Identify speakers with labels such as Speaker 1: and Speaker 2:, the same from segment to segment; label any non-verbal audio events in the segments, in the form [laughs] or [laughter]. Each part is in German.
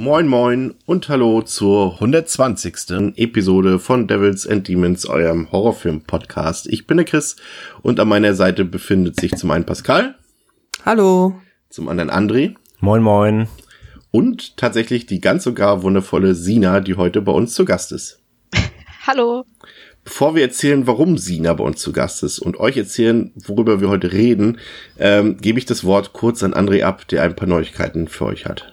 Speaker 1: Moin Moin und Hallo zur 120. Episode von Devils and Demons, eurem Horrorfilm-Podcast. Ich bin der Chris und an meiner Seite befindet sich zum einen Pascal.
Speaker 2: Hallo.
Speaker 1: Zum anderen André.
Speaker 2: Moin Moin.
Speaker 1: Und tatsächlich die ganz sogar wundervolle Sina, die heute bei uns zu Gast ist. [laughs]
Speaker 3: Hallo.
Speaker 1: Bevor wir erzählen, warum Sina bei uns zu Gast ist und euch erzählen, worüber wir heute reden, ähm, gebe ich das Wort kurz an André ab, der ein paar Neuigkeiten für euch hat.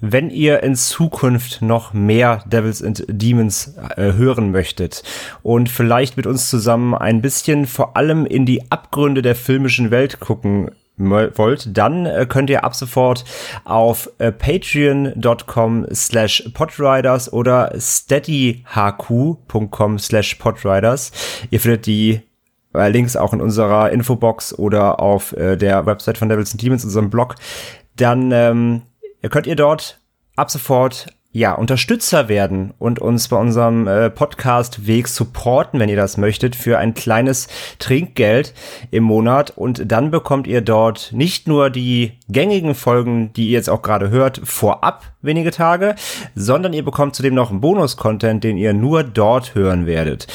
Speaker 2: Wenn ihr in Zukunft noch mehr Devils and Demons äh, hören möchtet und vielleicht mit uns zusammen ein bisschen vor allem in die Abgründe der filmischen Welt gucken wollt, dann äh, könnt ihr ab sofort auf äh, patreon.com slash podriders oder steadyhq.com slash podriders. Ihr findet die äh, Links auch in unserer Infobox oder auf äh, der Website von Devils and Demons, unserem Blog. Dann ähm, könnt ihr dort ab sofort ja, Unterstützer werden und uns bei unserem äh, Podcast-Weg supporten, wenn ihr das möchtet, für ein kleines Trinkgeld im Monat. Und dann bekommt ihr dort nicht nur die gängigen Folgen, die ihr jetzt auch gerade hört, vorab wenige Tage, sondern ihr bekommt zudem noch einen Bonus-Content, den ihr nur dort hören werdet.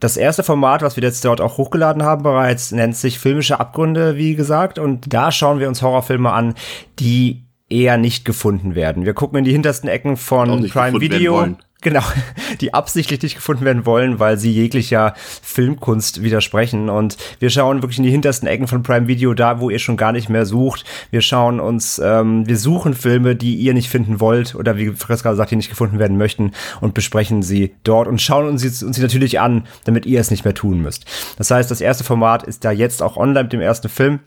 Speaker 2: Das erste Format, was wir jetzt dort auch hochgeladen haben bereits, nennt sich Filmische Abgründe, wie gesagt. Und da schauen wir uns Horrorfilme an, die eher nicht gefunden werden. Wir gucken in die hintersten Ecken von Prime Video. Genau, [laughs] die absichtlich nicht gefunden werden wollen, weil sie jeglicher Filmkunst widersprechen. Und wir schauen wirklich in die hintersten Ecken von Prime Video, da wo ihr schon gar nicht mehr sucht. Wir schauen uns, ähm, wir suchen Filme, die ihr nicht finden wollt oder wie gerade sagt, die nicht gefunden werden möchten und besprechen sie dort und schauen uns sie, uns sie natürlich an, damit ihr es nicht mehr tun müsst. Das heißt, das erste Format ist da jetzt auch online mit dem ersten Film.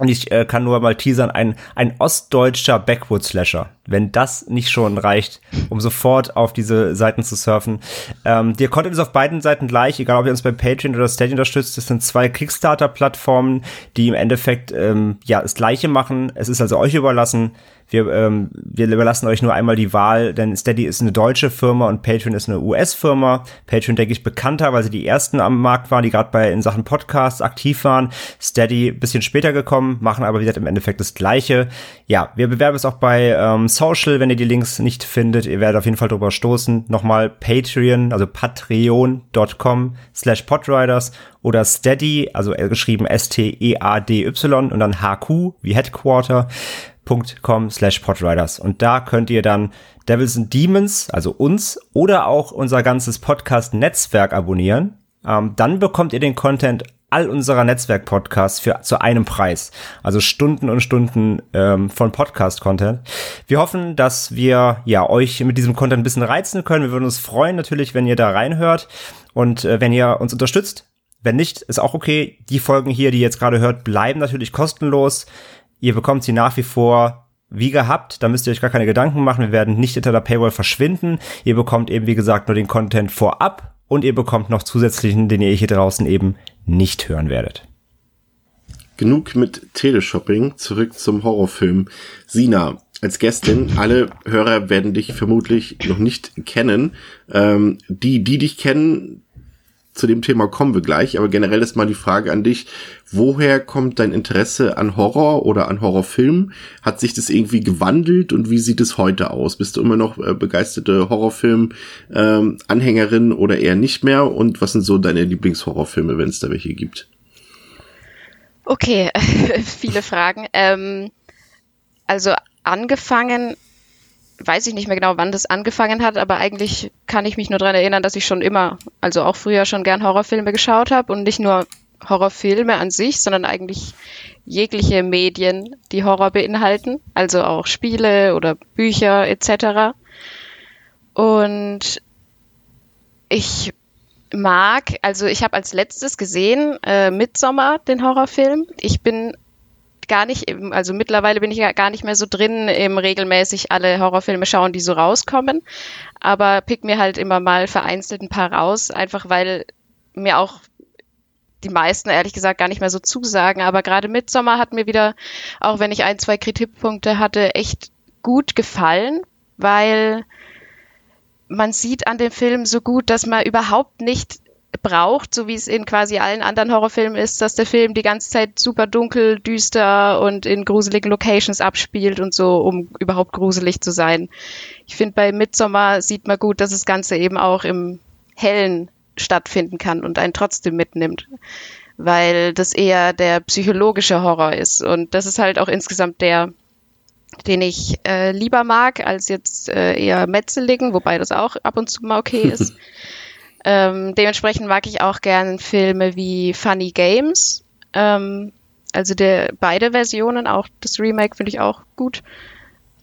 Speaker 2: Und ich äh, kann nur mal teasern, ein, ein ostdeutscher Backwoods-Slasher. Wenn das nicht schon reicht, um sofort auf diese Seiten zu surfen. Ähm, der Content ist auf beiden Seiten gleich, egal ob ihr uns bei Patreon oder Steady unterstützt. Das sind zwei Kickstarter-Plattformen, die im Endeffekt ähm, ja das Gleiche machen. Es ist also euch überlassen, wir, ähm, wir überlassen euch nur einmal die Wahl, denn Steady ist eine deutsche Firma und Patreon ist eine US-Firma. Patreon, denke ich, bekannter, weil sie die ersten am Markt waren, die gerade bei in Sachen Podcasts aktiv waren. Steady bisschen später gekommen, machen aber wie gesagt im Endeffekt das Gleiche. Ja, wir bewerben es auch bei ähm, Social, wenn ihr die Links nicht findet. Ihr werdet auf jeden Fall drüber stoßen. Nochmal Patreon, also patreon.com slash podriders oder Steady, also geschrieben S-T-E-A-D-Y und dann HQ wie Headquarter patreon.com slash podriders. Und da könnt ihr dann Devils and Demons, also uns, oder auch unser ganzes Podcast-Netzwerk abonnieren. Ähm, dann bekommt ihr den Content all unserer Netzwerk-Podcasts für zu einem Preis. Also Stunden und Stunden ähm, von Podcast-Content. Wir hoffen, dass wir ja euch mit diesem Content ein bisschen reizen können. Wir würden uns freuen natürlich, wenn ihr da reinhört und äh, wenn ihr uns unterstützt. Wenn nicht, ist auch okay. Die Folgen hier, die ihr jetzt gerade hört, bleiben natürlich kostenlos. Ihr bekommt sie nach wie vor wie gehabt, da müsst ihr euch gar keine Gedanken machen. Wir werden nicht hinter der Paywall verschwinden. Ihr bekommt eben, wie gesagt, nur den Content vorab und ihr bekommt noch zusätzlichen, den ihr hier draußen eben nicht hören werdet.
Speaker 1: Genug mit Teleshopping, zurück zum Horrorfilm. Sina, als Gästin, alle Hörer werden dich vermutlich noch nicht kennen. Ähm, die, die dich kennen, zu dem Thema kommen wir gleich, aber generell ist mal die Frage an dich, woher kommt dein Interesse an Horror oder an Horrorfilmen? Hat sich das irgendwie gewandelt und wie sieht es heute aus? Bist du immer noch äh, begeisterte Horrorfilm-Anhängerin ähm, oder eher nicht mehr? Und was sind so deine Lieblingshorrorfilme, wenn es da welche gibt?
Speaker 3: Okay, [laughs] viele Fragen. Ähm, also angefangen weiß ich nicht mehr genau, wann das angefangen hat, aber eigentlich kann ich mich nur daran erinnern, dass ich schon immer, also auch früher schon gern Horrorfilme geschaut habe und nicht nur Horrorfilme an sich, sondern eigentlich jegliche Medien, die Horror beinhalten, also auch Spiele oder Bücher etc. Und ich mag, also ich habe als letztes gesehen äh, Midsommar, den Horrorfilm. Ich bin gar nicht, also mittlerweile bin ich ja gar nicht mehr so drin im regelmäßig alle Horrorfilme schauen, die so rauskommen. Aber pick mir halt immer mal vereinzelt ein paar raus, einfach weil mir auch die meisten ehrlich gesagt gar nicht mehr so zusagen. Aber gerade Midsommar hat mir wieder, auch wenn ich ein, zwei Kritikpunkte hatte, echt gut gefallen, weil man sieht an dem Film so gut, dass man überhaupt nicht braucht, so wie es in quasi allen anderen Horrorfilmen ist, dass der Film die ganze Zeit super dunkel, düster und in gruseligen Locations abspielt und so, um überhaupt gruselig zu sein. Ich finde, bei Midsommar sieht man gut, dass das Ganze eben auch im Hellen stattfinden kann und einen trotzdem mitnimmt, weil das eher der psychologische Horror ist. Und das ist halt auch insgesamt der, den ich äh, lieber mag, als jetzt äh, eher Metzeligen, wobei das auch ab und zu mal okay [laughs] ist. Ähm, dementsprechend mag ich auch gerne Filme wie Funny Games. Ähm, also der beide Versionen, auch das Remake finde ich auch gut.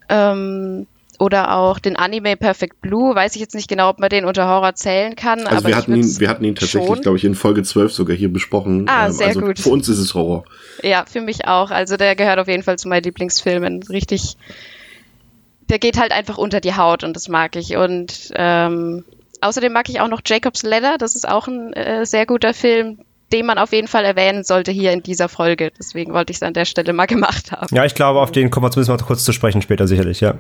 Speaker 3: Ähm, oder auch den Anime Perfect Blue. Weiß ich jetzt nicht genau, ob man den unter Horror zählen kann.
Speaker 1: Also
Speaker 3: aber
Speaker 1: wir hatten ihn, wir hatten ihn tatsächlich, glaube ich, in Folge 12 sogar hier besprochen.
Speaker 3: Ah, sehr
Speaker 1: also
Speaker 3: gut.
Speaker 1: Für uns ist es Horror.
Speaker 3: Ja, für mich auch. Also der gehört auf jeden Fall zu meinen Lieblingsfilmen. Richtig, der geht halt einfach unter die Haut und das mag ich. Und ähm, außerdem mag ich auch noch Jacob's Ladder. Das ist auch ein äh, sehr guter Film, den man auf jeden Fall erwähnen sollte hier in dieser Folge. Deswegen wollte ich es an der Stelle mal [laughs] gemacht haben.
Speaker 2: Ja, ich glaube, auf den kommen wir zumindest mal kurz zu sprechen später sicherlich, ja.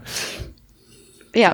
Speaker 3: Ja.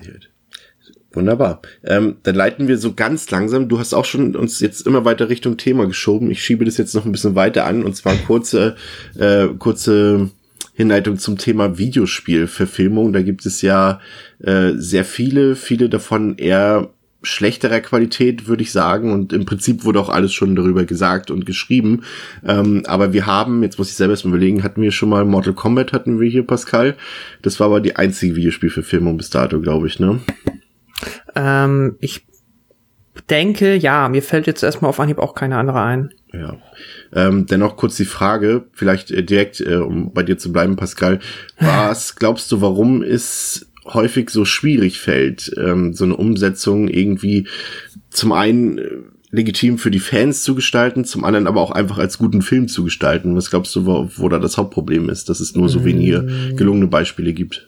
Speaker 1: Wunderbar. Ähm, dann leiten wir so ganz langsam. Du hast auch schon uns jetzt immer weiter Richtung Thema geschoben. Ich schiebe das jetzt noch ein bisschen weiter an und zwar kurze, äh, kurze Hinleitung zum Thema Videospielverfilmung. Da gibt es ja äh, sehr viele, viele davon eher schlechterer Qualität, würde ich sagen. Und im Prinzip wurde auch alles schon darüber gesagt und geschrieben. Ähm, aber wir haben, jetzt muss ich selber erstmal überlegen, hatten wir schon mal Mortal Kombat, hatten wir hier, Pascal. Das war aber die einzige Videospielverfilmung bis dato, glaube ich, ne?
Speaker 4: Ähm, ich denke, ja, mir fällt jetzt erstmal auf Anhieb auch keine andere ein.
Speaker 1: Ja. Ähm, dennoch kurz die Frage, vielleicht äh, direkt, äh, um bei dir zu bleiben, Pascal. [laughs] Was glaubst du, warum es häufig so schwierig fällt, ähm, so eine Umsetzung irgendwie zum einen äh, legitim für die Fans zu gestalten, zum anderen aber auch einfach als guten Film zu gestalten? Was glaubst du, wo, wo da das Hauptproblem ist, dass es nur so wenige gelungene Beispiele gibt?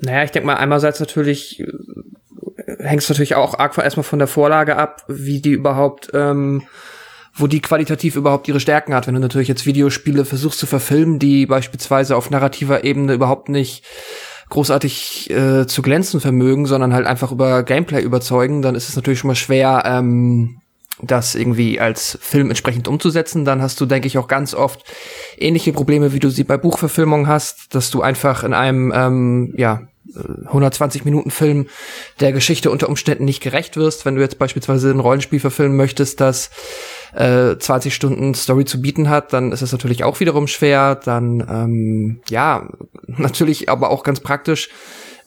Speaker 4: Naja, ich denke mal, einerseits natürlich äh, hängt es natürlich auch arg erstmal von der Vorlage ab, wie die überhaupt, ähm, wo die qualitativ überhaupt ihre Stärken hat. Wenn du natürlich jetzt Videospiele versuchst zu verfilmen, die beispielsweise auf narrativer Ebene überhaupt nicht großartig äh, zu glänzen vermögen, sondern halt einfach über Gameplay überzeugen, dann ist es natürlich schon mal schwer, ähm, das irgendwie als Film entsprechend umzusetzen. Dann hast du, denke ich, auch ganz oft ähnliche Probleme, wie du sie bei Buchverfilmungen hast, dass du einfach in einem, ähm, ja, äh, 120 Minuten Film der Geschichte unter Umständen nicht gerecht wirst. Wenn du jetzt beispielsweise ein Rollenspiel verfilmen möchtest, das äh, 20 Stunden Story zu bieten hat, dann ist es natürlich auch wiederum schwer. Dann, ähm, ja, [laughs] natürlich aber auch ganz praktisch,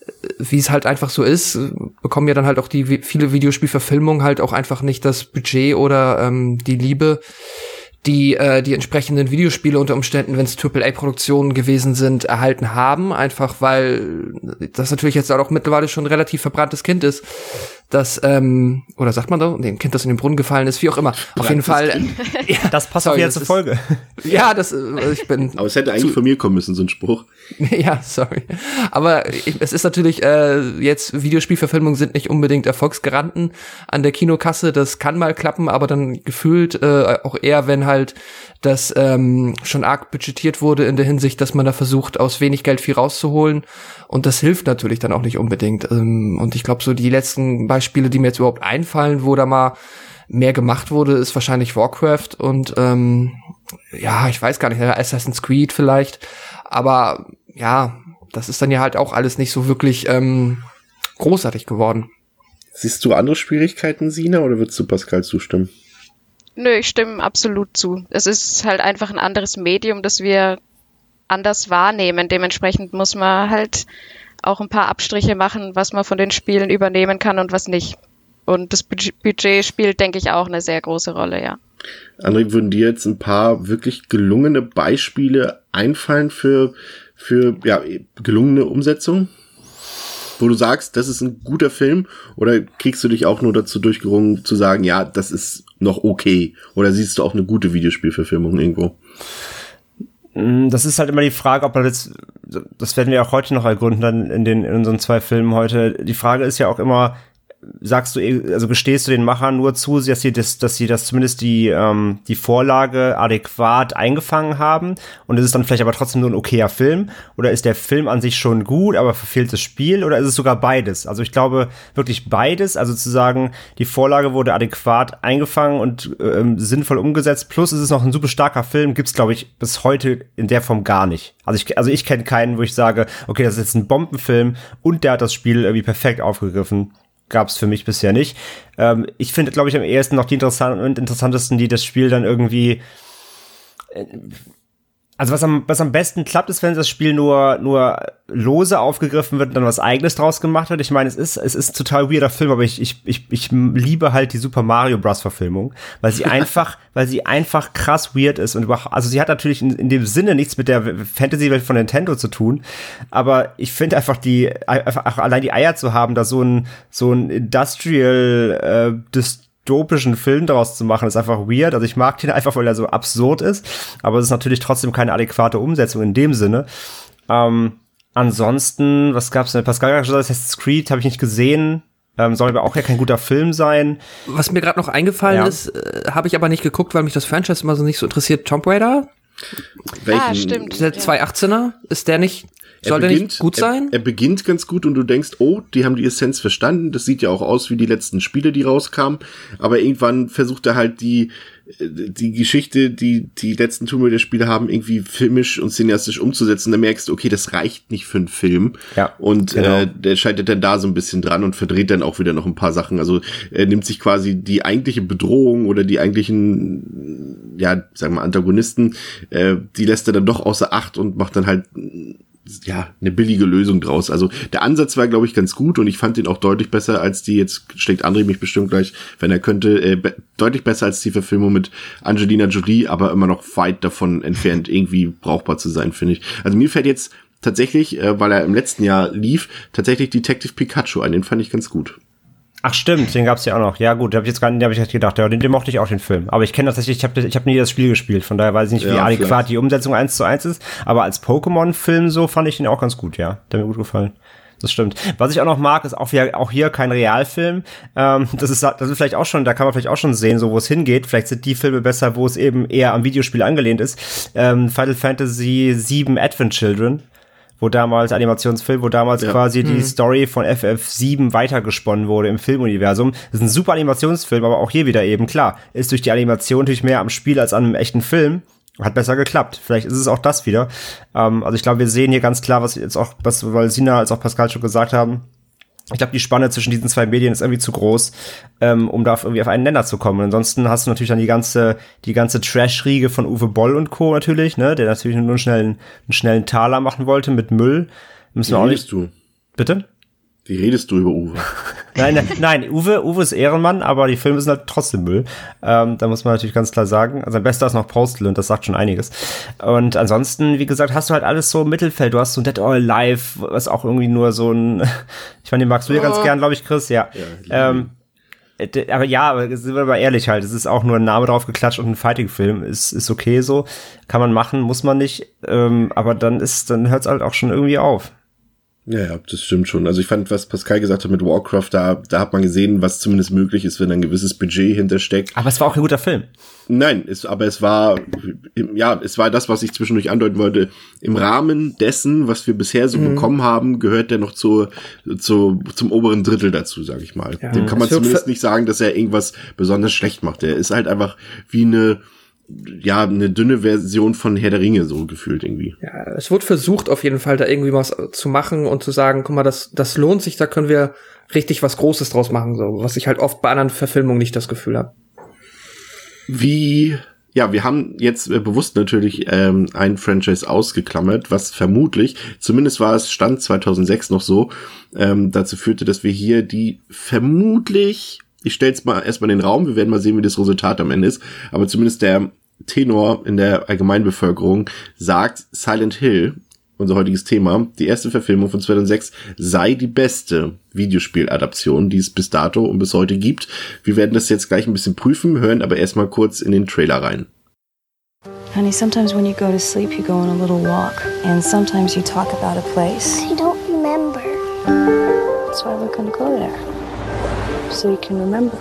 Speaker 4: äh, wie es halt einfach so ist, bekommen ja dann halt auch die vi- viele Videospielverfilmungen halt auch einfach nicht das Budget oder ähm, die Liebe, die äh, die entsprechenden Videospiele unter Umständen, wenn es AAA-Produktionen gewesen sind, erhalten haben, einfach weil das natürlich jetzt auch mittlerweile schon ein relativ verbranntes Kind ist, das ähm, oder sagt man nee, ein Kind, das in den Brunnen gefallen ist, wie auch immer. Auf jeden Fall. [laughs] ja,
Speaker 2: Das passt
Speaker 4: sorry, das
Speaker 2: zur
Speaker 4: ist-
Speaker 2: Folge. [laughs]
Speaker 4: Ja, das äh, ich bin
Speaker 1: Aber es hätte eigentlich von mir kommen müssen, so ein Spruch. [laughs]
Speaker 4: ja, sorry. Aber ich, es ist natürlich, äh, jetzt Videospielverfilmungen sind nicht unbedingt Erfolgsgaranten an der Kinokasse. Das kann mal klappen, aber dann gefühlt äh, auch eher, wenn halt das ähm, schon arg budgetiert wurde in der Hinsicht, dass man da versucht, aus wenig Geld viel rauszuholen. Und das hilft natürlich dann auch nicht unbedingt. Ähm, und ich glaube, so die letzten Beispiele, die mir jetzt überhaupt einfallen, wo da mal mehr gemacht wurde, ist wahrscheinlich Warcraft und ähm, ja, ich weiß gar nicht, Assassin's Creed vielleicht. Aber ja, das ist dann ja halt auch alles nicht so wirklich ähm, großartig geworden.
Speaker 1: Siehst du andere Schwierigkeiten, Sina, oder würdest du Pascal zustimmen?
Speaker 3: Nö, ich stimme absolut zu. Es ist halt einfach ein anderes Medium, das wir anders wahrnehmen. Dementsprechend muss man halt auch ein paar Abstriche machen, was man von den Spielen übernehmen kann und was nicht. Und das Budget spielt, denke ich, auch eine sehr große Rolle, ja.
Speaker 1: André, würden dir jetzt ein paar wirklich gelungene Beispiele einfallen für, für ja, gelungene Umsetzungen? Wo du sagst, das ist ein guter Film? Oder kriegst du dich auch nur dazu durchgerungen zu sagen, ja, das ist noch okay? Oder siehst du auch eine gute Videospielverfilmung irgendwo?
Speaker 2: Mm, Das ist halt immer die Frage, ob man jetzt, das werden wir auch heute noch ergründen, dann in den, in unseren zwei Filmen heute. Die Frage ist ja auch immer, sagst du, eh- also gestehst du den Machern nur zu, dass sie das, dass sie das zumindest die, ähm, die Vorlage adäquat eingefangen haben und ist es dann vielleicht aber trotzdem nur ein okayer Film? Oder ist der Film an sich schon gut, aber verfehlt das Spiel? Oder ist es sogar beides? Also ich glaube wirklich beides, also zu sagen, die Vorlage wurde adäquat eingefangen und ähm, sinnvoll umgesetzt, plus ist es noch ein super starker Film, gibt's glaube ich bis heute in der Form gar nicht. Also ich, also ich kenne keinen, wo ich sage, okay, das ist jetzt ein Bombenfilm und der hat das Spiel irgendwie perfekt aufgegriffen gab es für mich bisher nicht. Ähm, ich finde, glaube ich, am ehesten noch die interessanten und interessantesten, die das Spiel dann irgendwie. Also was am, was am besten klappt, ist, wenn das Spiel nur, nur lose aufgegriffen wird und dann was eigenes draus gemacht wird. Ich meine, es ist, es ist ein total weirder Film, aber ich, ich, ich, ich liebe halt die Super Mario Bros. Verfilmung, weil sie [laughs] einfach, weil sie einfach krass weird ist und überhaupt, also sie hat natürlich in, in dem Sinne nichts mit der Fantasy-Welt von Nintendo zu tun, aber ich finde einfach die, einfach allein die Eier zu haben, da so ein, so ein Industrial, äh, dystopischen Film daraus zu machen, ist einfach weird. Also ich mag den [laughs] einfach, weil er so absurd ist, aber es ist natürlich trotzdem keine adäquate Umsetzung in dem Sinne. Ähm, ansonsten, was gab's denn? Pascal hat gesagt, Assassin's Creed habe ich nicht gesehen. Ähm, soll aber auch ja kein guter Film sein.
Speaker 4: Was mir gerade noch eingefallen
Speaker 2: Ja.
Speaker 4: ist, äh, habe ich aber nicht geguckt, weil mich das Franchise immer so nicht so interessiert. Tomb Raider,
Speaker 3: Ah, stimmt.
Speaker 4: der
Speaker 3: Ja.
Speaker 4: 218er, ist der nicht, soll der nicht gut sein?
Speaker 1: Er, er beginnt ganz gut und du denkst, oh, die haben die Essenz verstanden. Das sieht ja auch aus wie die letzten Spiele, die rauskamen. Aber irgendwann versucht er halt die, äh, die Geschichte, die die letzten Tomb Raider Spiele haben, irgendwie filmisch und cineastisch umzusetzen. Da merkst du, okay, das reicht nicht für einen Film.
Speaker 2: Ja,
Speaker 1: Und
Speaker 2: genau.
Speaker 1: äh, der scheitert dann da so ein bisschen dran und verdreht dann auch wieder noch ein paar Sachen. Also er nimmt sich quasi die eigentliche Bedrohung oder die eigentlichen, ja, sagen wir Antagonisten, äh, die lässt er dann doch außer Acht und macht dann halt ja, eine billige Lösung draus. Also der Ansatz war, glaube ich, ganz gut und ich fand den auch deutlich besser als die, jetzt schlägt André mich bestimmt gleich, wenn er könnte, äh, be deutlich besser als die Verfilmung mit Angelina Jolie, aber immer noch weit davon entfernt, irgendwie brauchbar zu sein, finde ich. Also mir fällt jetzt tatsächlich, äh, weil er im letzten Jahr lief, tatsächlich Detective Pikachu ein, den fand ich ganz gut.
Speaker 2: Ach stimmt, den gab's ja auch noch. Ja gut, da habe ich jetzt gar nicht, hab ich jetzt gedacht, ja, den, den mochte ich auch den Film. Aber ich kenne tatsächlich, ich habe ich hab nie das Spiel gespielt, von daher weiß ich nicht, wie
Speaker 1: Ja,
Speaker 2: adäquat
Speaker 1: vielleicht.
Speaker 2: die Umsetzung eins zu eins ist. Aber als Pokémon-Film so fand ich den auch ganz gut, ja. Der hat mir gut gefallen. Das stimmt. Was ich auch noch mag, ist auch, hier- auch hier kein Realfilm. Ähm, das ist, das ist vielleicht auch schon, da kann man vielleicht auch schon sehen, so wo es hingeht. Vielleicht sind die Filme besser, wo es eben eher am Videospiel angelehnt ist. Ähm, Final Fantasy VII Advent Children wo damals Animationsfilm, wo damals
Speaker 1: Ja.
Speaker 2: quasi die Story von FF7 weitergesponnen wurde im Filmuniversum. Das ist ein super Animationsfilm, aber auch hier wieder eben klar, ist durch die Animation natürlich mehr am Spiel als an einem echten Film. Hat besser geklappt. Vielleicht ist es auch das wieder. Ähm, also ich glaube, wir sehen hier ganz klar, was jetzt auch, was weil Sina als auch Pascal schon gesagt haben. Ich glaube, die Spanne zwischen diesen zwei Medien ist irgendwie zu groß, ähm, um da auf- irgendwie auf einen Nenner zu kommen. Ansonsten hast du natürlich dann die ganze, die ganze Trash-Riege von Uwe Boll und Co. natürlich, ne, der natürlich nur einen schnellen, einen schnellen Taler machen wollte mit Müll. Müssen wir auch nicht.
Speaker 1: du?
Speaker 2: Bitte?
Speaker 1: Wie redest du über Uwe? [laughs]
Speaker 2: Nein, nein, nein, Uwe, Uwe ist Ehrenmann, aber die Filme sind halt trotzdem Müll. Ähm, da muss man natürlich ganz klar sagen. Also sein bester ist noch Postal und das sagt schon einiges. Und ansonsten, wie gesagt, hast du halt alles so im Mittelfeld. Du hast so ein Dead or Alive, was auch irgendwie nur so ein, [laughs] ich meine, den magst du ja ganz gern, glaube ich, Chris, ja. ähm, äh, d- aber ja, aber sind wir mal ehrlich halt, es ist auch nur ein Name drauf geklatscht und ein Fighting-Film. Ist, ist okay so. Kann man machen, muss man nicht. Ähm, aber dann ist, dann hört es halt auch schon irgendwie auf.
Speaker 1: Ja, ja, das stimmt schon. Also ich fand, was Pascal gesagt hat mit Warcraft, da, da hat man gesehen, was zumindest möglich ist, wenn ein gewisses Budget hintersteckt.
Speaker 2: Aber es war auch ein guter Film.
Speaker 1: Nein, es, aber es war, ja, es war das, was ich zwischendurch andeuten wollte. Im Rahmen dessen, was wir bisher so bekommen haben, gehört der noch zu, zu, zum oberen Drittel dazu, sag ich mal. Dem kann man zumindest nicht sagen, dass er irgendwas besonders schlecht macht. Der ist halt einfach wie eine, ja, eine dünne Version von Herr der Ringe, so gefühlt irgendwie.
Speaker 4: Ja, es wird versucht auf jeden Fall da irgendwie was zu machen und zu sagen, guck mal, das, das lohnt sich, da können wir richtig was Großes draus machen, so, was ich halt oft bei anderen Verfilmungen nicht das Gefühl habe.
Speaker 1: Wie, ja, wir haben jetzt äh, bewusst natürlich ähm, ein Franchise ausgeklammert, was vermutlich, zumindest war es Stand 2006 noch so, ähm, dazu führte, dass wir hier die vermutlich, ich stell's mal erstmal in den Raum, wir werden mal sehen, wie das Resultat am Ende ist, aber zumindest der Tenor in der Allgemeinbevölkerung sagt, Silent Hill, unser heutiges Thema, die erste Verfilmung von 2006 sei die beste Videospieladaption, die es bis dato und bis heute gibt. Wir werden das jetzt gleich ein bisschen prüfen, hören aber erstmal kurz in den Trailer rein.
Speaker 5: Honey, sometimes when you go to sleep, you go on a little walk. And sometimes you talk about a place.
Speaker 6: I don't remember.
Speaker 5: That's why we're gonna go there. So you can remember.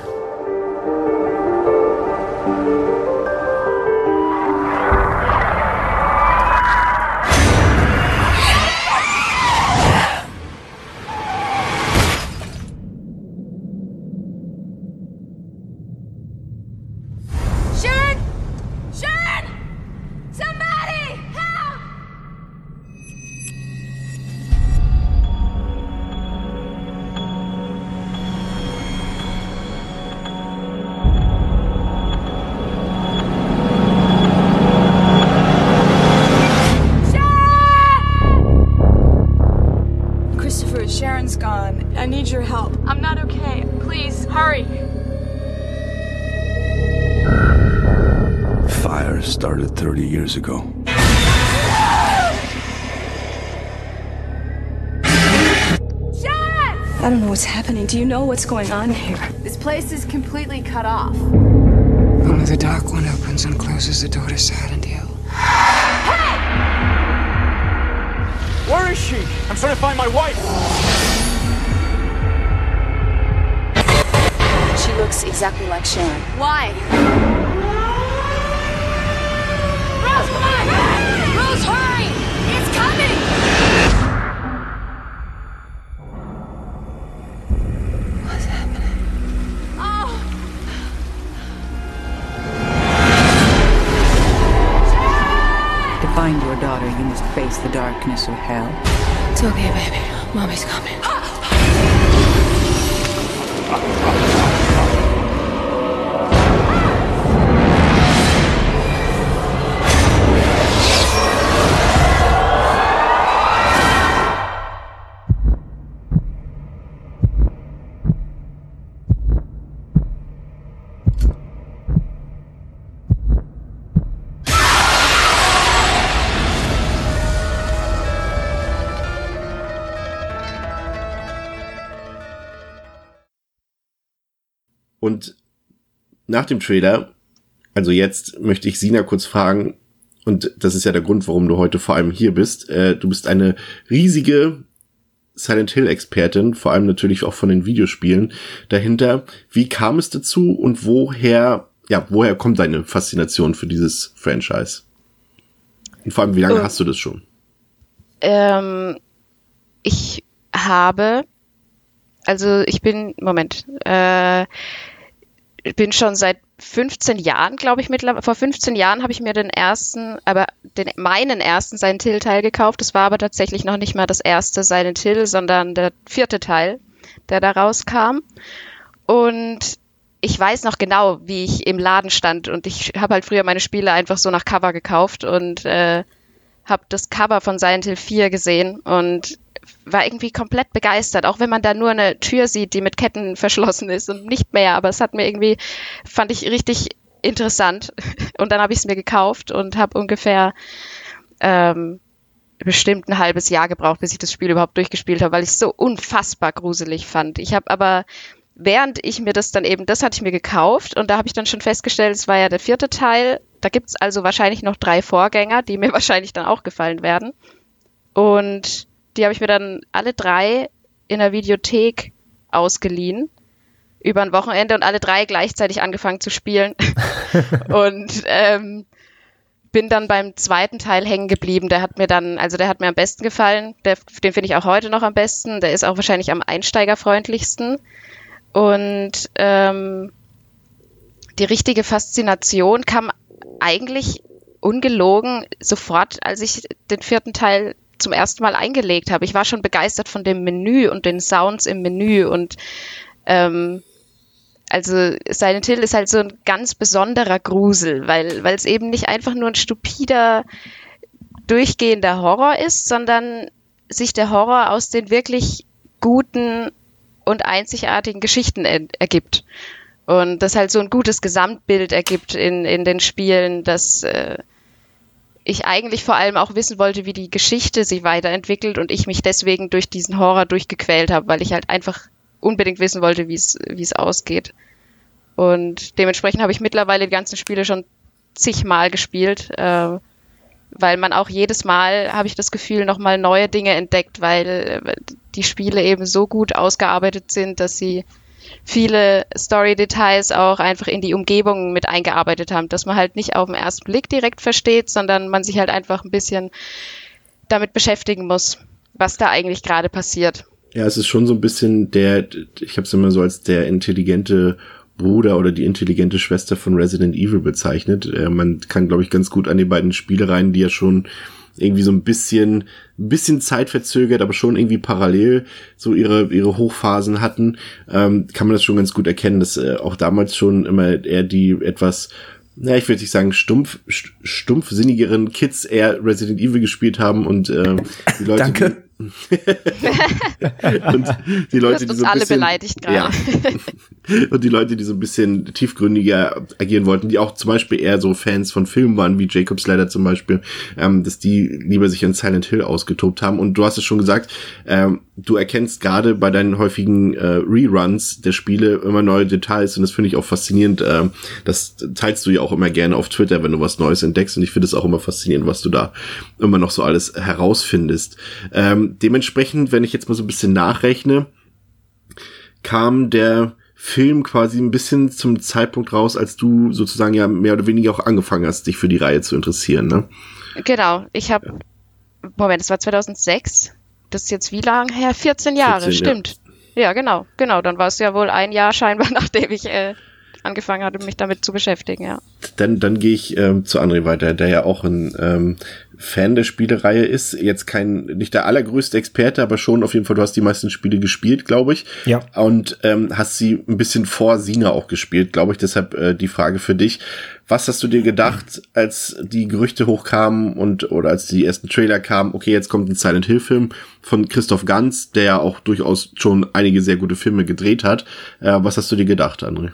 Speaker 5: I don't know what's happening. Do you know what's going on here?
Speaker 6: This place is completely cut off.
Speaker 7: Only the dark one opens and closes the door to Silent Hill.
Speaker 8: Where is she? I'm trying to find my wife.
Speaker 5: She looks exactly like Sharon.
Speaker 6: Why?
Speaker 7: Face the darkness of hell.
Speaker 5: It's okay, baby. Mommy's coming.
Speaker 1: Nach dem Trailer, also jetzt möchte ich Sina kurz fragen, und das ist ja der Grund, warum du heute vor allem hier bist. Äh, du bist eine riesige Silent Hill Expertin, vor allem natürlich auch von den Videospielen dahinter. Wie kam es dazu und woher, ja, woher kommt deine Faszination für dieses Franchise? Und vor allem, wie lange
Speaker 3: Oh.
Speaker 1: hast du das schon?
Speaker 3: Ähm, ich habe, also ich bin, Moment, äh, bin schon seit 15 Jahren, glaube ich, mittlerweile, vor 15 Jahren habe ich mir den ersten, aber den, meinen ersten Silent Hill Teil gekauft. Das war aber tatsächlich noch nicht mal das erste Silent Hill, sondern der vierte Teil, der da rauskam. Und ich weiß noch genau, wie ich im Laden stand und ich habe halt früher meine Spiele einfach so nach Cover gekauft und äh, habe das Cover von Silent Hill 4 gesehen und war irgendwie komplett begeistert, auch wenn man da nur eine Tür sieht, die mit Ketten verschlossen ist und nicht mehr, aber es hat mir irgendwie, fand ich richtig interessant [laughs] und dann habe ich es mir gekauft und habe ungefähr ähm, bestimmt ein halbes Jahr gebraucht, bis ich das Spiel überhaupt durchgespielt habe, weil ich es so unfassbar gruselig fand. Ich habe aber während ich mir das dann eben, das hatte ich mir gekauft und da habe ich dann schon festgestellt, es war ja der vierte Teil. Da gibt's also wahrscheinlich noch drei Vorgänger, die mir [laughs] wahrscheinlich dann auch gefallen werden. Und die habe ich mir dann alle drei in der Videothek ausgeliehen über ein Wochenende und alle drei gleichzeitig angefangen zu spielen. [laughs] und ähm, bin dann beim zweiten Teil hängen geblieben. Der hat mir dann, also der hat mir am besten gefallen. Der, den finde ich auch heute noch am besten. Der ist auch wahrscheinlich am einsteigerfreundlichsten. Und ähm, die richtige Faszination kam eigentlich ungelogen sofort, als ich den vierten Teil zum ersten Mal eingelegt habe. Ich war schon begeistert von dem Menü und den Sounds im Menü und ähm, also Silent Hill ist halt so ein ganz besonderer Grusel, weil weil es eben nicht einfach nur ein stupider durchgehender Horror ist, sondern sich der Horror aus den wirklich guten und einzigartigen Geschichten er ergibt. Und das halt so ein gutes Gesamtbild ergibt in, in den Spielen, dass äh, ich eigentlich vor allem auch wissen wollte, wie die Geschichte sich weiterentwickelt und ich mich deswegen durch diesen Horror durchgequält habe, weil ich halt einfach unbedingt wissen wollte, wie es wie es ausgeht. Und dementsprechend habe ich mittlerweile die ganzen Spiele schon zigmal gespielt, äh, weil man auch jedes Mal, habe ich das Gefühl, nochmal neue Dinge entdeckt, weil äh, die Spiele eben so gut ausgearbeitet sind, dass sie viele Story-Details auch einfach in die Umgebung mit eingearbeitet haben, dass man halt nicht auf den ersten Blick direkt versteht, sondern man sich halt einfach ein bisschen damit beschäftigen muss, was da eigentlich gerade passiert.
Speaker 1: Ja, es ist schon so ein bisschen der, ich habe es immer so als der intelligente Bruder oder die intelligente Schwester von Resident Evil bezeichnet. Äh, man kann, glaube ich, ganz gut an die beiden Spielereien, die ja schon irgendwie so ein bisschen, ein bisschen zeitverzögert, aber schon irgendwie parallel so ihre, ihre Hochphasen hatten, ähm, kann man das schon ganz gut erkennen, dass äh, auch damals schon immer eher die etwas ja, ich würde nicht sagen, stumpf, stumpfsinnigeren Kids eher Resident Evil gespielt haben und äh, die Leute,
Speaker 4: Danke. [laughs] [laughs]
Speaker 1: und die Leute, die so ein bisschen, ja. [laughs] und die Leute, die so ein bisschen tiefgründiger agieren wollten, die auch zum Beispiel eher so Fans von Filmen waren, wie Jacob's Ladder zum Beispiel, ähm, dass die lieber sich in Silent Hill ausgetobt haben. Und du hast es schon gesagt, ähm, du erkennst gerade bei deinen häufigen äh, Reruns der Spiele immer neue Details und das finde ich auch faszinierend. Ähm, das teilst du ja auch immer gerne auf Twitter, wenn du was Neues entdeckst und ich finde es auch immer faszinierend, was du da immer noch so alles herausfindest. Ähm, dementsprechend, wenn ich jetzt mal so ein bisschen nachrechne, kam der Film quasi ein bisschen zum Zeitpunkt raus, als du sozusagen ja mehr oder weniger auch angefangen hast, dich für die Reihe zu interessieren, ne?
Speaker 3: Genau, ich habe, Moment, das war 2006. Das ist jetzt wie lang her? 14 Jahre,
Speaker 1: 14, ja.
Speaker 3: stimmt. Ja. genau, genau. Dann war es ja wohl ein Jahr scheinbar, [laughs] nachdem ich äh, angefangen hatte, mich damit zu beschäftigen, ja.
Speaker 1: Dann, dann gehe ich ähm, zu André weiter, der ja auch ein ähm, Fan der Spielereihe ist. Jetzt kein, nicht der allergrößte Experte, aber schon auf jeden Fall, du hast die meisten Spiele gespielt, glaube ich.
Speaker 2: Ja.
Speaker 1: Und ähm, hast sie ein bisschen vor Sina auch gespielt, glaube ich. Deshalb äh, die Frage für dich. Was hast du dir gedacht, als die Gerüchte hochkamen und oder als die ersten Trailer kamen, okay, jetzt kommt ein Silent Hill Film von Christoph Ganz, der ja auch durchaus schon einige sehr gute Filme gedreht hat. Äh, was hast du dir gedacht, André?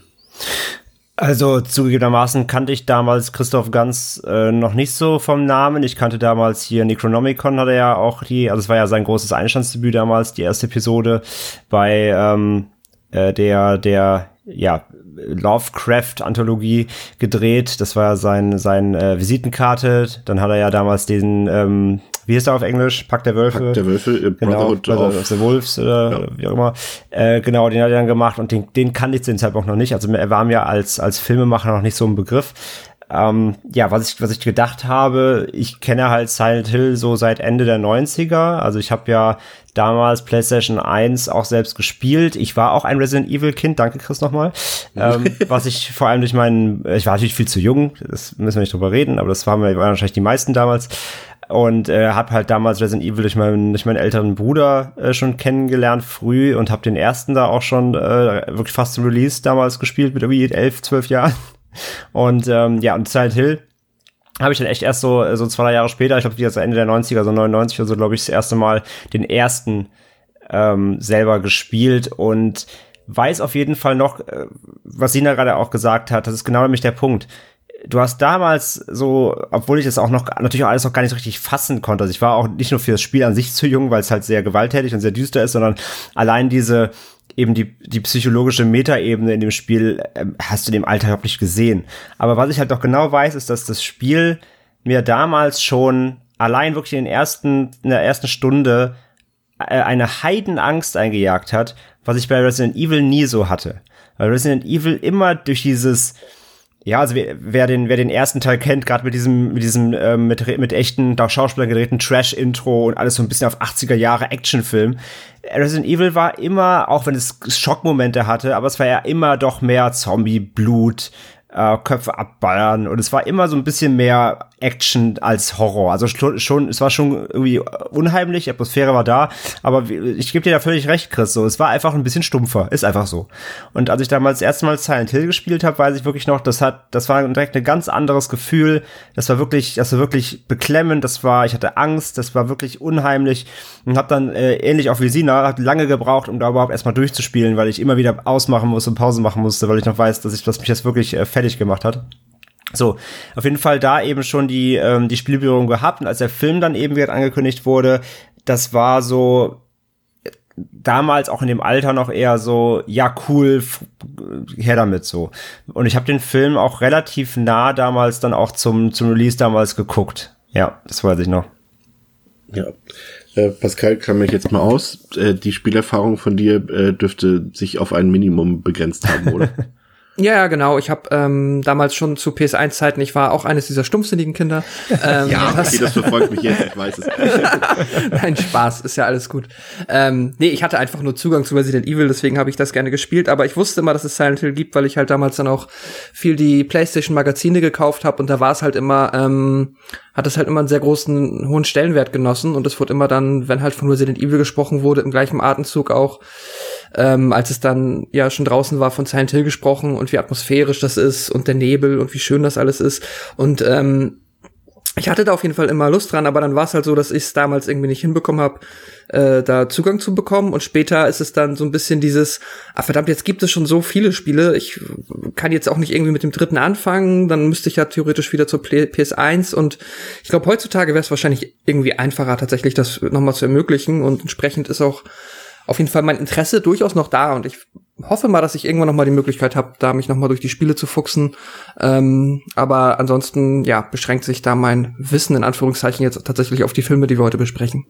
Speaker 2: Also zugegebenermaßen kannte ich damals Christoph Ganz äh, noch nicht so vom Namen. Ich kannte damals hier Necronomicon, hat er ja auch die, also es war ja sein großes Einstandsdebüt damals, die erste Episode bei ähm, äh, der, der, ja, Lovecraft-Anthologie gedreht. Das war ja sein, sein äh, Visitenkarte. Dann hat er ja damals den, ähm, wie heißt er auf Englisch? Pack der Wölfe.
Speaker 1: Pack der Wölfe, äh,
Speaker 2: Genau,
Speaker 1: Brotherhood
Speaker 2: Brother
Speaker 1: of-
Speaker 2: of the Wolves oder
Speaker 1: Ja.
Speaker 2: wie auch immer. Äh, genau, den hat er dann gemacht und den, den kannte ich zu dem Zeitpunkt noch nicht. Also er war mir als, als Filmemacher noch nicht so ein Begriff. Ähm, ja, was ich, was ich gedacht habe, ich kenne halt Silent Hill so seit Ende der 90er. Also ich habe ja damals PlayStation 1 auch selbst gespielt. Ich war auch ein Resident Evil Kind, danke Chris nochmal. ähm, was ich vor allem durch meinen, ich war natürlich viel zu jung, das müssen wir nicht drüber reden, aber das waren, wir- waren wahrscheinlich die meisten damals und äh, habe halt damals Resident Evil durch meinen durch meinen älteren Bruder äh, schon kennengelernt früh und habe den ersten da auch schon äh, wirklich fast zum Release damals gespielt mit irgendwie elf zwölf Jahren und ähm, ja und Silent Hill habe ich dann echt erst so so zwei drei Jahre später ich glaube zu Ende der 90er so 99 oder so glaube ich das erste Mal den ersten ähm, selber gespielt und weiß auf jeden Fall noch, äh, was Sina gerade auch gesagt hat, das ist genau nämlich der Punkt. Du hast damals so, obwohl ich das auch noch, natürlich auch alles noch gar nicht so richtig fassen konnte. Also ich war auch nicht nur für das Spiel an sich zu jung, weil es halt sehr gewalttätig und sehr düster ist, sondern allein diese, eben die, die psychologische Metaebene in dem Spiel ähm, hast du in dem Alter überhaupt nicht gesehen. Aber was ich halt doch genau weiß, ist, dass das Spiel mir damals schon allein wirklich in den ersten, in der ersten Stunde äh, eine Heidenangst eingejagt hat, was ich bei Resident Evil nie so hatte. Weil Resident Evil immer durch dieses ja, also wer, wer den wer den ersten Teil kennt, gerade mit diesem mit diesem ähm, mit mit echten da Schauspielern gedrehten Trash Intro und alles so ein bisschen auf 80er Jahre Actionfilm. Resident Evil war immer, auch wenn es Schockmomente hatte, aber es war ja immer doch mehr Zombie Blut, äh, Köpfe abballern. Und es war immer so ein bisschen mehr Action als Horror. Also schon, es war schon irgendwie unheimlich, die Atmosphäre war da, aber ich gebe dir da völlig recht, Chris, so es war einfach ein bisschen stumpfer, ist einfach so. Und als ich damals das erste Mal Silent Hill gespielt habe, weiß ich wirklich noch, das hat das war direkt ein ganz anderes Gefühl. Das war wirklich, das war wirklich beklemmend, das war, ich hatte Angst, das war wirklich unheimlich. Und habe dann äh, ähnlich auch wie Sina hat lange gebraucht, um da überhaupt erstmal durchzuspielen, weil ich immer wieder ausmachen musste und Pause machen musste, weil ich noch weiß, dass ich dass mich das wirklich äh, fertig gemacht hat. So, auf jeden Fall da eben schon die, ähm, die Spielberührung gehabt und als der Film dann eben wieder angekündigt wurde, das war so, damals auch in dem Alter noch eher so, ja cool, her damit so. Und ich habe den Film auch relativ nah damals dann auch zum, zum Release damals geguckt. Ja, das weiß ich noch.
Speaker 1: Ja. Äh, Pascal, klammer ich jetzt mal aus. Äh, die Spielerfahrung von dir äh, dürfte sich auf ein Minimum begrenzt haben, oder? [laughs]
Speaker 4: Ja, ja, genau. Ich habe ähm, damals schon zu PS1-Zeiten, ich war auch eines dieser stumpfsinnigen Kinder. [laughs] Ähm,
Speaker 1: ja, okay, das verfolgt mich jetzt, ich weiß es. [laughs]
Speaker 4: Nein, Spaß, ist ja alles gut. Ähm, nee, ich hatte einfach nur Zugang zu Resident Evil, deswegen habe ich das gerne gespielt. Aber ich wusste immer, dass es Silent Hill gibt, weil ich halt damals dann auch viel die PlayStation-Magazine gekauft habe und da war es halt immer, ähm, hat es halt immer einen sehr großen, hohen Stellenwert genossen und es wurde immer dann, wenn halt von Resident Evil gesprochen wurde, im gleichen Atemzug auch ähm, als es dann ja schon draußen war, von Silent Hill gesprochen und wie atmosphärisch das ist und der Nebel und wie schön das alles ist. Und ähm, ich hatte da auf jeden Fall immer Lust dran, aber dann war es halt so, dass ich es damals irgendwie nicht hinbekommen habe, äh, da Zugang zu bekommen. Und später ist es dann so ein bisschen dieses, ah verdammt, jetzt gibt es schon so viele Spiele, ich kann jetzt auch nicht irgendwie mit dem dritten anfangen, dann müsste ich ja theoretisch wieder zur PS1. Und ich glaube, heutzutage wäre es wahrscheinlich irgendwie einfacher, tatsächlich das nochmal zu ermöglichen. Und entsprechend ist auch auf jeden Fall mein Interesse durchaus noch da und ich hoffe mal, dass ich irgendwann noch mal die Möglichkeit habe, da mich noch mal durch die Spiele zu fuchsen. Ähm, aber ansonsten, ja, beschränkt sich da mein Wissen in Anführungszeichen jetzt tatsächlich auf die Filme, die wir heute besprechen.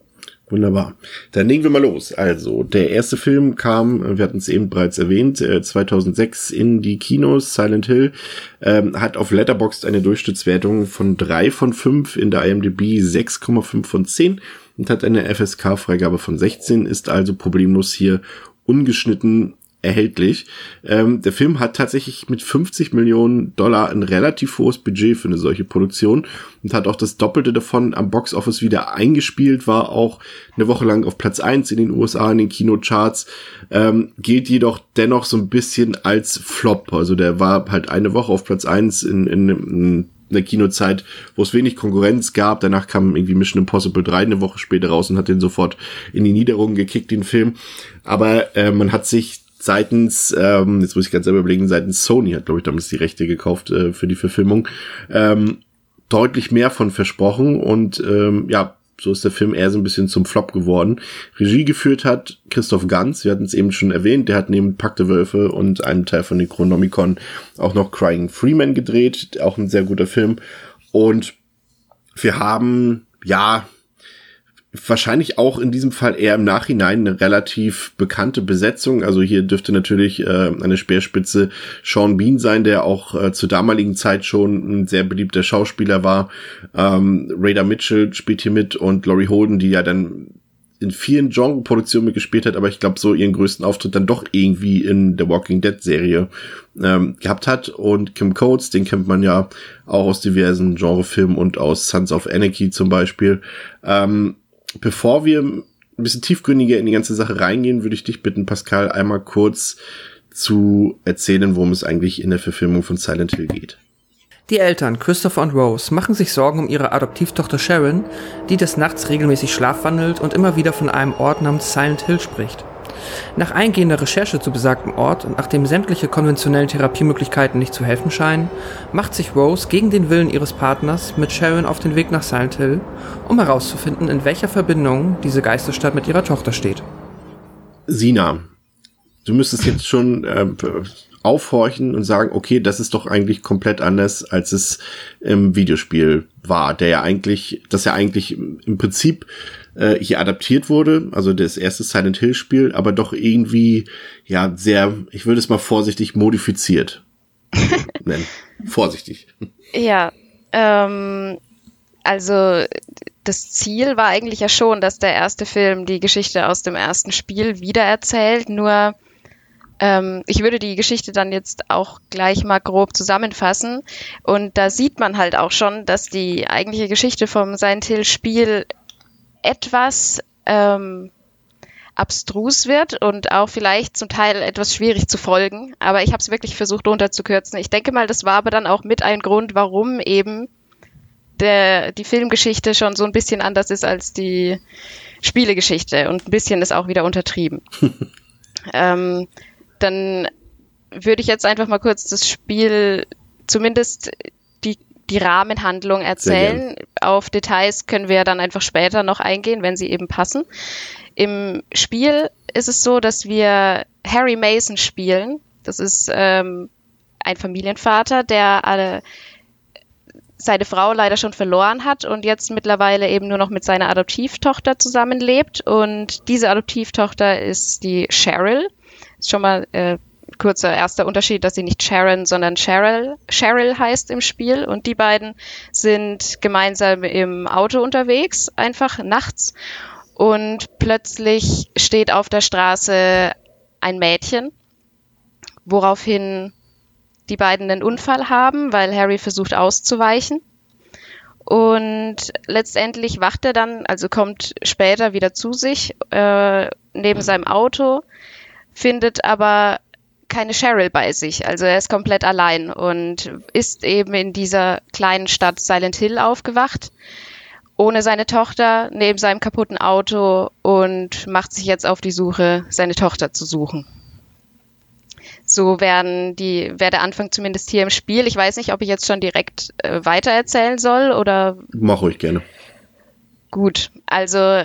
Speaker 1: Wunderbar. Dann legen wir mal los. Also, der erste Film kam, wir hatten es eben bereits erwähnt, 2006 äh, in die Kinos. Silent Hill ähm, hat auf Letterboxd eine Durchschnittswertung von drei von fünf in der IMDb 6,5 von 10 und hat eine FSK-Freigabe von 16, ist also problemlos hier ungeschnitten erhältlich. Ähm, der Film hat tatsächlich mit 50 Millionen Dollar ein relativ hohes Budget für eine solche Produktion und hat auch das Doppelte davon am Boxoffice wieder eingespielt, war auch eine Woche lang auf Platz eins in den USA in den Kinocharts, ähm, gilt jedoch dennoch so ein bisschen als Flop. Also der war halt eine Woche auf Platz eins in, in, in in der Kinozeit, wo es wenig Konkurrenz gab. Danach kam irgendwie Mission Impossible 3 eine Woche später raus und hat den sofort in die Niederung gekickt, den Film. Aber äh, man hat sich seitens, ähm, jetzt muss ich ganz selber überlegen, seitens Sony hat, glaube ich, damals die Rechte gekauft äh, für die Verfilmung, ähm, deutlich mehr von versprochen und ähm, ja, so ist der Film eher so ein bisschen zum Flop geworden. Regie geführt hat Christoph Ganz, wir hatten es eben schon erwähnt, der hat neben Packte Wölfe und einem Teil von Necronomicon auch noch Crying Freeman gedreht, auch ein sehr guter Film. Und wir haben, ja, wahrscheinlich auch in diesem Fall eher im Nachhinein eine relativ bekannte Besetzung. Also hier dürfte natürlich äh, eine Speerspitze Sean Bean sein, der auch äh, zur damaligen Zeit schon ein sehr beliebter Schauspieler war. Ähm, Raider Mitchell spielt hier mit und Laurie Holden, die ja dann in vielen Genre-Produktionen mitgespielt hat, aber ich glaube so ihren größten Auftritt dann doch irgendwie in der Walking Dead Serie ähm, gehabt hat. Und Kim Coates, den kennt man ja auch aus diversen Genrefilmen und aus Sons of Anarchy zum Beispiel. Ähm, bevor wir ein bisschen tiefgründiger in die ganze Sache reingehen, würde ich dich bitten, Pascal, einmal kurz zu erzählen, worum es eigentlich in der Verfilmung von Silent Hill geht.
Speaker 4: Die Eltern, Christopher und Rose, machen sich Sorgen um ihre Adoptivtochter Sharon, die des Nachts regelmäßig schlafwandelt und immer wieder von einem Ort namens Silent Hill spricht. Nach eingehender Recherche zu besagtem Ort und nachdem sämtliche konventionellen Therapiemöglichkeiten nicht zu helfen scheinen, macht sich Rose gegen den Willen ihres Partners mit Sharon auf den Weg nach Silent Hill, um herauszufinden, in welcher Verbindung diese Geisterstadt mit ihrer Tochter steht.
Speaker 1: Sina, du müsstest jetzt schon äh, aufhorchen und sagen, okay, das ist doch eigentlich komplett anders, als es im Videospiel war, der ja eigentlich, das ja eigentlich im Prinzip äh, hier adaptiert wurde, also das erste Silent Hill Spiel, aber doch irgendwie ja sehr, ich würde es mal vorsichtig modifiziert [laughs] nennen. Vorsichtig.
Speaker 3: Ja, ähm, also das Ziel war eigentlich ja schon, dass der erste Film die Geschichte aus dem ersten Spiel wiedererzählt, nur ähm, ich würde die Geschichte dann jetzt auch gleich mal grob zusammenfassen. Und da sieht man halt auch schon, dass die eigentliche Geschichte vom Silent Hill Spiel etwas ähm, abstrus wird und auch vielleicht zum Teil etwas schwierig zu folgen. Aber ich habe es wirklich versucht runterzukürzen. Ich denke mal, das war aber dann auch mit ein Grund, warum eben der, die Filmgeschichte schon so ein bisschen anders ist als die Spielegeschichte und ein bisschen ist auch wieder untertrieben. [laughs] ähm, dann würde ich jetzt einfach mal kurz das Spiel, zumindest die Rahmenhandlung erzählen. Auf Details können wir dann einfach später noch eingehen, wenn sie eben passen. Im Spiel ist es so, dass wir Harry Mason spielen. Das ist ähm, ein Familienvater, der alle seine Frau leider schon verloren hat und jetzt mittlerweile eben nur noch mit seiner Adoptivtochter zusammenlebt. Und diese Adoptivtochter ist die Cheryl. Ist schon mal äh, kurzer erster Unterschied, dass sie nicht Sharon, sondern Cheryl, Cheryl heißt im Spiel. Und die beiden sind gemeinsam im Auto unterwegs, einfach nachts. Und plötzlich steht auf der Straße ein Mädchen, woraufhin die beiden einen Unfall haben, weil Harry versucht auszuweichen. Und letztendlich wacht er dann, also kommt später wieder zu sich, äh, neben seinem Auto, findet aber keine Cheryl bei sich. Also er ist komplett allein und ist eben in dieser kleinen Stadt Silent Hill aufgewacht, ohne seine Tochter, neben seinem kaputten Auto und macht sich jetzt auf die Suche, seine Tochter zu suchen. So werden die, wäre der Anfang zumindest hier im Spiel. Ich weiß nicht, ob ich jetzt schon direkt äh, weitererzählen soll oder.
Speaker 1: Mach ruhig gerne.
Speaker 3: Gut, also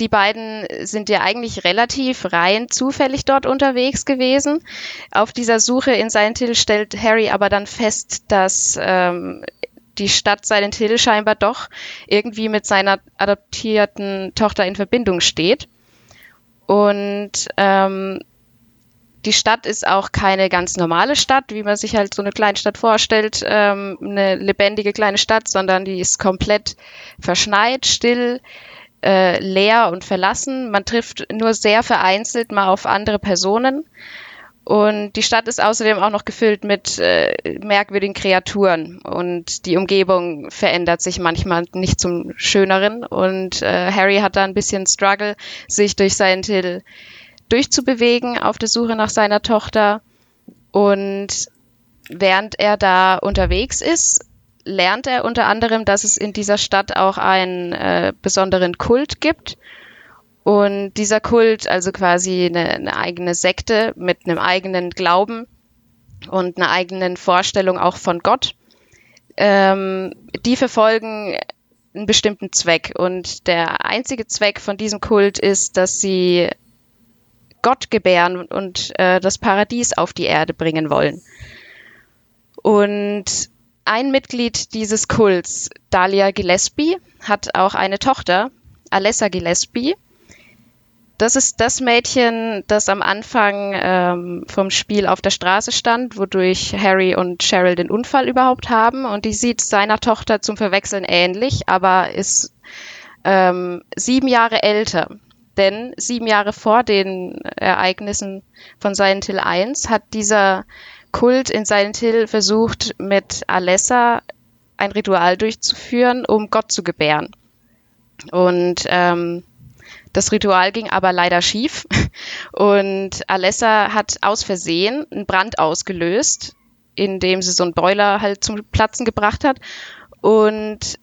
Speaker 3: die beiden sind ja eigentlich relativ rein zufällig dort unterwegs gewesen. Auf dieser Suche in Silent Hill stellt Harry aber dann fest, dass ähm, die Stadt Silent Hill scheinbar doch irgendwie mit seiner adoptierten Tochter in Verbindung steht. Und ähm, die Stadt ist auch keine ganz normale Stadt, wie man sich halt so eine kleine Stadt vorstellt, ähm, eine lebendige kleine Stadt, sondern die ist komplett verschneit, still, äh, leer und verlassen. Man trifft nur sehr vereinzelt mal auf andere Personen. Und die Stadt ist außerdem auch noch gefüllt mit äh, merkwürdigen Kreaturen und die Umgebung verändert sich manchmal nicht zum Schöneren. Und äh, Harry hat da ein bisschen Struggle, sich durch Silent Hill durchzubewegen auf der Suche nach seiner Tochter. Und während er da unterwegs ist, lernt er unter anderem, dass es in dieser Stadt auch einen äh, besonderen Kult gibt. Und dieser Kult, also quasi eine, eine eigene Sekte mit einem eigenen Glauben und einer eigenen Vorstellung auch von Gott, ähm, die verfolgen einen bestimmten Zweck. Und der einzige Zweck von diesem Kult ist, dass sie Gott gebären und äh, das Paradies auf die Erde bringen wollen. Und ein Mitglied dieses Kults, Dahlia Gillespie, hat auch eine Tochter, Alessa Gillespie. Das ist das Mädchen, das am Anfang ähm, vom Spiel auf der Straße stand, wodurch Harry und Cheryl den Unfall überhaupt haben. Und die sieht seiner Tochter zum Verwechseln ähnlich, aber ist ähm, sieben Jahre älter. Denn sieben Jahre vor den Ereignissen von Silent Hill 1 hat dieser Kult in Silent Hill versucht, mit Alessa ein Ritual durchzuführen, um Gott zu gebären. Und ähm, das Ritual ging aber leider schief [laughs] und Alessa hat aus Versehen einen Brand ausgelöst, indem sie so einen Boiler halt zum Platzen gebracht hat. Und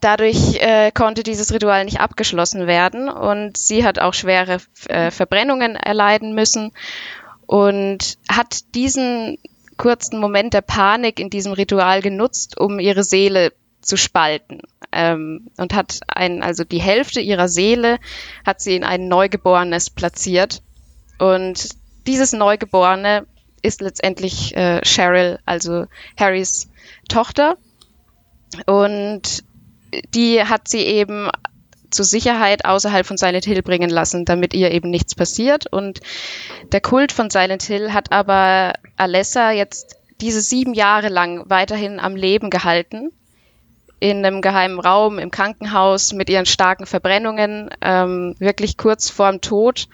Speaker 3: Dadurch äh, konnte dieses Ritual nicht abgeschlossen werden und sie hat auch schwere äh, Verbrennungen erleiden müssen und hat diesen kurzen Moment der Panik in diesem Ritual genutzt, um ihre Seele zu spalten. Ähm, und hat ein, also die Hälfte ihrer Seele hat sie in ein Neugeborenes platziert. Und dieses Neugeborene ist letztendlich äh, Cheryl, also Harrys Tochter. Und die hat sie eben zur Sicherheit außerhalb von Silent Hill bringen lassen, damit ihr eben nichts passiert. Und der Kult von Silent Hill hat aber Alessa jetzt diese sieben Jahre lang weiterhin am Leben gehalten. In einem geheimen Raum, im Krankenhaus, mit ihren starken Verbrennungen, ähm, wirklich kurz vorm Tod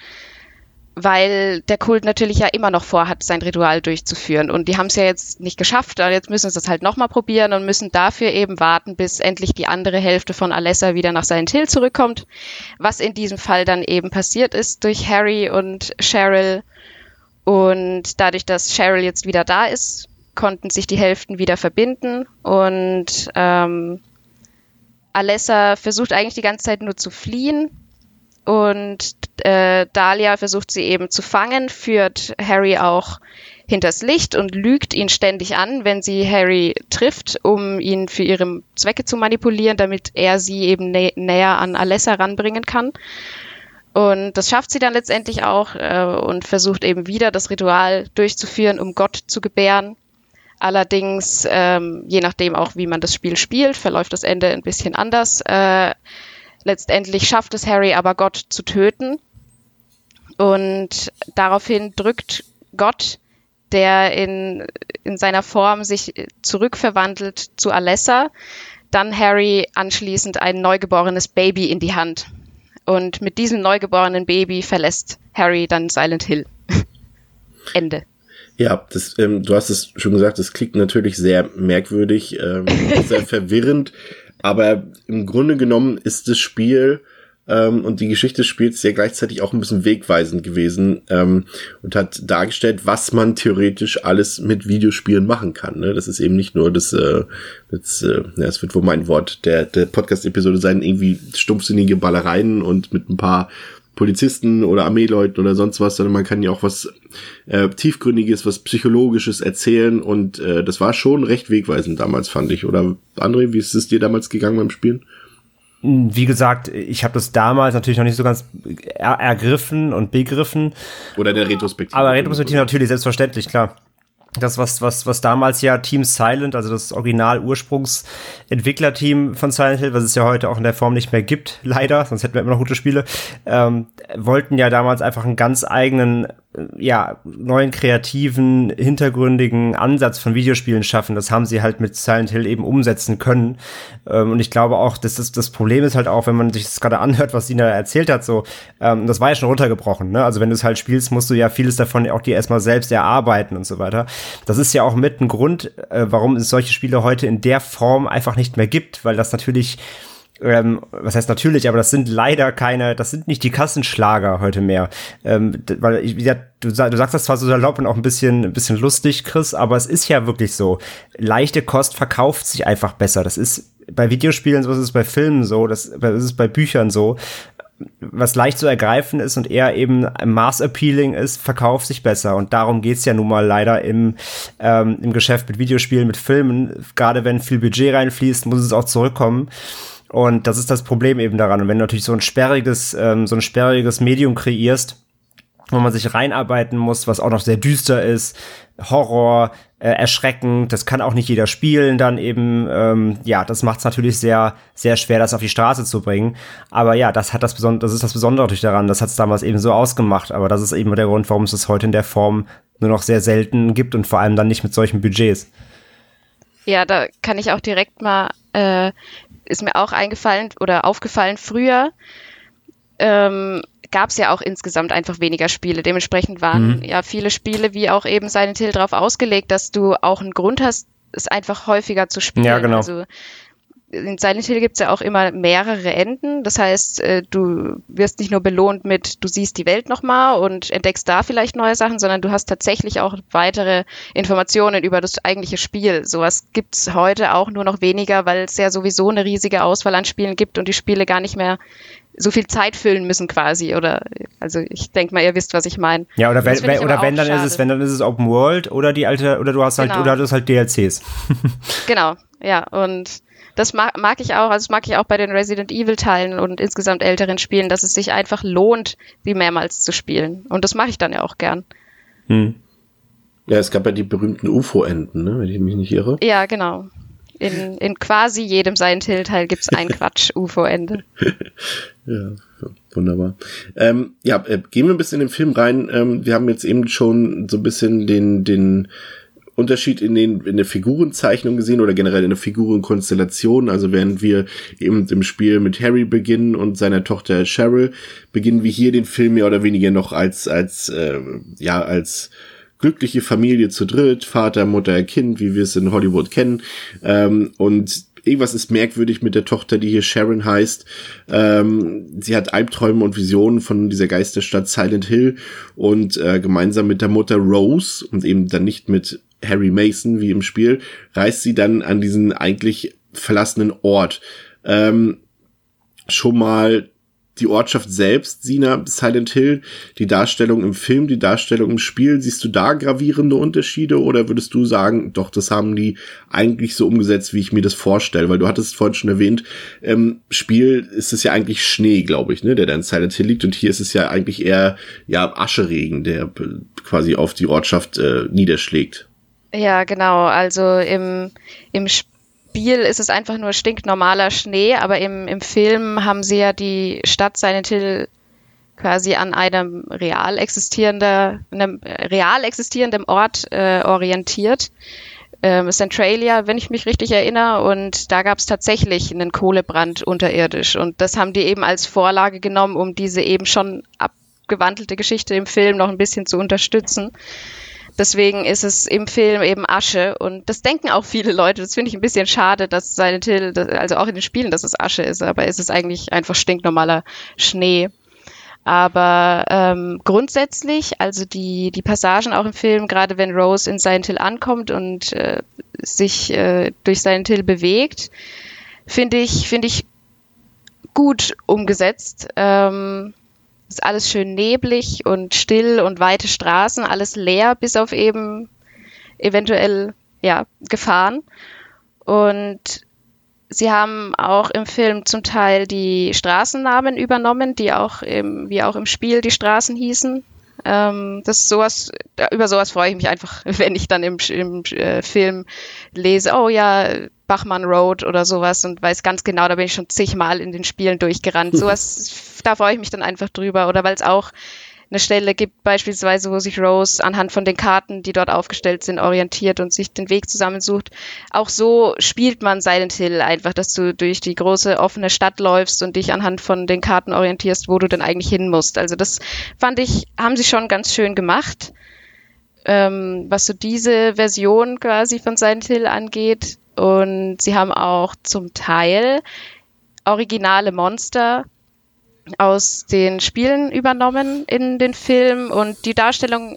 Speaker 3: weil der Kult natürlich ja immer noch vorhat, sein Ritual durchzuführen. Und die haben es ja jetzt nicht geschafft, aber jetzt müssen sie es halt nochmal probieren und müssen dafür eben warten, bis endlich die andere Hälfte von Alessa wieder nach Silent Hill zurückkommt. Was in diesem Fall dann eben passiert ist durch Harry und Cheryl. Und dadurch, dass Cheryl jetzt wieder da ist, konnten sich die Hälften wieder verbinden und ähm, Alessa versucht eigentlich die ganze Zeit nur zu fliehen, und äh, Dahlia versucht sie eben zu fangen, führt Harry auch hinters Licht und lügt ihn ständig an, wenn sie Harry trifft, um ihn für ihre Zwecke zu manipulieren, damit er sie eben nä näher an Alessa ranbringen kann. Und das schafft sie dann letztendlich auch äh, und versucht eben wieder das Ritual durchzuführen, um Gott zu gebären. Allerdings, ähm, je nachdem auch, wie man das Spiel spielt, verläuft das Ende ein bisschen anders. Äh, letztendlich schafft es Harry aber, Gott zu töten. Und daraufhin drückt Gott, der in, in seiner Form sich zurückverwandelt zu Alessa, dann Harry anschließend ein neugeborenes Baby in die Hand. Und mit diesem neugeborenen Baby verlässt Harry dann Silent Hill. [laughs] Ende.
Speaker 1: Ja, das, ähm, du hast es schon gesagt, das klingt natürlich sehr merkwürdig, ähm, sehr [laughs] verwirrend, aber im Grunde genommen ist das Spiel ähm, und die Geschichte des Spiels ja gleichzeitig auch ein bisschen wegweisend gewesen ähm, und hat dargestellt, was man theoretisch alles mit Videospielen machen kann. Ne? Das ist eben nicht nur das, äh, das, äh, ja, das wird wohl mein Wort der, der Podcast-Episode sein, irgendwie stumpfsinnige Ballereien und mit ein paar Polizisten oder Armeeleuten oder sonst was, sondern man kann ja auch was äh, tiefgründiges, was psychologisches erzählen und äh, das war schon recht wegweisend damals, fand ich. Oder André, wie ist es dir damals gegangen beim Spielen?
Speaker 2: Wie gesagt, ich habe das damals natürlich noch nicht so ganz er ergriffen und begriffen.
Speaker 1: Oder der Retrospektive.
Speaker 2: Aber Retrospektive natürlich, selbstverständlich, klar das, was, was, was damals ja Team Silent, also das Original-Ursprungs-Entwicklerteam von Silent Hill, was es ja heute auch in der Form nicht mehr gibt, [laughs] leider, sonst hätten wir immer noch gute Spiele, ähm, wollten ja damals einfach einen ganz eigenen, äh, ja, neuen kreativen, hintergründigen Ansatz von Videospielen schaffen. Das haben sie halt mit Silent Hill eben umsetzen können. Ähm, und ich glaube auch, das, das Problem ist halt auch, wenn man sich das gerade anhört, was Sina erzählt hat, so, ähm, das war ja schon runtergebrochen, ne? Also wenn du es halt spielst, musst du ja vieles davon auch dir erstmal selbst erarbeiten und so weiter. Das ist ja auch mit ein Grund, äh, warum es solche Spiele heute in der Form einfach nicht mehr gibt, weil das natürlich ähm, was heißt natürlich, aber das sind leider keine, das sind nicht die Kassenschlager heute mehr. Ähm, weil, wie gesagt, du, du sagst das zwar so salopp und auch ein bisschen, ein bisschen lustig, Chris, aber es ist ja wirklich so. Leichte Kost verkauft sich einfach besser. Das ist bei Videospielen so, das ist bei Filmen so, das, das ist bei Büchern so was leicht zu ergreifen ist und eher eben Mass-Appealing ist, verkauft sich besser. Und darum geht's ja nun mal leider im, ähm, im Geschäft mit Videospielen, mit Filmen. Gerade wenn viel Budget reinfließt, muss es auch zurückkommen. Und das ist das Problem eben daran. Und wenn du natürlich so ein sperriges, ähm, so ein sperriges Medium kreierst, wo man sich reinarbeiten muss, was auch noch sehr düster ist, Horror, äh, erschreckend, das kann auch nicht jeder spielen, dann eben, ähm, ja, das macht es natürlich sehr, sehr schwer, das auf die Straße zu bringen. Aber ja, das hat das Besondere, das ist das Besondere natürlich daran, das hat es damals eben so ausgemacht, aber das ist eben der Grund, warum es es heute in der Form nur noch sehr selten gibt und vor allem dann nicht mit solchen Budgets.
Speaker 3: Ja, da kann ich auch direkt mal, äh, ist mir auch eingefallen oder aufgefallen früher, ähm, gab es ja auch insgesamt einfach weniger Spiele. Dementsprechend waren mhm. ja viele Spiele, wie auch eben Silent Hill, darauf ausgelegt, dass du auch einen Grund hast, es einfach häufiger zu spielen.
Speaker 2: Ja, genau.
Speaker 3: Also in Silent Hill gibt es ja auch immer mehrere Enden. Das heißt, äh, du wirst nicht nur belohnt mit, du siehst die Welt nochmal und entdeckst da vielleicht neue Sachen, sondern du hast tatsächlich auch weitere Informationen über das eigentliche Spiel. Sowas gibt's heute auch nur noch weniger, weil es ja sowieso eine riesige Auswahl an Spielen gibt und die Spiele gar nicht mehr so viel Zeit füllen müssen quasi oder also ich denke mal ihr wisst was ich meine
Speaker 2: ja oder wenn, wenn oder wenn dann schade. ist es wenn dann ist es Open World oder die alte oder du hast halt genau. oder du hast halt DLCs [laughs]
Speaker 3: genau ja und das mag, mag ich auch, also das mag ich auch bei den Resident Evil Teilen und insgesamt älteren Spielen, dass es sich einfach lohnt, sie mehrmals zu spielen. Und das mache ich dann ja auch gern. Hm.
Speaker 1: Ja, es gab ja die berühmten UFO-Enden, ne, wenn ich mich nicht irre.
Speaker 3: Ja, genau. In, in quasi jedem Silent Hill Teil gibt's ein [laughs] Quatsch-UFO-Ende. [laughs]
Speaker 1: ja, wunderbar. Ähm, ja, äh, gehen wir ein bisschen in den Film rein. Ähm, wir haben jetzt eben schon so ein bisschen den, den Unterschied in den in der Figurenzeichnung gesehen oder generell in der Figurenkonstellation. Also während wir eben im Spiel mit Harry beginnen und seiner Tochter Cheryl, beginnen wir hier den Film mehr oder weniger noch als als äh, ja als glückliche Familie zu dritt, Vater, Mutter, Kind, wie wir es in Hollywood kennen. Ähm, und irgendwas ist merkwürdig mit der Tochter, die hier Sharon heißt. Ähm, sie hat Albträume und Visionen von dieser Geisterstadt Silent Hill und äh, gemeinsam mit der Mutter Rose und eben dann nicht mit Harry Mason wie im Spiel, reist sie dann an diesen eigentlich verlassenen Ort. Ähm, schon mal die Ortschaft selbst, Sina, Silent Hill, die Darstellung im Film, die Darstellung im Spiel, siehst du da gravierende Unterschiede oder würdest du sagen, doch, das haben die eigentlich so umgesetzt, wie ich mir das vorstelle? Weil du hattest vorhin schon erwähnt, im Spiel ist es ja eigentlich Schnee, glaube ich, ne, der da in Silent Hill liegt und hier ist es ja eigentlich eher, ja, Ascheregen, der quasi auf die Ortschaft äh, niederschlägt.
Speaker 3: Ja, genau. Also im, im Spiel ist es einfach nur stinknormaler Schnee, aber im, im Film haben sie ja die Stadt Silent quasi an einem real existierender, einem real existierenden Ort äh, orientiert. Ähm, Centralia, wenn ich mich richtig erinnere, und da gab es tatsächlich einen Kohlebrand unterirdisch. Und das haben die eben als Vorlage genommen, um diese eben schon abgewandelte Geschichte im Film noch ein bisschen zu unterstützen. Deswegen ist es im Film eben Asche und das denken auch viele Leute. Das finde ich ein bisschen schade, dass Silent Hill, also auch in den Spielen, dass es Asche ist, aber es ist eigentlich einfach stinknormaler Schnee. Aber ähm, grundsätzlich, also die, die Passagen auch im Film, gerade wenn Rose in Silent Hill ankommt und äh, sich äh, durch Silent Hill bewegt, finde ich, finde ich gut umgesetzt. Ähm, ist alles schön neblig und still und weite Straßen, alles leer, bis auf eben eventuell ja, Gefahren. Und sie haben auch im Film zum Teil die Straßennamen übernommen, die auch im, wie auch im Spiel die Straßen hießen. Ähm, das sowas, über sowas freue ich mich einfach, [laughs] wenn ich dann im, im äh, Film lese, oh ja, Bachmann Road oder sowas und weiß ganz genau, da bin ich schon zigmal in den Spielen durchgerannt. [laughs] Sowas, da freue ich mich dann einfach drüber. Oder weil es auch eine Stelle gibt, beispielsweise, wo sich Rose anhand von den Karten, die dort aufgestellt sind, orientiert und sich den Weg zusammensucht. Auch so spielt man Silent Hill einfach, dass du durch die große offene Stadt läufst und dich anhand von den Karten orientierst, wo du denn eigentlich hin musst. Also das fand ich, haben sie schon ganz schön gemacht. Ähm, was so diese Version quasi von Silent Hill angeht. Und sie haben auch zum Teil originale Monster aus den Spielen übernommen in den Film und die Darstellung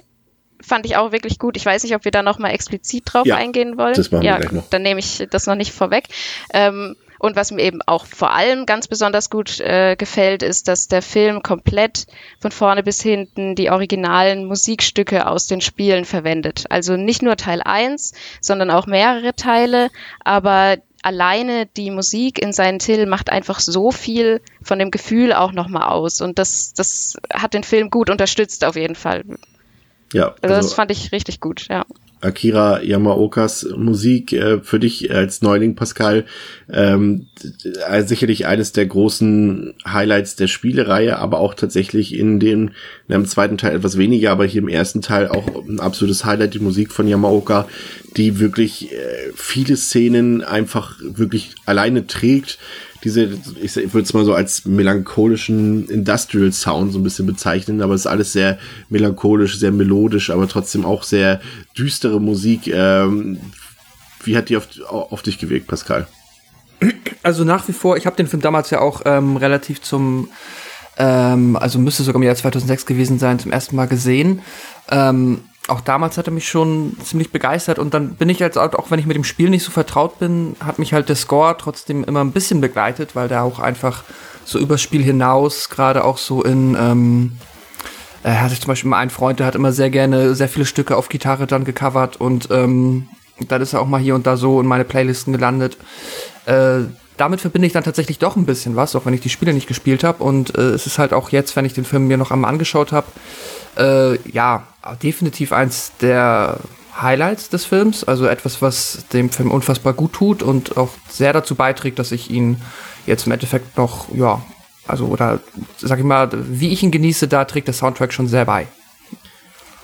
Speaker 3: fand ich auch wirklich gut. Ich weiß nicht, ob wir da noch mal explizit drauf ja, eingehen wollen.
Speaker 1: Das machen
Speaker 3: ja,
Speaker 1: wir gleich noch.
Speaker 3: dann nehme ich das noch nicht vorweg. Ähm, und was mir eben auch vor allem ganz besonders gut äh, gefällt, ist, dass der Film komplett von vorne bis hinten die originalen Musikstücke aus den Spielen verwendet. Also nicht nur Teil 1, sondern auch mehrere Teile, aber alleine die Musik in seinen Till macht einfach so viel von dem Gefühl auch nochmal aus. Und das, das hat den Film gut unterstützt auf jeden Fall.
Speaker 1: Ja.
Speaker 3: Also, also das fand ich richtig gut, ja.
Speaker 1: Akira Yamaokas Musik äh, für dich als Neuling, Pascal, ähm, äh, sicherlich eines der großen Highlights der Spielereihe, aber auch tatsächlich in dem, in dem zweiten Teil etwas weniger, aber hier im ersten Teil auch ein absolutes Highlight, die Musik von Yamaoka, die wirklich äh, viele Szenen einfach wirklich alleine trägt diese, ich, würde es mal so als melancholischen Industrial Sound so ein bisschen bezeichnen, aber es ist alles sehr melancholisch, sehr melodisch, aber trotzdem auch sehr düstere Musik. Ähm, wie hat die auf, auf dich gewirkt, Pascal?
Speaker 4: Also nach wie vor, ich habe den Film damals ja auch ähm, relativ zum, ähm, also müsste sogar im Jahr 2006 gewesen sein, zum ersten Mal gesehen. Ähm, auch damals hat er mich schon ziemlich begeistert und dann bin ich jetzt auch, wenn ich mit dem Spiel nicht so vertraut bin, hat mich halt der Score trotzdem immer ein bisschen begleitet, weil der auch einfach so übers Spiel hinaus, gerade auch so in, ähm, er hatte zum Beispiel mal einen Freund, der hat immer sehr gerne sehr viele Stücke auf Gitarre dann gecovert und ähm, dann ist er auch mal hier und da so in meine Playlisten gelandet. Äh, damit verbinde ich dann tatsächlich doch ein bisschen was, auch wenn ich die Spiele nicht gespielt habe. Und äh, es ist halt auch jetzt, wenn ich den Film mir noch einmal angeschaut habe, äh, ja, definitiv eins der Highlights des Films. Also etwas, was dem Film unfassbar gut tut und auch sehr dazu beiträgt, dass ich ihn jetzt im Endeffekt noch, ja, also oder sag ich mal, wie ich ihn genieße, da trägt der Soundtrack schon sehr bei.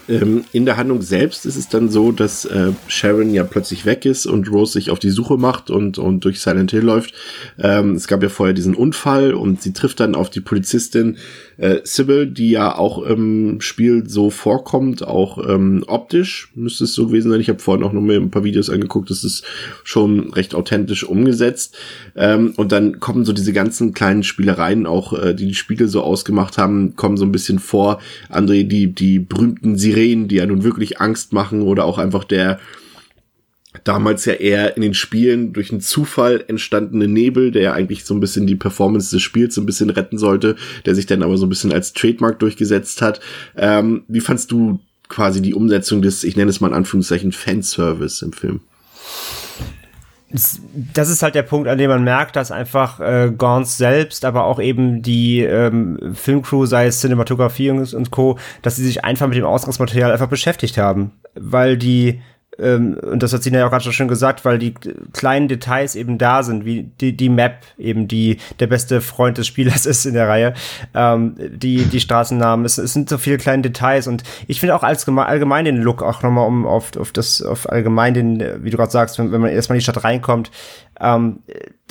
Speaker 1: Ähm, in der Handlung selbst ist es dann so, dass äh, Sharon ja plötzlich weg ist und Rose sich auf die Suche macht und, und durch Silent Hill läuft. Ähm, es gab ja vorher diesen Unfall und sie trifft dann auf die Polizistin äh, Sybil, die ja auch im Spiel so vorkommt, auch ähm, optisch müsste es so gewesen sein. Ich habe vorhin auch noch mal ein paar Videos angeguckt, das ist schon recht authentisch umgesetzt. Ähm, und dann kommen so diese ganzen kleinen Spielereien, auch äh, die die Spiele so ausgemacht haben, kommen so ein bisschen vor. André, die, die berühmten Sirenen, die ja nun wirklich Angst machen oder auch einfach der damals ja eher in den Spielen durch einen Zufall entstandene Nebel, der ja eigentlich so ein bisschen die Performance des Spiels so ein bisschen retten sollte, der sich dann aber so ein bisschen als Trademark durchgesetzt hat. Ähm, wie fandst du quasi die Umsetzung des, ich nenne es mal in Anführungszeichen, Fanservice im Film?
Speaker 2: das ist halt der Punkt, an dem man merkt, dass einfach äh, Gauntz selbst, aber auch eben die ähm, Filmcrew, sei es Cinematografie und, und Co., dass sie sich einfach mit dem Ausgangsmaterial einfach beschäftigt haben, weil die und das hat Sina ja auch gerade schon gesagt, weil die kleinen Details eben da sind, wie die, die Map eben, die der beste Freund des Spielers [laughs] ist in der Reihe, ähm, die, die Straßennamen, es, es sind so viele kleine Details und ich finde auch als allgemein den Look, auch nochmal um auf, auf das, auf allgemein den, wie du gerade sagst, wenn, wenn man erstmal in die Stadt reinkommt, ähm,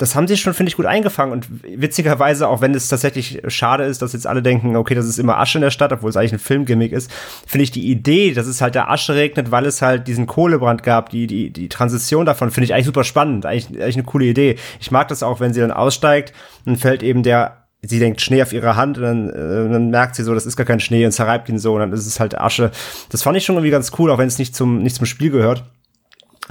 Speaker 2: das haben sie schon, finde ich, gut eingefangen. Und witzigerweise, auch wenn es tatsächlich schade ist, dass jetzt alle denken, okay, das ist immer Asche in der Stadt, obwohl es eigentlich ein Filmgimmick ist, finde ich die Idee, dass es halt der Asche regnet, weil es halt diesen Kohlebrand gab, die, die, die Transition davon, finde ich eigentlich super spannend. Eigentlich, eigentlich eine coole Idee. Ich mag das auch, wenn sie dann aussteigt, dann fällt eben der sie denkt Schnee auf ihre Hand und dann, äh, dann merkt sie so, das ist gar kein Schnee und zerreibt ihn so und dann ist es halt Asche. Das fand ich schon irgendwie ganz cool, auch wenn es nicht zum, nicht zum Spiel gehört.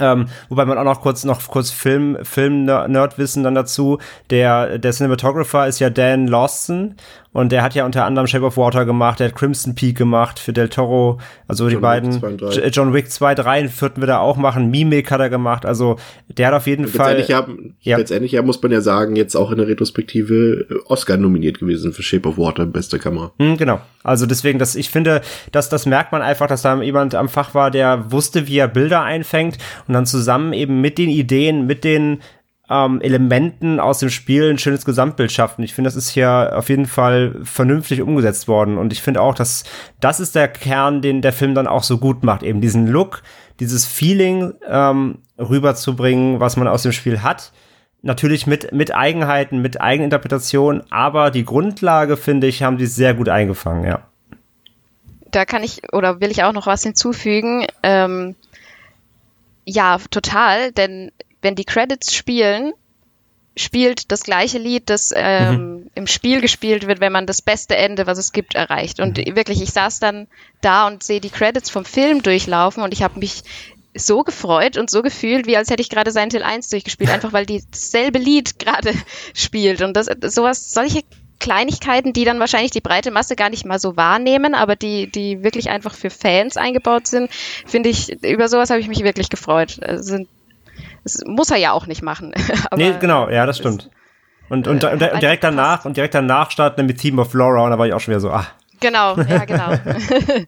Speaker 2: Ähm, wobei man auch noch kurz noch kurz Film Film Nerdwissen dann dazu. Der der Cinematographer ist ja Dan Lawson und der hat ja unter anderem Shape of Water gemacht, der hat Crimson Peak gemacht für Del Toro, also John die beiden Wick John Wick 2, 3, den vierten wird er auch machen, Mimik hat er gemacht, also der hat auf jeden
Speaker 1: letztendlich
Speaker 2: Fall.
Speaker 1: Ja, ja. Letztendlich ja, muss man ja sagen, jetzt auch in der Retrospektive Oscar nominiert gewesen für Shape of Water, beste Kamera.
Speaker 2: Hm, genau. Also deswegen, dass ich finde, dass das merkt man einfach, dass da jemand am Fach war, der wusste, wie er Bilder einfängt und dann zusammen eben mit den Ideen, mit den ähm, Elementen aus dem Spiel ein schönes Gesamtbild schaffen. Ich finde, das ist hier auf jeden Fall vernünftig umgesetzt worden. Und ich finde auch, dass das ist der Kern, den der Film dann auch so gut macht. Eben diesen Look, dieses Feeling ähm, rüberzubringen, was man aus dem Spiel hat. Natürlich mit, mit Eigenheiten, mit Eigeninterpretation, aber die Grundlage, finde ich, haben die sehr gut eingefangen, ja.
Speaker 3: Da kann ich oder will ich auch noch was hinzufügen. Ähm, ja, total, denn wenn die Credits spielen, spielt das gleiche Lied, das ähm, mhm. im Spiel gespielt wird, wenn man das beste Ende, was es gibt, erreicht. Und mhm. wirklich, ich saß dann da und sehe die Credits vom Film durchlaufen und ich habe mich so gefreut und so gefühlt, wie als hätte ich gerade Silent Hill 1 durchgespielt, einfach weil die dasselbe Lied [laughs] gerade spielt. Und das sowas, solche Kleinigkeiten, die dann wahrscheinlich die breite Masse gar nicht mal so wahrnehmen, aber die, die wirklich einfach für Fans eingebaut sind, finde ich, über sowas habe ich mich wirklich gefreut. Also, das muss er ja auch nicht machen. [laughs]
Speaker 2: nee, genau, ja, das stimmt. Und, und, und, und direkt danach, und direkt danach starten mit Team of Laura und da war ich auch schon wieder so, ah.
Speaker 3: Genau, ja, genau. [laughs]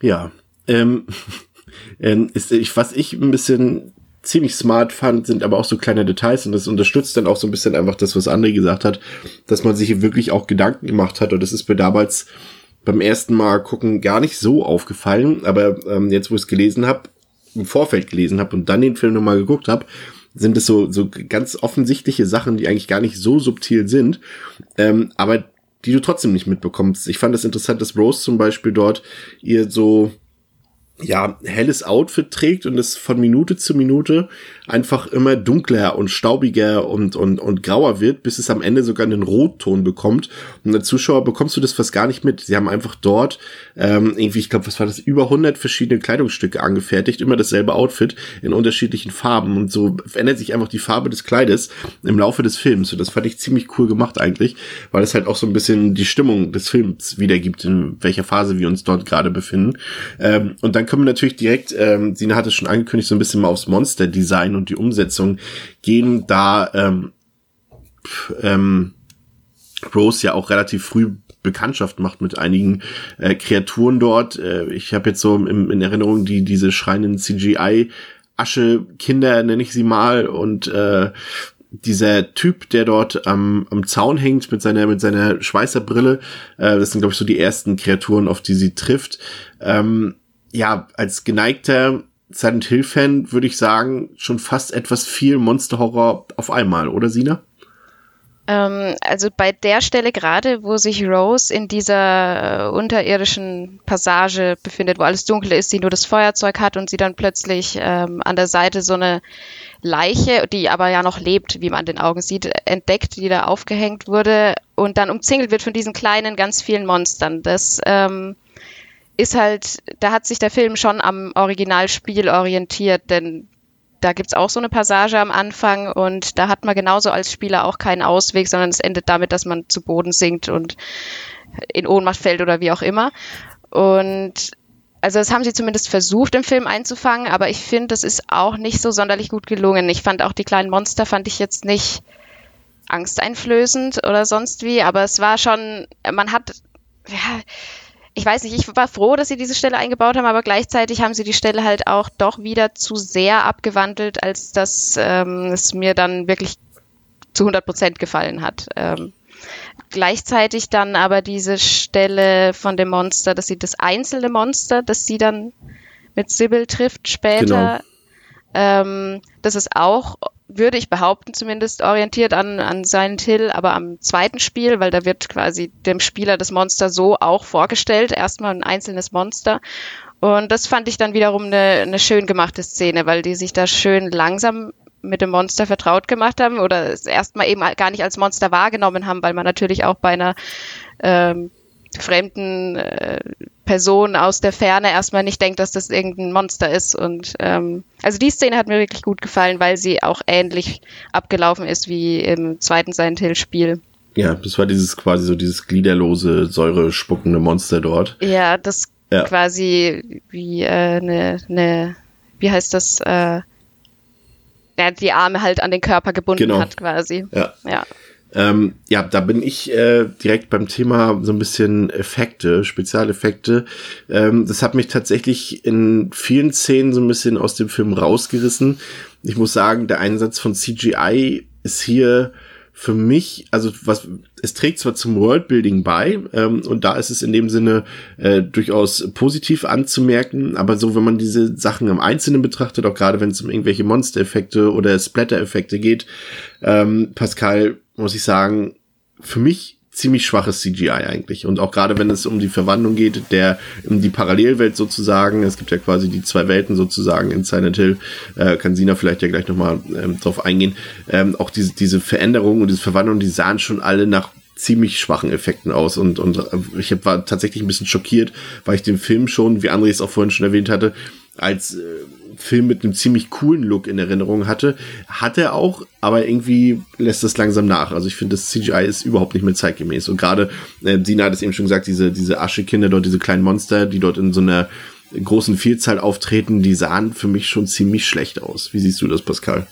Speaker 1: ja, ähm, [laughs] ähm, ist, ich, was ich ein bisschen ziemlich smart fand, sind aber auch so kleine Details und das unterstützt dann auch so ein bisschen einfach das, was André gesagt hat, dass man sich hier wirklich auch Gedanken gemacht hat und das ist mir damals beim ersten Mal gucken gar nicht so aufgefallen, aber ähm, jetzt, wo ich es gelesen habe, im Vorfeld gelesen habe und dann den Film nochmal geguckt habe, sind es so, so ganz offensichtliche Sachen, die eigentlich gar nicht so subtil sind, ähm, aber die du trotzdem nicht mitbekommst. Ich fand es das interessant, dass Rose zum Beispiel dort ihr so ja, helles Outfit trägt und es von Minute zu Minute einfach immer dunkler und staubiger und, und, und grauer wird, bis es am Ende sogar einen Rotton bekommt. Und als Zuschauer bekommst du das fast gar nicht mit. Sie haben einfach dort ähm, irgendwie, ich glaube, was war das, über 100 verschiedene Kleidungsstücke angefertigt, immer dasselbe Outfit in unterschiedlichen Farben. Und so verändert sich einfach die Farbe des Kleides im Laufe des Films. Und das fand ich ziemlich cool gemacht eigentlich, weil es halt auch so ein bisschen die Stimmung des Films wiedergibt, in welcher Phase wir uns dort gerade befinden. Ähm, und dann können wir natürlich direkt, ähm, Sina hat es schon angekündigt, so ein bisschen mal aufs Monster-Design und die Umsetzung gehen, da ähm, ähm, Rose ja auch relativ früh Bekanntschaft macht mit einigen äh, Kreaturen dort. Äh, ich habe jetzt so im, in Erinnerung die diese schreienden CGI Asche Kinder nenne ich sie mal und äh, dieser Typ, der dort am, am Zaun hängt mit seiner mit seiner Schweißerbrille, äh, das sind glaube ich so die ersten Kreaturen, auf die sie trifft. Ähm, ja, als geneigter Silent Hill Fan würde ich sagen, schon fast etwas viel Monster Horror auf einmal, oder Sina?
Speaker 3: Ähm, also bei der Stelle gerade, wo sich Rose in dieser äh, unterirdischen Passage befindet, wo alles dunkel ist, sie nur das Feuerzeug hat und sie dann plötzlich ähm, an der Seite so eine Leiche, die aber ja noch lebt, wie man an den Augen sieht, entdeckt, die da aufgehängt wurde und dann umzingelt wird von diesen kleinen, ganz vielen Monstern. Das ähm, ist halt, da hat sich der Film schon am Originalspiel orientiert, denn da gibt's auch so eine Passage am Anfang und da hat man genauso als Spieler auch keinen Ausweg, sondern es endet damit, dass man zu Boden sinkt und in Ohnmacht fällt oder wie auch immer. Und also das haben sie zumindest versucht im Film einzufangen, aber ich finde, das ist auch nicht so sonderlich gut gelungen. Ich fand auch die kleinen Monster fand ich jetzt nicht angsteinflößend oder sonst wie, aber es war schon, man hat, ja, ich weiß nicht, ich war froh, dass sie diese Stelle eingebaut haben, aber gleichzeitig haben sie die Stelle halt auch doch wieder zu sehr abgewandelt, als dass ähm, es mir dann wirklich zu 100 Prozent gefallen hat. Ähm, gleichzeitig dann aber diese Stelle von dem Monster, dass sie das einzelne Monster, das sie dann mit Sybil trifft später, genau. ähm, das ist auch würde ich behaupten, zumindest orientiert an, an Silent Hill, aber am zweiten Spiel, weil da wird quasi dem Spieler das Monster so auch vorgestellt, erstmal ein einzelnes Monster. Und das fand ich dann wiederum eine, eine schön gemachte Szene, weil die sich da schön langsam mit dem Monster vertraut gemacht haben oder es erstmal eben gar nicht als Monster wahrgenommen haben, weil man natürlich auch bei einer ähm, fremden äh, Person aus der Ferne erstmal nicht denkt, dass das irgendein Monster ist. Und ähm, also die Szene hat mir wirklich gut gefallen, weil sie auch ähnlich abgelaufen ist wie im zweiten Silent Hill Spiel.
Speaker 1: Ja, das war dieses quasi so dieses gliederlose, säurespuckende Monster dort.
Speaker 3: Ja, das ja. quasi wie eine, äh, ne, ne, wie heißt das, äh, ja, die Arme halt an den Körper gebunden genau. hat quasi.
Speaker 1: Ja. ja. Ähm, ja, da bin ich äh, direkt beim Thema so ein bisschen Effekte, Spezialeffekte. Ähm, das hat mich tatsächlich in vielen Szenen so ein bisschen aus dem Film rausgerissen. Ich muss sagen, der Einsatz von CGI ist hier für mich, also was, es trägt zwar zum Worldbuilding bei, ähm, und da ist es in dem Sinne äh, durchaus positiv anzumerken, aber so, wenn man diese Sachen im Einzelnen betrachtet, auch gerade wenn es um irgendwelche Monster-Effekte oder Splatter-Effekte geht, ähm, Pascal, muss ich sagen, für mich ziemlich schwaches CGI eigentlich. Und auch gerade wenn es um die Verwandlung geht, der um die Parallelwelt sozusagen, es gibt ja quasi die zwei Welten sozusagen in Silent Hill, äh, kann Sina vielleicht ja gleich nochmal ähm, drauf eingehen. Ähm, auch diese, diese Veränderung und diese Verwandlung, die sahen schon alle nach ziemlich schwachen Effekten aus und, und äh, ich war tatsächlich ein bisschen schockiert, weil ich den Film schon, wie André es auch vorhin schon erwähnt hatte, als äh, Film mit einem ziemlich coolen Look in Erinnerung hatte. Hat er auch, aber irgendwie lässt es langsam nach. Also ich finde, das CGI ist überhaupt nicht mehr zeitgemäß. Und gerade, äh, Sina hat es eben schon gesagt, diese, diese Aschekinder dort, diese kleinen Monster, die dort in so einer großen Vielzahl auftreten, die sahen für mich schon ziemlich schlecht aus. Wie siehst du das, Pascal?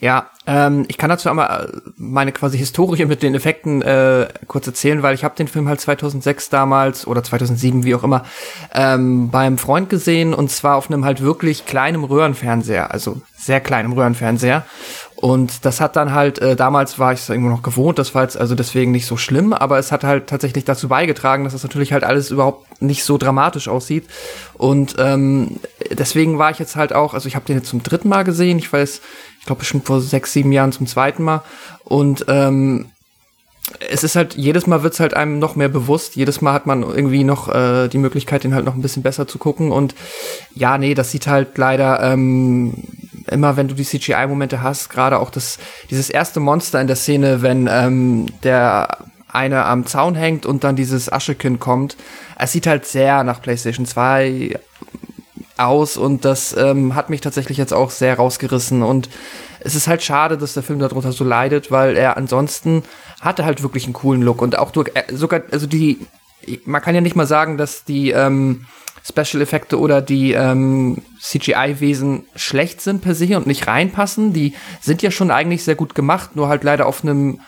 Speaker 4: Ja, ähm, ich kann dazu einmal äh, meine quasi Historie mit den Effekten äh, kurz erzählen, weil ich habe den Film halt 2006 damals oder 2007, wie auch immer, ähm, beim Freund gesehen und zwar auf einem halt wirklich kleinen Röhrenfernseher, also sehr kleinem Röhrenfernseher. Und das hat dann halt, äh, damals war ich es irgendwo noch gewohnt, das war jetzt also deswegen nicht so schlimm, aber es hat halt tatsächlich dazu beigetragen, dass das natürlich halt alles überhaupt nicht so dramatisch aussieht. Und ähm, deswegen war ich jetzt halt auch, also ich habe den jetzt zum dritten Mal gesehen, ich weiß, ich glaube bestimmt vor sechs, sieben Jahren zum zweiten Mal. Und ähm, es ist halt, jedes Mal wird's halt einem noch mehr bewusst. Jedes Mal hat man irgendwie noch äh, die Möglichkeit, den halt noch ein bisschen besser zu gucken. Und ja, nee, das sieht halt leider ähm, immer, wenn du die CGI-Momente hast, gerade auch das, dieses erste Monster in der Szene, wenn ähm, der eine am Zaun hängt und dann dieses Aschekind kommt. Es sieht halt sehr nach PlayStation 2 aus und das ähm, hat mich tatsächlich jetzt auch sehr rausgerissen und es ist halt schade, dass der Film darunter so leidet, weil er ansonsten hatte halt wirklich einen coolen Look und auch durch, äh, sogar, also die, man kann ja nicht mal sagen, dass die ähm, Special-Effekte oder die ähm, CGI-Wesen schlecht sind per se und nicht reinpassen. Die sind ja schon eigentlich sehr gut gemacht, nur halt leider auf einem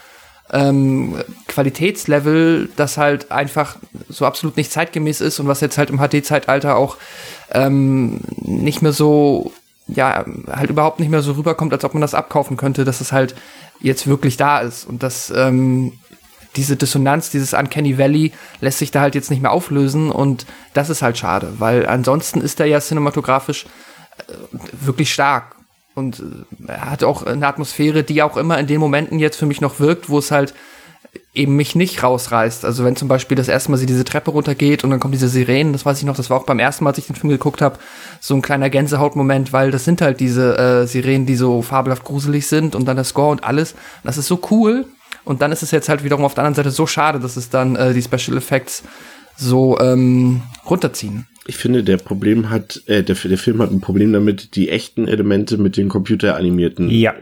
Speaker 4: ähm, Qualitätslevel, das halt einfach so absolut nicht zeitgemäß ist und was jetzt halt im HD-Zeitalter auch ähm, nicht mehr so, ja, halt überhaupt nicht mehr so rüberkommt, als ob man das abkaufen könnte, dass es halt jetzt wirklich da ist und dass ähm, diese Dissonanz, dieses Uncanny Valley lässt sich da halt jetzt nicht mehr auflösen und das ist halt schade, weil ansonsten ist er ja cinematografisch äh, wirklich stark und äh, er hat auch eine Atmosphäre, die auch immer in den Momenten jetzt für mich noch wirkt, wo es halt eben mich nicht rausreißt. Also wenn zum Beispiel das erste Mal sie diese Treppe runtergeht und dann kommen diese Sirenen, das weiß ich noch, das war auch beim ersten Mal, als ich den Film geguckt habe, so ein kleiner Gänsehautmoment, weil das sind halt diese äh, Sirenen, die so fabelhaft gruselig sind und dann der Score und alles. Das ist so cool. Und dann ist es jetzt halt wiederum auf der anderen Seite so schade, dass es dann äh, die Special Effects so ähm, runterziehen.
Speaker 1: Ich finde, der Problem hat, äh, der, der Film hat ein Problem damit, die echten Elemente mit den computeranimierten
Speaker 2: Ja.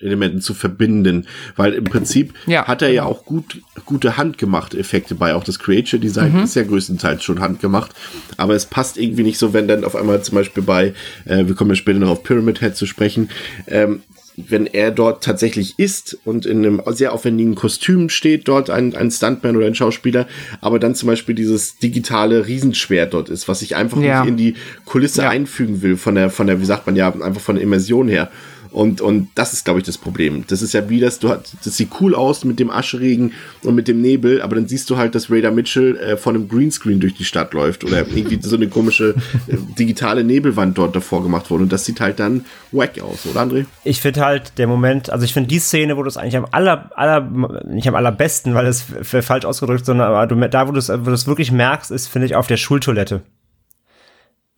Speaker 1: Elementen zu verbinden, weil im Prinzip
Speaker 4: Ja,
Speaker 1: hat er ja auch gut, gute handgemachte Effekte bei. Auch das Creature Design ist ja größtenteils schon handgemacht, aber es passt irgendwie nicht so, wenn dann auf einmal zum Beispiel bei, äh, wir kommen ja später noch auf Pyramid Head zu sprechen, ähm, wenn er dort tatsächlich ist und in einem sehr aufwendigen Kostüm steht, dort ein, ein Stuntman oder ein Schauspieler, aber dann zum Beispiel dieses digitale Riesenschwert dort ist, was ich einfach
Speaker 4: Ja.
Speaker 1: nicht in die Kulisse
Speaker 4: Ja.
Speaker 1: einfügen will, von der, von der, wie sagt man ja, einfach von der Immersion her. Und, und das ist, glaube ich, das Problem. Das ist ja wie das, du hast, das sieht cool aus mit dem Ascheregen und mit dem Nebel, aber dann siehst du halt, dass Raider Mitchell äh, von einem Greenscreen durch die Stadt läuft oder irgendwie so eine komische äh, digitale Nebelwand dort davor gemacht wurde. Und das sieht halt dann wack aus, oder André?
Speaker 2: Ich finde halt der Moment, also ich finde die Szene, wo du es eigentlich am aller, aller, nicht am allerbesten, weil es falsch ausgedrückt, sondern aber du, da, wo du es wirklich merkst, ist, finde ich, auf der Schultoilette.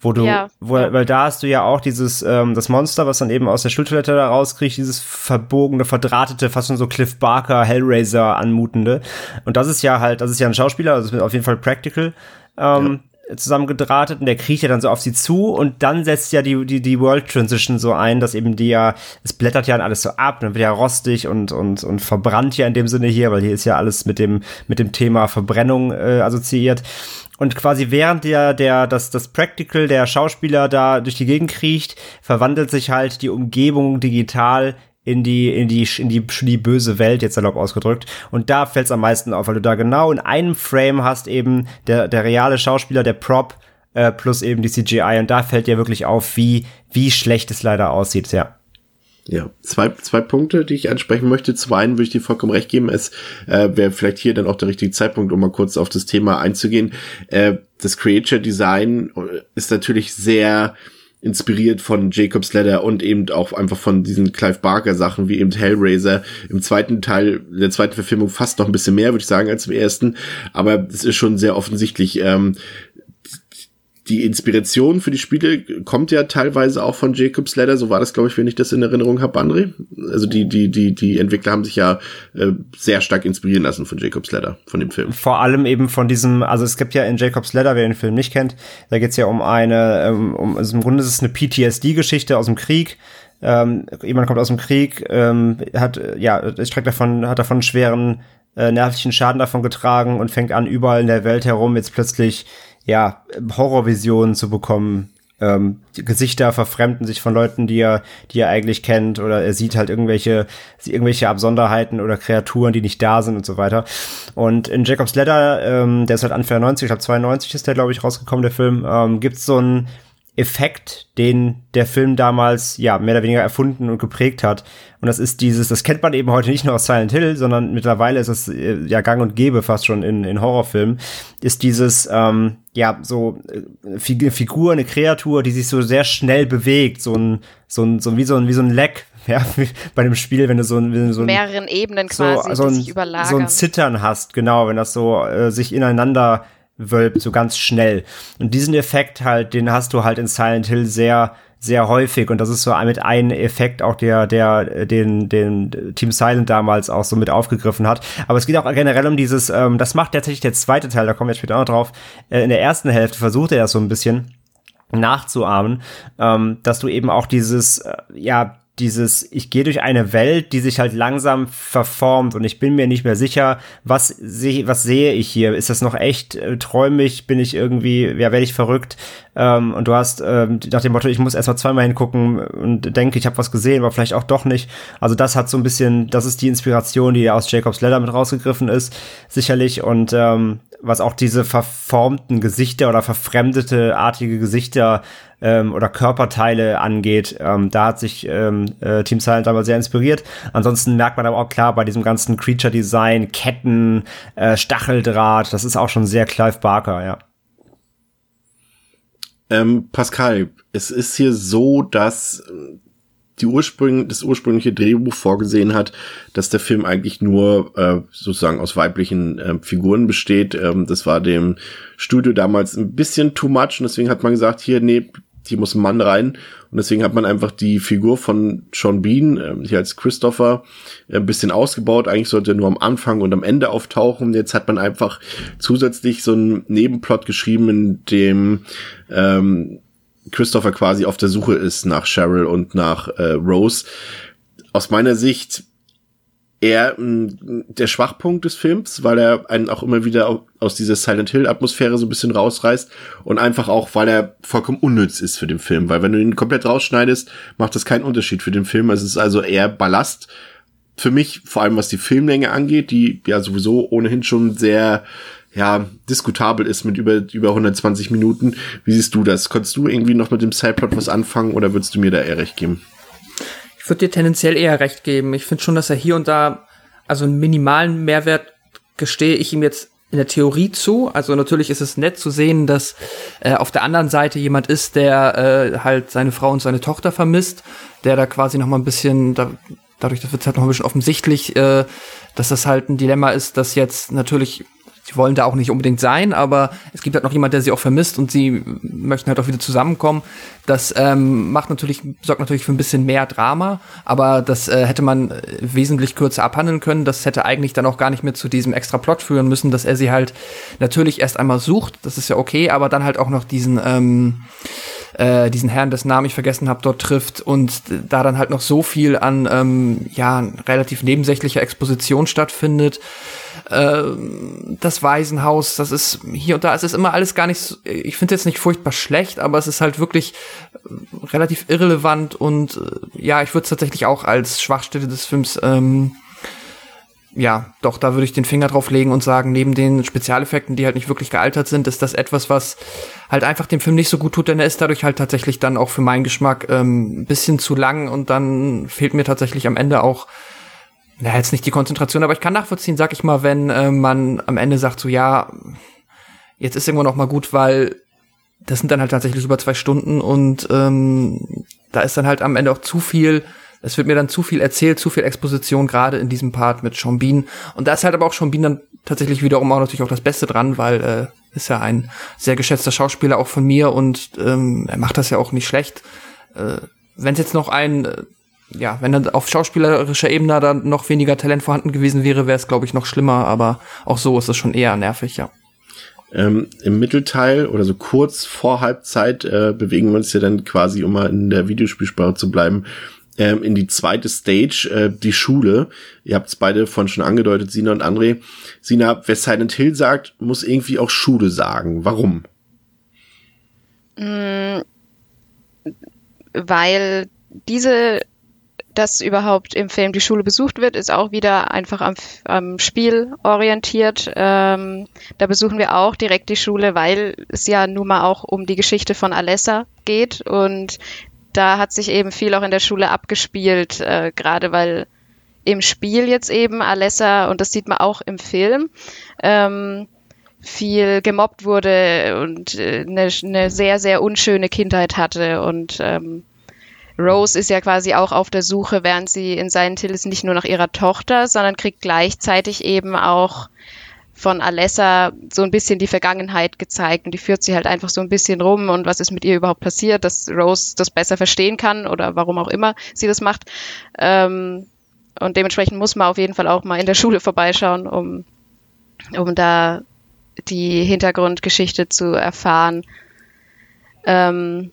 Speaker 2: Wo du,
Speaker 3: Ja,
Speaker 2: wo,
Speaker 3: ja.
Speaker 2: weil da hast du ja auch dieses, ähm, das Monster, was dann eben aus der Schultoilette da rauskriegt, dieses verbogene, verdrahtete, fast schon so Cliff Barker, Hellraiser anmutende. Und das ist ja halt, das ist ja ein Schauspieler, also auf jeden Fall practical, ähm, zusammengedrahtet und der kriecht ja dann so auf sie zu und dann setzt ja die, die, die World Transition so ein, dass eben die ja, es blättert ja alles so ab, dann wird ja rostig und, und, und verbrannt ja in dem Sinne hier, weil hier ist ja alles mit dem, mit dem Thema Verbrennung äh, assoziiert. Und quasi während der, der, das, das Practical der Schauspieler da durch die Gegend kriecht, verwandelt sich halt die Umgebung digital in die, in die, in die, in die böse Welt, jetzt salopp ausgedrückt. Und da fällt es am meisten auf, weil du da genau in einem Frame hast eben der, der reale Schauspieler, der Prop, äh, plus eben die CGI. Und da fällt dir wirklich auf, wie, wie schlecht es leider aussieht, ja.
Speaker 1: Ja, zwei, zwei Punkte, die ich ansprechen möchte. Zum einen würde ich dir vollkommen recht geben, es äh, wäre vielleicht hier dann auch der richtige Zeitpunkt, um mal kurz auf das Thema einzugehen. Äh, das Creature Design äh, ist natürlich sehr inspiriert von Jacob's Ladder und eben auch einfach von diesen Clive Barker Sachen wie eben Hellraiser. Im zweiten Teil, der zweiten Verfilmung fast noch ein bisschen mehr, würde ich sagen, als im ersten. Aber es ist schon sehr offensichtlich, ähm, die Inspiration für die Spiele kommt ja teilweise auch von Jacob's Ladder, so war das, glaube ich, wenn ich das in Erinnerung habe, André. Also die, die, die, die Entwickler haben sich ja äh, sehr stark inspirieren lassen von Jacob's Ladder, von dem Film.
Speaker 2: Vor allem eben von diesem, also es gibt ja in Jacob's Ladder, wer den Film nicht kennt, da geht's ja um eine, ähm, um, also im Grunde ist es eine PTSD-Geschichte aus dem Krieg. Ähm, jemand kommt aus dem Krieg, ähm, hat, äh, ja, ist direkt davon, hat davon einen schweren äh, nervlichen Schaden davon getragen und fängt an, überall in der Welt herum jetzt plötzlich, ja, Horrorvisionen zu bekommen. Ähm, Gesichter verfremden sich von Leuten, die er, die er eigentlich kennt, oder er sieht halt irgendwelche, irgendwelche Absonderheiten oder Kreaturen, die nicht da sind und so weiter. Und in Jacob's Ladder, ähm, der ist halt Anfang der 90, ich glaube 92 ist der, glaube ich, rausgekommen, der Film, ähm, gibt's so einen Effekt, den der Film damals ja mehr oder weniger erfunden und geprägt hat. Und das ist dieses, das kennt man eben heute nicht nur aus Silent Hill, sondern mittlerweile ist es äh, ja gang und gäbe fast schon in, in Horrorfilmen, ist dieses, ähm, ja, so äh, Figur, eine Kreatur, die sich so sehr schnell bewegt, so ein, so ein, so wie so ein, wie so ein Leck, [laughs] ja, bei einem Spiel, wenn du so ein, wenn du so ein
Speaker 3: mehreren Ebenen
Speaker 2: so,
Speaker 3: quasi,
Speaker 2: so,
Speaker 3: die
Speaker 2: ein,
Speaker 3: sich überlagern.
Speaker 2: so ein Zittern hast, genau, wenn das so äh, sich ineinander wölbt, so ganz schnell. Und diesen Effekt halt, den hast du halt in Silent Hill sehr, sehr häufig. Und das ist so mit ein Effekt auch der, der, äh, den, den Team Silent damals auch so mit aufgegriffen hat. Aber es geht auch generell um dieses, ähm, das macht tatsächlich der zweite Teil, da kommen wir später auch noch drauf. Äh, in der ersten Hälfte versucht er das so ein bisschen nachzuahmen, ähm, dass du eben auch dieses, äh, ja, dieses, ich gehe durch eine Welt, die sich halt langsam verformt und ich bin mir nicht mehr sicher, was sehe, was sehe ich hier? Ist das noch echt? Äh, Träume? Bin ich irgendwie, ja, werde ich verrückt? Ähm, und du hast ähm, nach dem Motto, ich muss erstmal zweimal hingucken und denke, ich habe was gesehen, aber vielleicht auch doch nicht. Also das hat so ein bisschen, das ist die Inspiration, die aus Jacobs Ladder mit rausgegriffen ist, sicherlich. Und ähm, was auch diese verformten Gesichter oder verfremdete artige Gesichter ähm, oder Körperteile angeht, ähm, da hat sich ähm, äh, Team Silent aber sehr inspiriert. Ansonsten merkt man aber auch klar bei diesem ganzen Creature-Design, Ketten, äh, Stacheldraht, das ist auch schon sehr Clive Barker, ja.
Speaker 1: Ähm, Pascal, es ist hier so, dass äh, die Ursprung, das ursprüngliche Drehbuch vorgesehen hat, dass der Film eigentlich nur äh, sozusagen aus weiblichen äh, Figuren besteht. Ähm, das war dem Studio damals ein bisschen too much und deswegen hat man gesagt, hier, nee, hier muss ein Mann rein. Und deswegen hat man einfach die Figur von Sean Bean, äh, hier als Christopher, äh, ein bisschen ausgebaut. Eigentlich sollte er nur am Anfang und am Ende auftauchen. Jetzt hat man einfach zusätzlich so einen Nebenplot geschrieben, in dem ähm, Christopher quasi auf der Suche ist nach Cheryl und nach äh, Rose. Aus meiner Sicht eher mh, der Schwachpunkt des Films, weil er einen auch immer wieder aus dieser Silent Hill Atmosphäre so ein bisschen rausreißt und einfach auch, weil er vollkommen unnütz ist für den Film, weil wenn du ihn komplett rausschneidest, macht das keinen Unterschied für den Film. Es ist also eher Ballast für mich, vor allem was die Filmlänge angeht, die ja sowieso ohnehin schon sehr ja, diskutabel ist mit über, über 120 Minuten. Wie siehst du das? Konntest du irgendwie noch mit dem Sideplot was anfangen oder würdest du mir da eher recht geben?
Speaker 4: Ich würde dir tendenziell eher recht geben. Ich finde schon, dass er hier und da, also einen minimalen Mehrwert gestehe ich ihm jetzt in der Theorie zu. Also natürlich ist es nett zu sehen, dass äh, auf der anderen Seite jemand ist, der äh, halt seine Frau und seine Tochter vermisst, der da quasi noch mal ein bisschen, da, dadurch wird halt noch ein bisschen offensichtlich, äh, dass das halt ein Dilemma ist, dass jetzt natürlich sie wollen da auch nicht unbedingt sein, aber es gibt halt noch jemand, der sie auch vermisst und sie möchten halt auch wieder zusammenkommen. Das ähm, macht natürlich, sorgt natürlich für ein bisschen mehr Drama, aber das äh, hätte man äh, wesentlich kürzer abhandeln können. Das hätte eigentlich dann auch gar nicht mehr zu diesem extra Plot führen müssen, dass er sie halt natürlich erst einmal sucht, das ist ja okay, aber dann halt auch noch diesen ähm, äh, diesen Herrn, dessen Namen ich vergessen habe, dort trifft und da dann halt noch so viel an ähm, ja relativ nebensächlicher Exposition stattfindet. Äh, das Waisenhaus, das ist hier und da, es ist immer alles gar nicht, so, ich finde jetzt nicht furchtbar schlecht, aber es ist halt wirklich äh, relativ irrelevant und äh, ja, ich würde es tatsächlich auch als Schwachstelle des Films ähm, ja, doch, da würde ich den Finger drauf legen und sagen, neben den Spezialeffekten, die halt nicht wirklich gealtert sind, ist das etwas, was halt einfach dem Film nicht so gut tut, denn er ist dadurch halt tatsächlich dann auch für meinen Geschmack ähm, bisschen zu lang und dann fehlt mir tatsächlich am Ende auch, na, jetzt nicht die Konzentration, aber ich kann nachvollziehen, sag ich mal, wenn äh, man am Ende sagt, so ja, jetzt ist irgendwo noch mal gut, weil das sind dann halt tatsächlich über zwei Stunden und ähm, da ist dann halt am Ende auch zu viel es wird mir dann zu viel erzählt, zu viel Exposition, gerade in diesem Part mit Bean. Und da ist halt aber auch Bean dann tatsächlich wiederum auch natürlich auch das Beste dran, weil äh, ist ja ein sehr geschätzter Schauspieler auch von mir und ähm, er macht das ja auch nicht schlecht. Äh, wenn es jetzt noch ein, äh, ja, wenn dann auf schauspielerischer Ebene dann noch weniger Talent vorhanden gewesen wäre, wäre es, glaube ich, noch schlimmer, aber auch so ist es schon eher nervig, ja.
Speaker 1: Ähm, Im Mittelteil oder so kurz vor Halbzeit äh, bewegen wir uns ja dann quasi, um mal in der Videospielsprache zu bleiben, ähm, in die zweite Stage, äh, die Schule. Ihr habt es beide von schon angedeutet, Sina und André. Sina, wer Silent Hill sagt, muss irgendwie auch Schule sagen. Warum?
Speaker 3: Mm, weil diese, dass überhaupt im Film die Schule besucht wird, ist auch wieder einfach am, am Spiel orientiert. Ähm, da besuchen wir auch direkt die Schule, weil es ja nun mal auch um die Geschichte von Alessa geht und da hat sich eben viel auch in der Schule abgespielt, äh, gerade weil im Spiel jetzt eben Alessa, und das sieht man auch im Film, ähm, viel gemobbt wurde und äh, eine, eine sehr, sehr unschöne Kindheit hatte. Und ähm, Rose ist ja quasi auch auf der Suche, während sie in seinen Till ist, nicht nur nach ihrer Tochter, sondern kriegt gleichzeitig eben auch von Alessa so ein bisschen die Vergangenheit gezeigt und die führt sie halt einfach so ein bisschen rum und was ist mit ihr überhaupt passiert, dass Rose das besser verstehen kann oder warum auch immer sie das macht. Ähm, und dementsprechend muss man auf jeden Fall auch mal in der Schule vorbeischauen, um, um da die Hintergrundgeschichte zu erfahren. Ähm,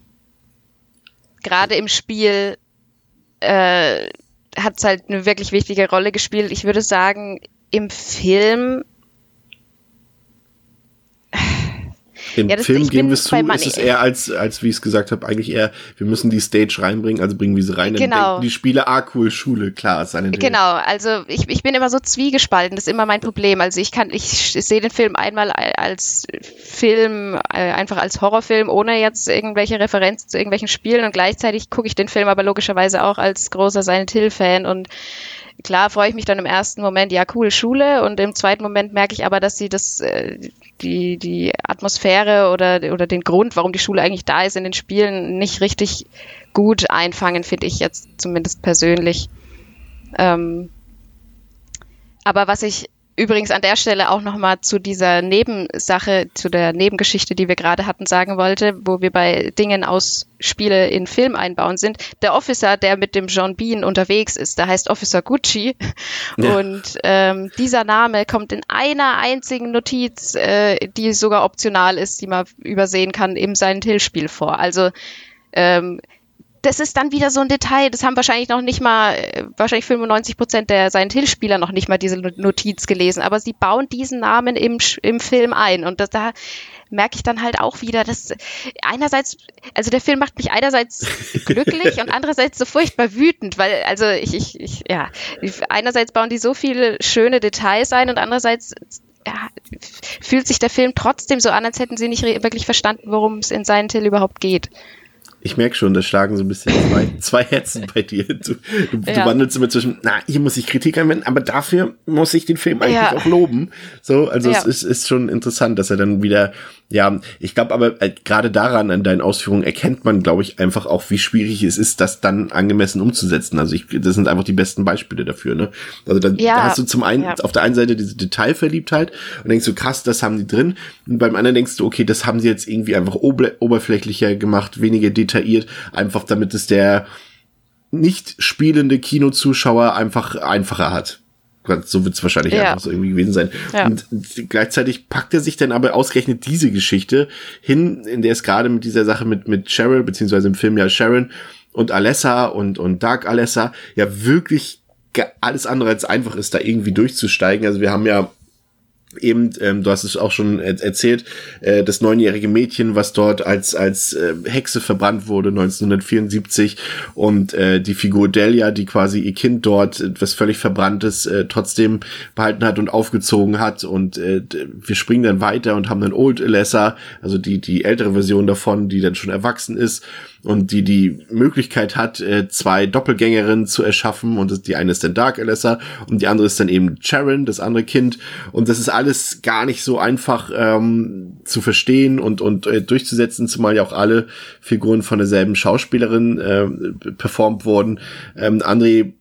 Speaker 3: Gerade im Spiel äh, hat es halt eine wirklich wichtige Rolle gespielt. Ich würde sagen, im Film
Speaker 1: Im ja, Film geben wir es zu, ist es eher als, als wie ich es gesagt habe, eigentlich eher, wir müssen die Stage reinbringen, also bringen wir sie rein.
Speaker 3: Genau.
Speaker 1: die Spiele, ah cool, Schule, klar, ist eine
Speaker 3: Genau, also ich, ich bin immer so zwiegespalten, das ist immer mein Problem. Also ich kann, ich, ich sehe den Film einmal als Film, äh, einfach als Horrorfilm, ohne jetzt irgendwelche Referenzen zu irgendwelchen Spielen und gleichzeitig gucke ich den Film aber logischerweise auch als großer Silent Hill-Fan und klar freue ich mich dann im ersten Moment, ja, cool, Schule. Und im zweiten Moment merke ich aber, dass sie das, äh, die, die Atmosphäre oder, oder den Grund, warum die Schule eigentlich da ist in den Spielen, nicht richtig gut einfangen, finde ich jetzt zumindest persönlich. Ähm, aber was ich übrigens an der Stelle auch nochmal zu dieser Nebensache, zu der Nebengeschichte, die wir gerade hatten, sagen wollte, wo wir bei Dingen aus Spiele in Film einbauen sind. Der Officer, der mit dem John Bean unterwegs ist, der heißt Officer Gucci. Ja. Und ähm, dieser Name kommt in einer einzigen Notiz, äh, die sogar optional ist, die man übersehen kann, im Silent Hill Spiel vor. Also ähm, das ist dann wieder so ein Detail, das haben wahrscheinlich noch nicht mal, äh, wahrscheinlich 95 Prozent der Silent Hill-Spieler noch nicht mal diese Notiz gelesen, aber sie bauen diesen Namen im, im Film ein und das, da merke ich dann halt auch wieder, dass einerseits, also der Film macht mich einerseits [laughs] glücklich und andererseits so furchtbar wütend, weil, also ich, ich, ich, ja, einerseits bauen die so viele schöne Details ein und andererseits ja, fühlt sich der Film trotzdem so an, als hätten sie nicht wirklich verstanden, worum es in Silent Hill überhaupt geht.
Speaker 1: Ich merke schon, da schlagen so ein bisschen zwei, [laughs] zwei Herzen bei dir. Du, du, ja. du wandelst immer zwischen, na, hier muss ich Kritik anwenden, aber dafür muss ich den Film eigentlich ja. auch loben. So, also ja. es ist, ist schon interessant, dass er dann wieder ja, ich glaube aber äh, gerade daran an deinen Ausführungen erkennt man, glaube ich, einfach auch, wie schwierig es ist, das dann angemessen umzusetzen. Also ich, das sind einfach die besten Beispiele dafür. Ne? Also da, ja, da hast du zum einen auf der einen Seite diese Detailverliebtheit und denkst du, krass, das haben die drin. Und beim anderen denkst du, okay, das haben sie jetzt irgendwie einfach oberflächlicher gemacht, weniger detailliert, einfach damit es der nicht spielende Kinozuschauer einfach einfacher hat. So wird es wahrscheinlich ja. einfach so irgendwie gewesen sein. Ja. Und gleichzeitig packt er sich dann aber ausgerechnet diese Geschichte hin, in der es gerade mit dieser Sache mit, mit Cheryl, beziehungsweise im Film ja Sharon und Alessa und, und Dark Alessa ja wirklich alles andere als einfach ist, da irgendwie durchzusteigen. Also wir haben ja eben, ähm, du hast es auch schon erzählt, äh, das neunjährige Mädchen, was dort als als äh, Hexe verbrannt wurde 1974 und äh, die Figur Delia, die quasi ihr Kind dort, was völlig verbranntes, äh, trotzdem behalten hat und aufgezogen hat und äh, wir springen dann weiter und haben dann Old Alessa, also die die ältere Version davon, die dann schon erwachsen ist und die die Möglichkeit hat, äh, zwei Doppelgängerinnen zu erschaffen und die eine ist dann Dark Alessa und die andere ist dann eben Sharon, das andere Kind und das ist alles gar nicht so einfach ähm, zu verstehen und und äh, durchzusetzen, zumal ja auch alle Figuren von derselben Schauspielerin äh, performt wurden. Ähm, André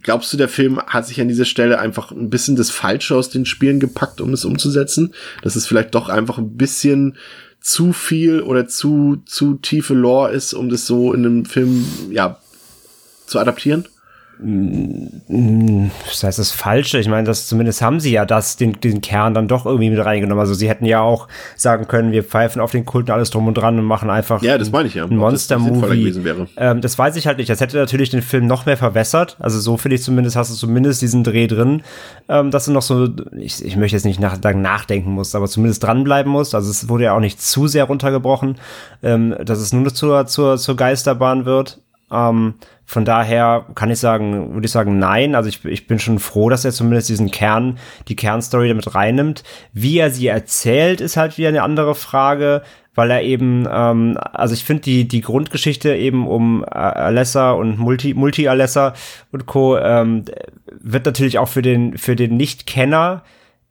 Speaker 1: Glaubst du, der Film hat sich an dieser Stelle einfach ein bisschen das Falsche aus den Spielen gepackt, um es umzusetzen? Dass es vielleicht doch einfach ein bisschen zu viel oder zu, zu tiefe Lore ist, um das so in einem Film, ja, zu adaptieren?
Speaker 2: Das heißt das Falsche. Ich meine, das zumindest haben sie ja das, den, den Kern dann doch irgendwie mit reingenommen. Also sie hätten ja auch sagen können, wir pfeifen auf den Kult und alles drum und dran und machen einfach
Speaker 1: ja, das meine ich ja.
Speaker 2: ein Monster-Movie. Ähm, das weiß ich halt nicht. Das hätte natürlich den Film noch mehr verwässert. Also so finde ich zumindest, hast du zumindest diesen Dreh drin, ähm, dass du noch so, ich, ich möchte jetzt nicht nach, nachdenken musst, aber zumindest dranbleiben musst. Also es wurde ja auch nicht zu sehr runtergebrochen, ähm, dass es nur zur, zur, zur Geisterbahn wird. Ähm, von daher kann ich sagen, würde ich sagen, nein. Also ich, ich bin schon froh, dass er zumindest diesen Kern, die Kernstory damit reinnimmt. Wie er sie erzählt, ist halt wieder eine andere Frage, weil er eben, ähm, also ich finde die, die Grundgeschichte eben um äh, Alessa und Multi, Multi-Alessa und Co. Ähm, wird natürlich auch für den, für den Nicht-Kenner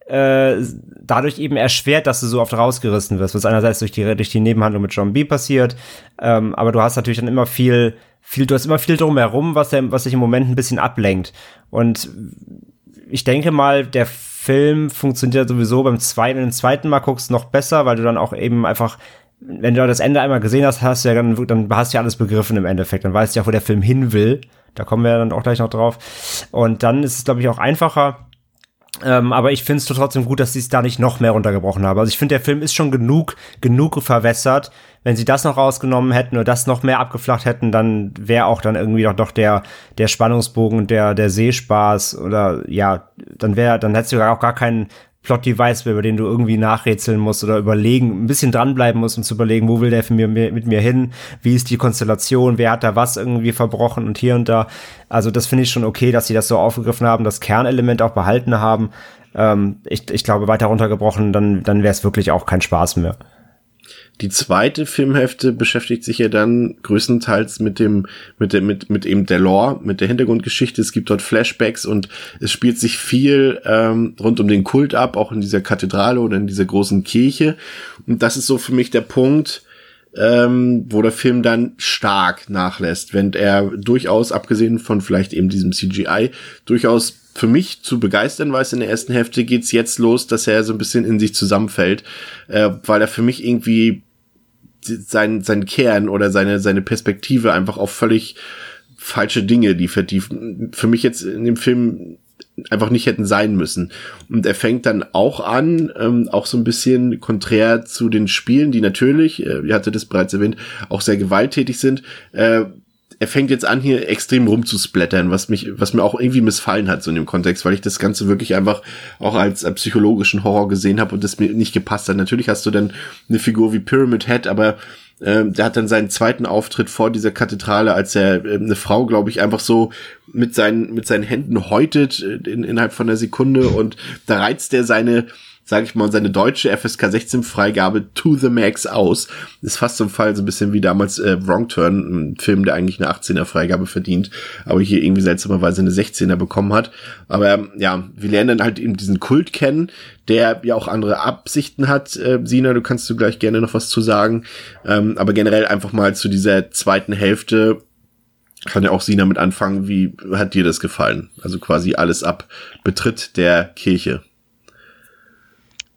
Speaker 2: äh, dadurch eben erschwert, dass du so oft rausgerissen wirst, was einerseits durch die, durch die Nebenhandlung mit John B passiert, ähm, aber du hast natürlich dann immer viel viel, du hast immer viel drumherum, was, der, was sich im Moment ein bisschen ablenkt. Und ich denke mal, der Film funktioniert sowieso beim zweiten, wenn du den zweiten Mal guckst, noch besser, weil du dann auch eben einfach, wenn du das Ende einmal gesehen hast, hast du ja dann, dann hast du ja alles begriffen im Endeffekt. Dann weißt du ja, wo der Film hin will. Da kommen wir dann auch gleich noch drauf. Und dann ist es, glaube ich, auch einfacher, ähm, aber ich finde es trotzdem gut, dass sie es da nicht noch mehr runtergebrochen haben. Also ich finde, der Film ist schon genug, genug verwässert. Wenn sie das noch rausgenommen hätten oder das noch mehr abgeflacht hätten, dann wäre auch dann irgendwie doch, doch der, der Spannungsbogen, der, der Sehspaß oder ja, dann wäre, dann hättest du auch gar keinen Plot-Device, über den du irgendwie nachrätseln musst oder überlegen, ein bisschen dranbleiben musst, um zu überlegen, wo will der mir, mit mir hin, wie ist die Konstellation, wer hat da was irgendwie verbrochen und hier und da. Also das finde ich schon okay, dass sie das so aufgegriffen haben, das Kernelement auch behalten haben. Ähm, ich, ich glaube, weiter runtergebrochen, dann, dann wäre es wirklich auch kein Spaß mehr.
Speaker 1: Die zweite Filmhälfte beschäftigt sich ja dann größtenteils mit dem, mit der, mit, mit eben der Lore, mit der Hintergrundgeschichte. Es gibt dort Flashbacks und es spielt sich viel ähm, rund um den Kult ab, auch in dieser Kathedrale oder in dieser großen Kirche. Und das ist so für mich der Punkt, ähm, wo der Film dann stark nachlässt, wenn er durchaus, abgesehen von vielleicht eben diesem CGI, durchaus für mich zu begeistern weiß in der ersten Hälfte geht's jetzt los, dass er so ein bisschen in sich zusammenfällt, äh, weil er für mich irgendwie sein, sein Kern oder seine, seine Perspektive einfach auf völlig falsche Dinge liefert, die für mich jetzt in dem Film einfach nicht hätten sein müssen. Und er fängt dann auch an, ähm, auch so ein bisschen konträr zu den Spielen, die natürlich, äh, ihr hattet das bereits erwähnt, auch sehr gewalttätig sind. Äh, er fängt jetzt an, hier extrem rumzusplattern, was mich, was mir auch irgendwie missfallen hat, so in dem Kontext, weil ich das Ganze wirklich einfach auch als äh, psychologischen Horror gesehen habe und das mir nicht gepasst hat. Natürlich hast du dann eine Figur wie Pyramid Head, aber ähm, der hat dann seinen zweiten Auftritt vor dieser Kathedrale, als er äh, eine Frau, glaube ich, einfach so mit seinen, mit seinen Händen häutet äh, in, innerhalb von einer Sekunde und da reizt er seine sage ich mal, seine deutsche FSK 16 Freigabe to the max aus. ist fast ein Fall, so ein bisschen wie damals äh, Wrong Turn, ein Film, der eigentlich eine 18er Freigabe verdient, aber hier irgendwie seltsamerweise eine 16er bekommen hat. Aber ähm, ja, wir lernen dann halt eben diesen Kult kennen, der ja auch andere Absichten hat. Äh, Sina, du kannst du gleich gerne noch was zu sagen. Ähm, aber generell einfach mal zu dieser zweiten Hälfte kann ja auch Sina mit anfangen. Wie hat dir das gefallen? Also quasi alles ab Betritt der Kirche.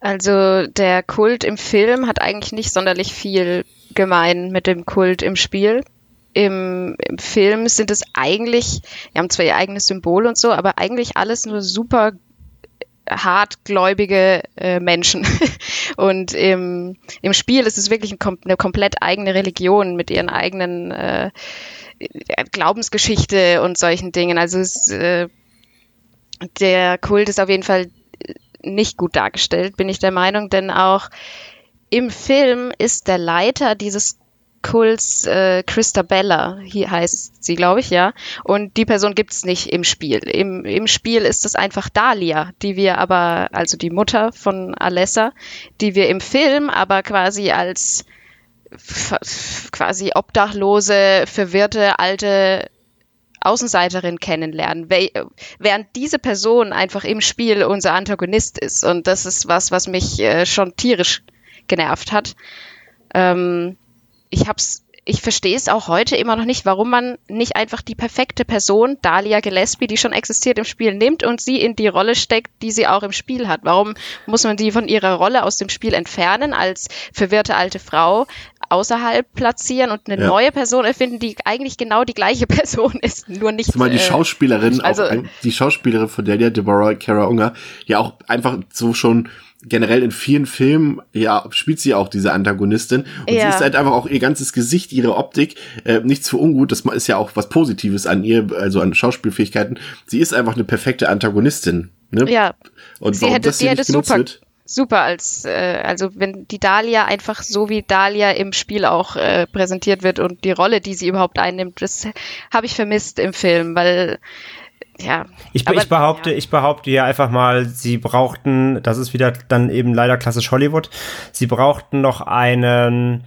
Speaker 3: Also der Kult im Film hat eigentlich nicht sonderlich viel gemein mit dem Kult im Spiel. Im, im Film sind es eigentlich, die haben zwar ihr eigenes Symbol und so, aber eigentlich alles nur super hartgläubige äh, Menschen. [laughs] und im, im Spiel ist es wirklich ein, eine komplett eigene Religion mit ihren eigenen äh, Glaubensgeschichte und solchen Dingen. Also es, äh, der Kult ist auf jeden Fall nicht gut dargestellt, bin ich der Meinung, denn auch im Film ist der Leiter dieses Kults äh, Christabella, hier heißt sie, glaube ich, ja. Und die Person gibt es nicht im Spiel. Im, Im Spiel ist es einfach Dahlia, die wir aber, also die Mutter von Alessa, die wir im Film aber quasi als quasi obdachlose, verwirrte alte Außenseiterin kennenlernen, während diese Person einfach im Spiel unser Antagonist ist. Und das ist was, was mich äh, schon tierisch genervt hat. Ähm, ich hab's ich verstehe es auch heute immer noch nicht, warum man nicht einfach die perfekte Person, Dahlia Gillespie, die schon existiert im Spiel, nimmt und sie in die Rolle steckt, die sie auch im Spiel hat. Warum muss man sie von ihrer Rolle aus dem Spiel entfernen, als verwirrte alte Frau außerhalb platzieren und eine ja. neue Person erfinden, die eigentlich genau die gleiche [laughs] Person ist, nur nicht.
Speaker 1: Zumal die äh, Schauspielerin, also, auch, die Schauspielerin von Delia Deborah Kara Unger, ja auch einfach so schon generell in vielen Filmen, ja, spielt sie auch diese Antagonistin. Und ja. sie ist halt einfach auch ihr ganzes Gesicht, ihre Optik, äh, nichts für ungut, das ist ja auch was Positives an ihr, also an Schauspielfähigkeiten. Sie ist einfach eine perfekte Antagonistin. Ne?
Speaker 3: Ja.
Speaker 1: Und sie warum hätte, das hier nicht genutzt
Speaker 3: super,
Speaker 1: wird?
Speaker 3: Super, als äh, also wenn die Dahlia einfach so wie Dahlia im Spiel auch äh, präsentiert wird und die Rolle, die sie überhaupt einnimmt, das habe ich vermisst im Film, weil ja.
Speaker 2: Ich, aber, ich behaupte, ja. ich behaupte ja einfach mal, sie brauchten, das ist wieder dann eben leider klassisch Hollywood, sie brauchten noch einen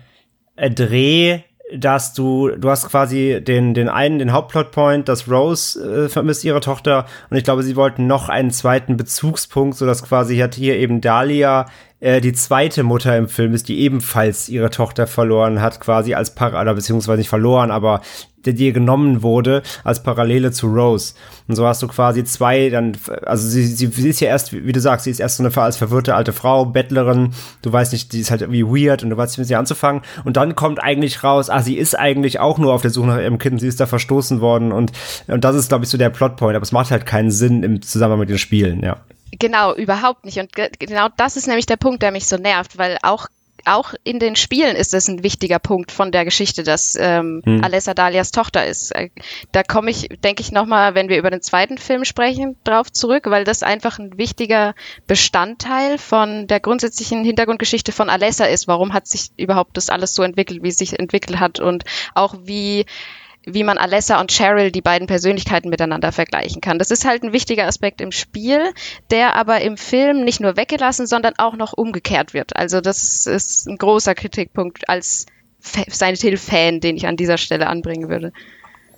Speaker 2: Dreh, dass du, du hast quasi den, den einen, den Hauptplotpoint, dass Rose äh, vermisst ihre Tochter. Und ich glaube, sie wollten noch einen zweiten Bezugspunkt, so dass quasi hat hier eben Dahlia äh, die zweite Mutter im Film ist, die ebenfalls ihre Tochter verloren hat, quasi als Parallel, beziehungsweise nicht verloren, aber der dir genommen wurde als Parallele zu Rose. Und so hast du quasi zwei, dann, also sie, sie, sie ist ja erst, wie du sagst, sie ist erst so eine als verwirrte alte Frau, Bettlerin, du weißt nicht, die ist halt irgendwie weird und du weißt nicht, mit sie anzufangen. Und dann kommt eigentlich raus, ah, sie ist eigentlich auch nur auf der Suche nach ihrem Kind, sie ist da verstoßen worden und, und das ist, glaube ich, so der Plotpoint, aber es macht halt keinen Sinn im Zusammenhang mit den Spielen, ja.
Speaker 3: Genau, überhaupt nicht. Und ge genau das ist nämlich der Punkt, der mich so nervt, weil auch auch in den Spielen ist es ein wichtiger Punkt von der Geschichte, dass ähm, hm. Alessa Dalias Tochter ist. Äh, da komme ich, denke ich, nochmal, wenn wir über den zweiten Film sprechen, drauf zurück, weil das einfach ein wichtiger Bestandteil von der grundsätzlichen Hintergrundgeschichte von Alessa ist. Warum hat sich überhaupt das alles so entwickelt, wie es sich entwickelt hat und auch wie wie man Alessa und Cheryl, die beiden Persönlichkeiten miteinander vergleichen kann. Das ist halt ein wichtiger Aspekt im Spiel, der aber im Film nicht nur weggelassen, sondern auch noch umgekehrt wird. Also das ist ein großer Kritikpunkt als Silent Hill-Fan, den ich an dieser Stelle anbringen würde.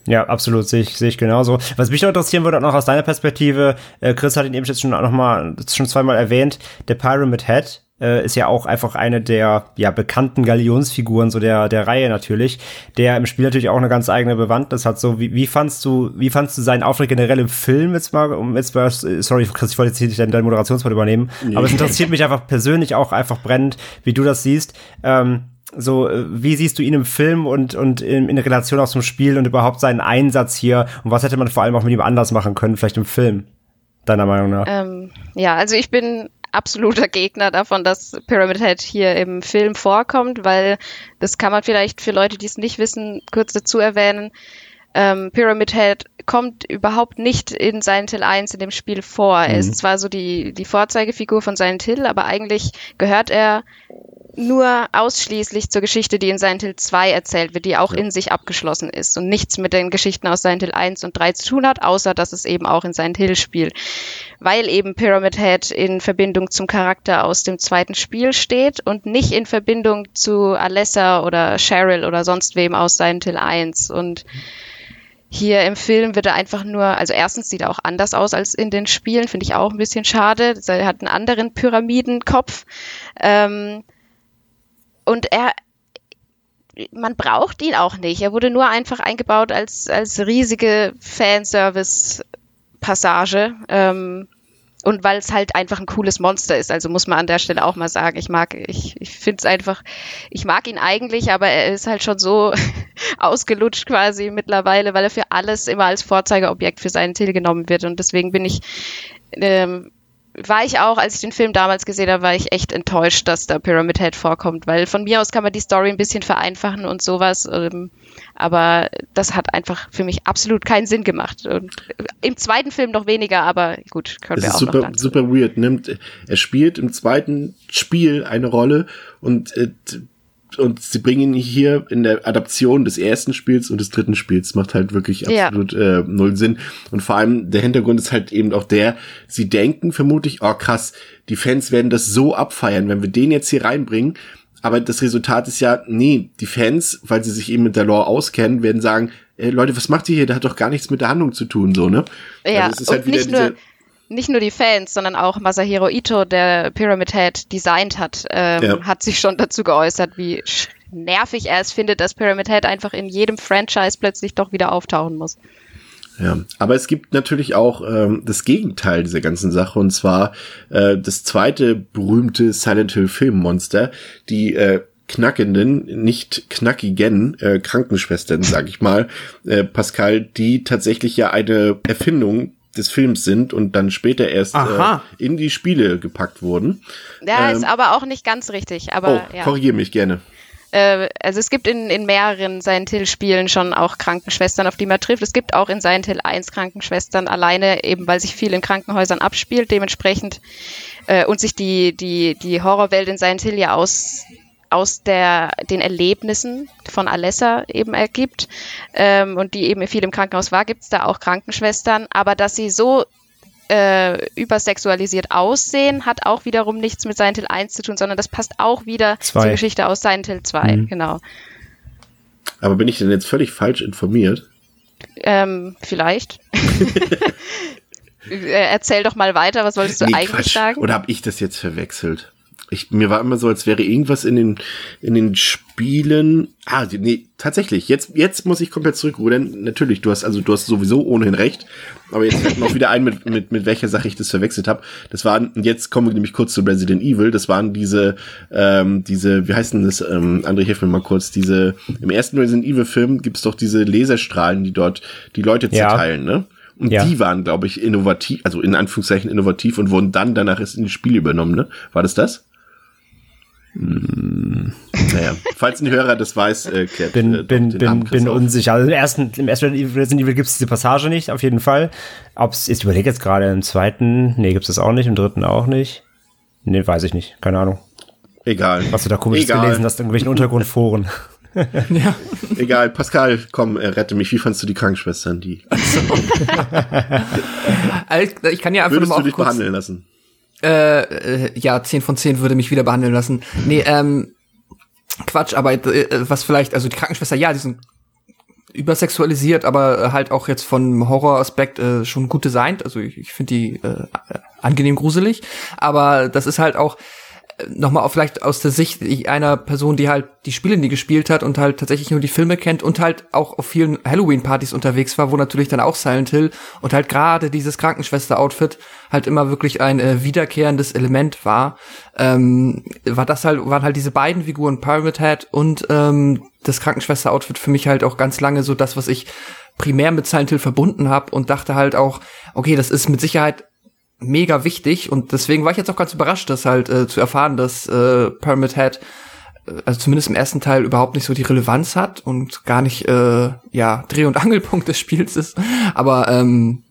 Speaker 2: Ja, absolut, sehe ich, sehe ich genauso. Was mich noch interessieren würde, auch noch aus deiner Perspektive, äh, Chris hat ihn eben jetzt schon noch mal, schon zweimal erwähnt, der Pyramid Head, äh, ist ja auch einfach eine der ja bekannten Galionsfiguren so der der Reihe natürlich, der im Spiel natürlich auch eine ganz eigene Bewandtnis hat. So wie, wie fandst du wie fandst du seinen Auftritt generell im Film jetzt mal um jetzt mal, sorry Chris, ich wollte jetzt hier nicht dein, dein Moderationspart übernehmen,
Speaker 1: Nee.
Speaker 2: aber es interessiert mich einfach persönlich auch einfach brennend, wie du das siehst. Ähm, so, äh, wie siehst du ihn im Film und, und in, in Relation auch zum Spiel und überhaupt seinen Einsatz hier? Und was hätte man vor allem auch mit ihm anders machen können, vielleicht im Film? Deiner Meinung nach?
Speaker 3: Ähm, ja, also ich bin absoluter Gegner davon, dass Pyramid Head hier im Film vorkommt, weil das kann man vielleicht für Leute, die es nicht wissen, kurz dazu erwähnen. Ähm, Pyramid Head kommt überhaupt nicht in Silent Hill 1 in dem Spiel vor. Er
Speaker 9: Mhm.
Speaker 3: ist zwar so die, die Vorzeigefigur von Silent Hill, aber eigentlich gehört er nur ausschließlich zur Geschichte, die in Silent Hill 2 erzählt wird, die auch in sich abgeschlossen ist und nichts mit den Geschichten aus Silent Hill 1 und 3 zu tun hat, außer dass es eben auch in Silent Hill spielt. Weil eben Pyramid Head in Verbindung zum Charakter aus dem zweiten Spiel steht und nicht in Verbindung zu Alessa oder Cheryl oder sonst wem aus Silent Hill 1 und hier im Film wird er einfach nur, also erstens sieht er auch anders aus als in den Spielen, finde ich auch ein bisschen schade. Er hat einen anderen Pyramidenkopf. Ähm, und er, man braucht ihn auch nicht. Er wurde nur einfach eingebaut als, als riesige Fanservice-Passage. Ähm, und weil es halt einfach ein cooles Monster ist, also muss man an der Stelle auch mal sagen, ich mag, ich, ich finde es einfach, ich mag ihn eigentlich, aber er ist halt schon so [laughs] ausgelutscht quasi mittlerweile, weil er für alles immer als Vorzeigeobjekt für seinen Till genommen wird und deswegen bin ich, ähm, war ich auch, als ich den Film damals gesehen habe, war ich echt enttäuscht, dass da Pyramid Head vorkommt, weil von mir aus kann man die Story ein bisschen vereinfachen und sowas, ähm, aber das hat einfach für mich absolut keinen Sinn gemacht. Und Im zweiten Film noch weniger, aber gut, können
Speaker 1: Es
Speaker 3: wir auch
Speaker 1: super,
Speaker 3: noch
Speaker 1: super weird. Nimmt, er spielt im zweiten Spiel eine Rolle und, äh, und sie bringen ihn hier in der Adaption des ersten Spiels und des dritten Spiels. Macht halt wirklich
Speaker 3: Ja.
Speaker 1: absolut äh, null Sinn. Und vor allem der Hintergrund ist halt eben auch der, sie denken vermutlich, oh krass, die Fans werden das so abfeiern, wenn wir den jetzt hier reinbringen. Aber das Resultat ist ja, nee, die Fans, weil sie sich eben mit der Lore auskennen, werden sagen, ey, Leute, was macht ihr hier? Der hat doch gar nichts mit der Handlung zu tun, so, ne?
Speaker 3: Ja,
Speaker 1: Also es ist
Speaker 3: und
Speaker 1: halt wieder
Speaker 3: nicht nur,
Speaker 1: diese-
Speaker 3: nicht nur die Fans, sondern auch Masahiro Ito, der Pyramid Head designt hat, ähm,
Speaker 1: Ja.
Speaker 3: hat sich schon dazu geäußert, wie nervig er es findet, dass Pyramid Head einfach in jedem Franchise plötzlich doch wieder auftauchen muss.
Speaker 1: Ja, aber es gibt natürlich auch ähm, das Gegenteil dieser ganzen Sache und zwar äh, das zweite berühmte Silent Hill Filmmonster, die äh, knackenden, nicht knackigen äh, Krankenschwestern, sag ich mal, äh, Pascal, die tatsächlich ja eine Erfindung des Films sind und dann später erst äh, in die Spiele gepackt wurden.
Speaker 3: Ja,
Speaker 1: Ähm,
Speaker 3: ist aber auch nicht ganz richtig. Aber
Speaker 1: oh,
Speaker 3: ja.
Speaker 1: korrigiere mich gerne.
Speaker 3: Äh, also es gibt in, in mehreren Silent Hill Spielen schon auch Krankenschwestern, auf die man trifft. Es gibt auch in Silent Hill 1 Krankenschwestern, alleine eben, weil sich viel in Krankenhäusern abspielt, dementsprechend äh, und sich die, die, die Horrorwelt in Silent Hill ja aus aus der, den Erlebnissen von Alessa eben ergibt ähm, und die eben viel im Krankenhaus war, gibt es da auch Krankenschwestern, aber dass sie so äh, übersexualisiert aussehen, hat auch wiederum nichts mit Silent Hill 1 zu tun, sondern das passt auch wieder
Speaker 1: Zwei.
Speaker 3: zur Geschichte aus Silent Hill 2,
Speaker 1: Mhm.
Speaker 3: genau.
Speaker 1: Aber bin ich denn jetzt völlig falsch informiert?
Speaker 3: Ähm, vielleicht. [laughs] Äh, Erzähl doch mal weiter, was wolltest du
Speaker 1: Nee,
Speaker 3: eigentlich
Speaker 1: Quatsch.
Speaker 3: sagen?
Speaker 1: Oder habe ich das jetzt verwechselt? Ich, mir war immer so, als wäre irgendwas in den, in den Spielen. Ah, nee, tatsächlich. Jetzt, jetzt muss ich komplett zurückrudern. Natürlich, du hast, also du hast sowieso ohnehin recht. Aber jetzt fällt mir auch wieder ein, mit, mit, mit welcher Sache ich das verwechselt habe. Das waren, jetzt kommen wir nämlich kurz zu Resident Evil. Das waren diese, ähm, diese, wie heißt denn das? Ähm, André, hilf mir mal kurz. Diese, im ersten Resident Evil Film gibt's doch diese Laserstrahlen, die dort die Leute
Speaker 2: Ja.
Speaker 1: zerteilen, ne? Und
Speaker 2: Ja.
Speaker 1: die waren, glaube ich, innovativ, also in Anführungszeichen innovativ und wurden dann danach erst in die Spiele übernommen, ne? War das das? Hm, naja, falls ein Hörer das weiß, äh, klärt
Speaker 2: bin,
Speaker 1: äh,
Speaker 2: bin, bin, bin unsicher. Also im ersten, im ersten Resident Evil gibt es diese Passage nicht, auf jeden Fall. Ob's, ich überlege jetzt gerade im zweiten, nee, gibt's das auch nicht, im dritten auch nicht. Nee, weiß ich nicht, keine Ahnung.
Speaker 1: Egal.
Speaker 2: Was du da komisch gelesen hast, in irgendwelchen Untergrundforen. [laughs]
Speaker 1: Egal, Pascal, komm, äh, rette mich. Wie fandst du die Krankenschwestern, die? [laughs]
Speaker 4: Also, Ich kann ja einfach
Speaker 1: Würdest
Speaker 4: nur
Speaker 1: du
Speaker 4: mal
Speaker 1: dich
Speaker 4: kurz,
Speaker 1: behandeln lassen?
Speaker 4: Äh, äh, ja, 10 von 10 würde mich wieder behandeln lassen. Nee, ähm, Quatsch, aber äh, was vielleicht, also die Krankenschwester, ja, die sind übersexualisiert, aber äh, halt auch jetzt vom Horroraspekt äh, schon gut designt. Also ich, ich finde die äh, angenehm gruselig. Aber das ist halt auch, nochmal auch vielleicht aus der Sicht einer Person, die halt die Spiele nie gespielt hat und halt tatsächlich nur die Filme kennt und halt auch auf vielen Halloween-Partys unterwegs war, wo natürlich dann auch Silent Hill und halt gerade dieses Krankenschwester-Outfit halt immer wirklich ein äh, wiederkehrendes Element war, ähm, war das halt, waren halt diese beiden Figuren, Pyramid Head und ähm, das Krankenschwester-Outfit für mich halt auch ganz lange so das, was ich primär mit Silent Hill verbunden habe und dachte halt auch, okay, das ist mit Sicherheit mega wichtig und deswegen war ich jetzt auch ganz überrascht, das halt äh, zu erfahren, dass äh, Pyramid Head äh, also zumindest im ersten Teil überhaupt nicht so die Relevanz hat und gar nicht äh, ja Dreh- und Angelpunkt des Spiels ist, aber ähm,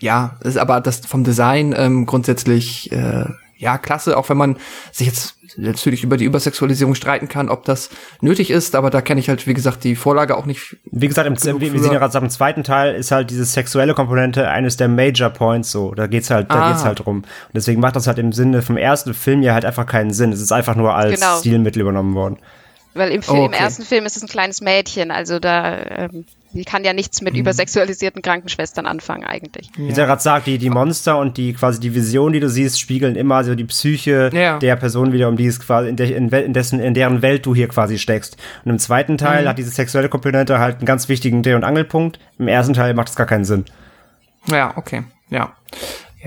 Speaker 4: ja, ist aber das vom Design ähm, grundsätzlich äh, ja klasse, auch wenn man sich jetzt natürlich über die Übersexualisierung streiten kann, ob das nötig ist, aber da kenne ich halt, wie gesagt, die Vorlage auch nicht.
Speaker 2: Wie gesagt, im, wir, sehen ja gerade im zweiten Teil ist halt diese sexuelle Komponente eines der Major Points so. Da geht's halt, da
Speaker 4: Ah.
Speaker 2: geht's halt drum. Und deswegen macht das halt im Sinne vom ersten Film ja halt einfach keinen Sinn. Es ist einfach nur als
Speaker 3: Genau.
Speaker 2: Stilmittel übernommen worden.
Speaker 3: Weil im, Fi-
Speaker 4: Oh,
Speaker 3: im
Speaker 4: okay.
Speaker 3: ersten Film ist es ein kleines Mädchen, also da ähm, die kann ja nichts
Speaker 4: Mhm.
Speaker 3: mit übersexualisierten Krankenschwestern anfangen eigentlich.
Speaker 2: Wie ja gerade sagt, die, die Monster und die quasi die Vision, die du siehst, spiegeln immer so die Psyche
Speaker 4: Ja.
Speaker 2: der Person wieder, um die es quasi in, der, in, wel- in, dessen, in deren Welt du hier quasi steckst. Und im zweiten Teil
Speaker 4: Mhm.
Speaker 2: hat diese sexuelle Komponente halt einen ganz wichtigen Dreh- und Angelpunkt. Im ersten Teil macht es gar keinen Sinn.
Speaker 4: Ja, okay, ja.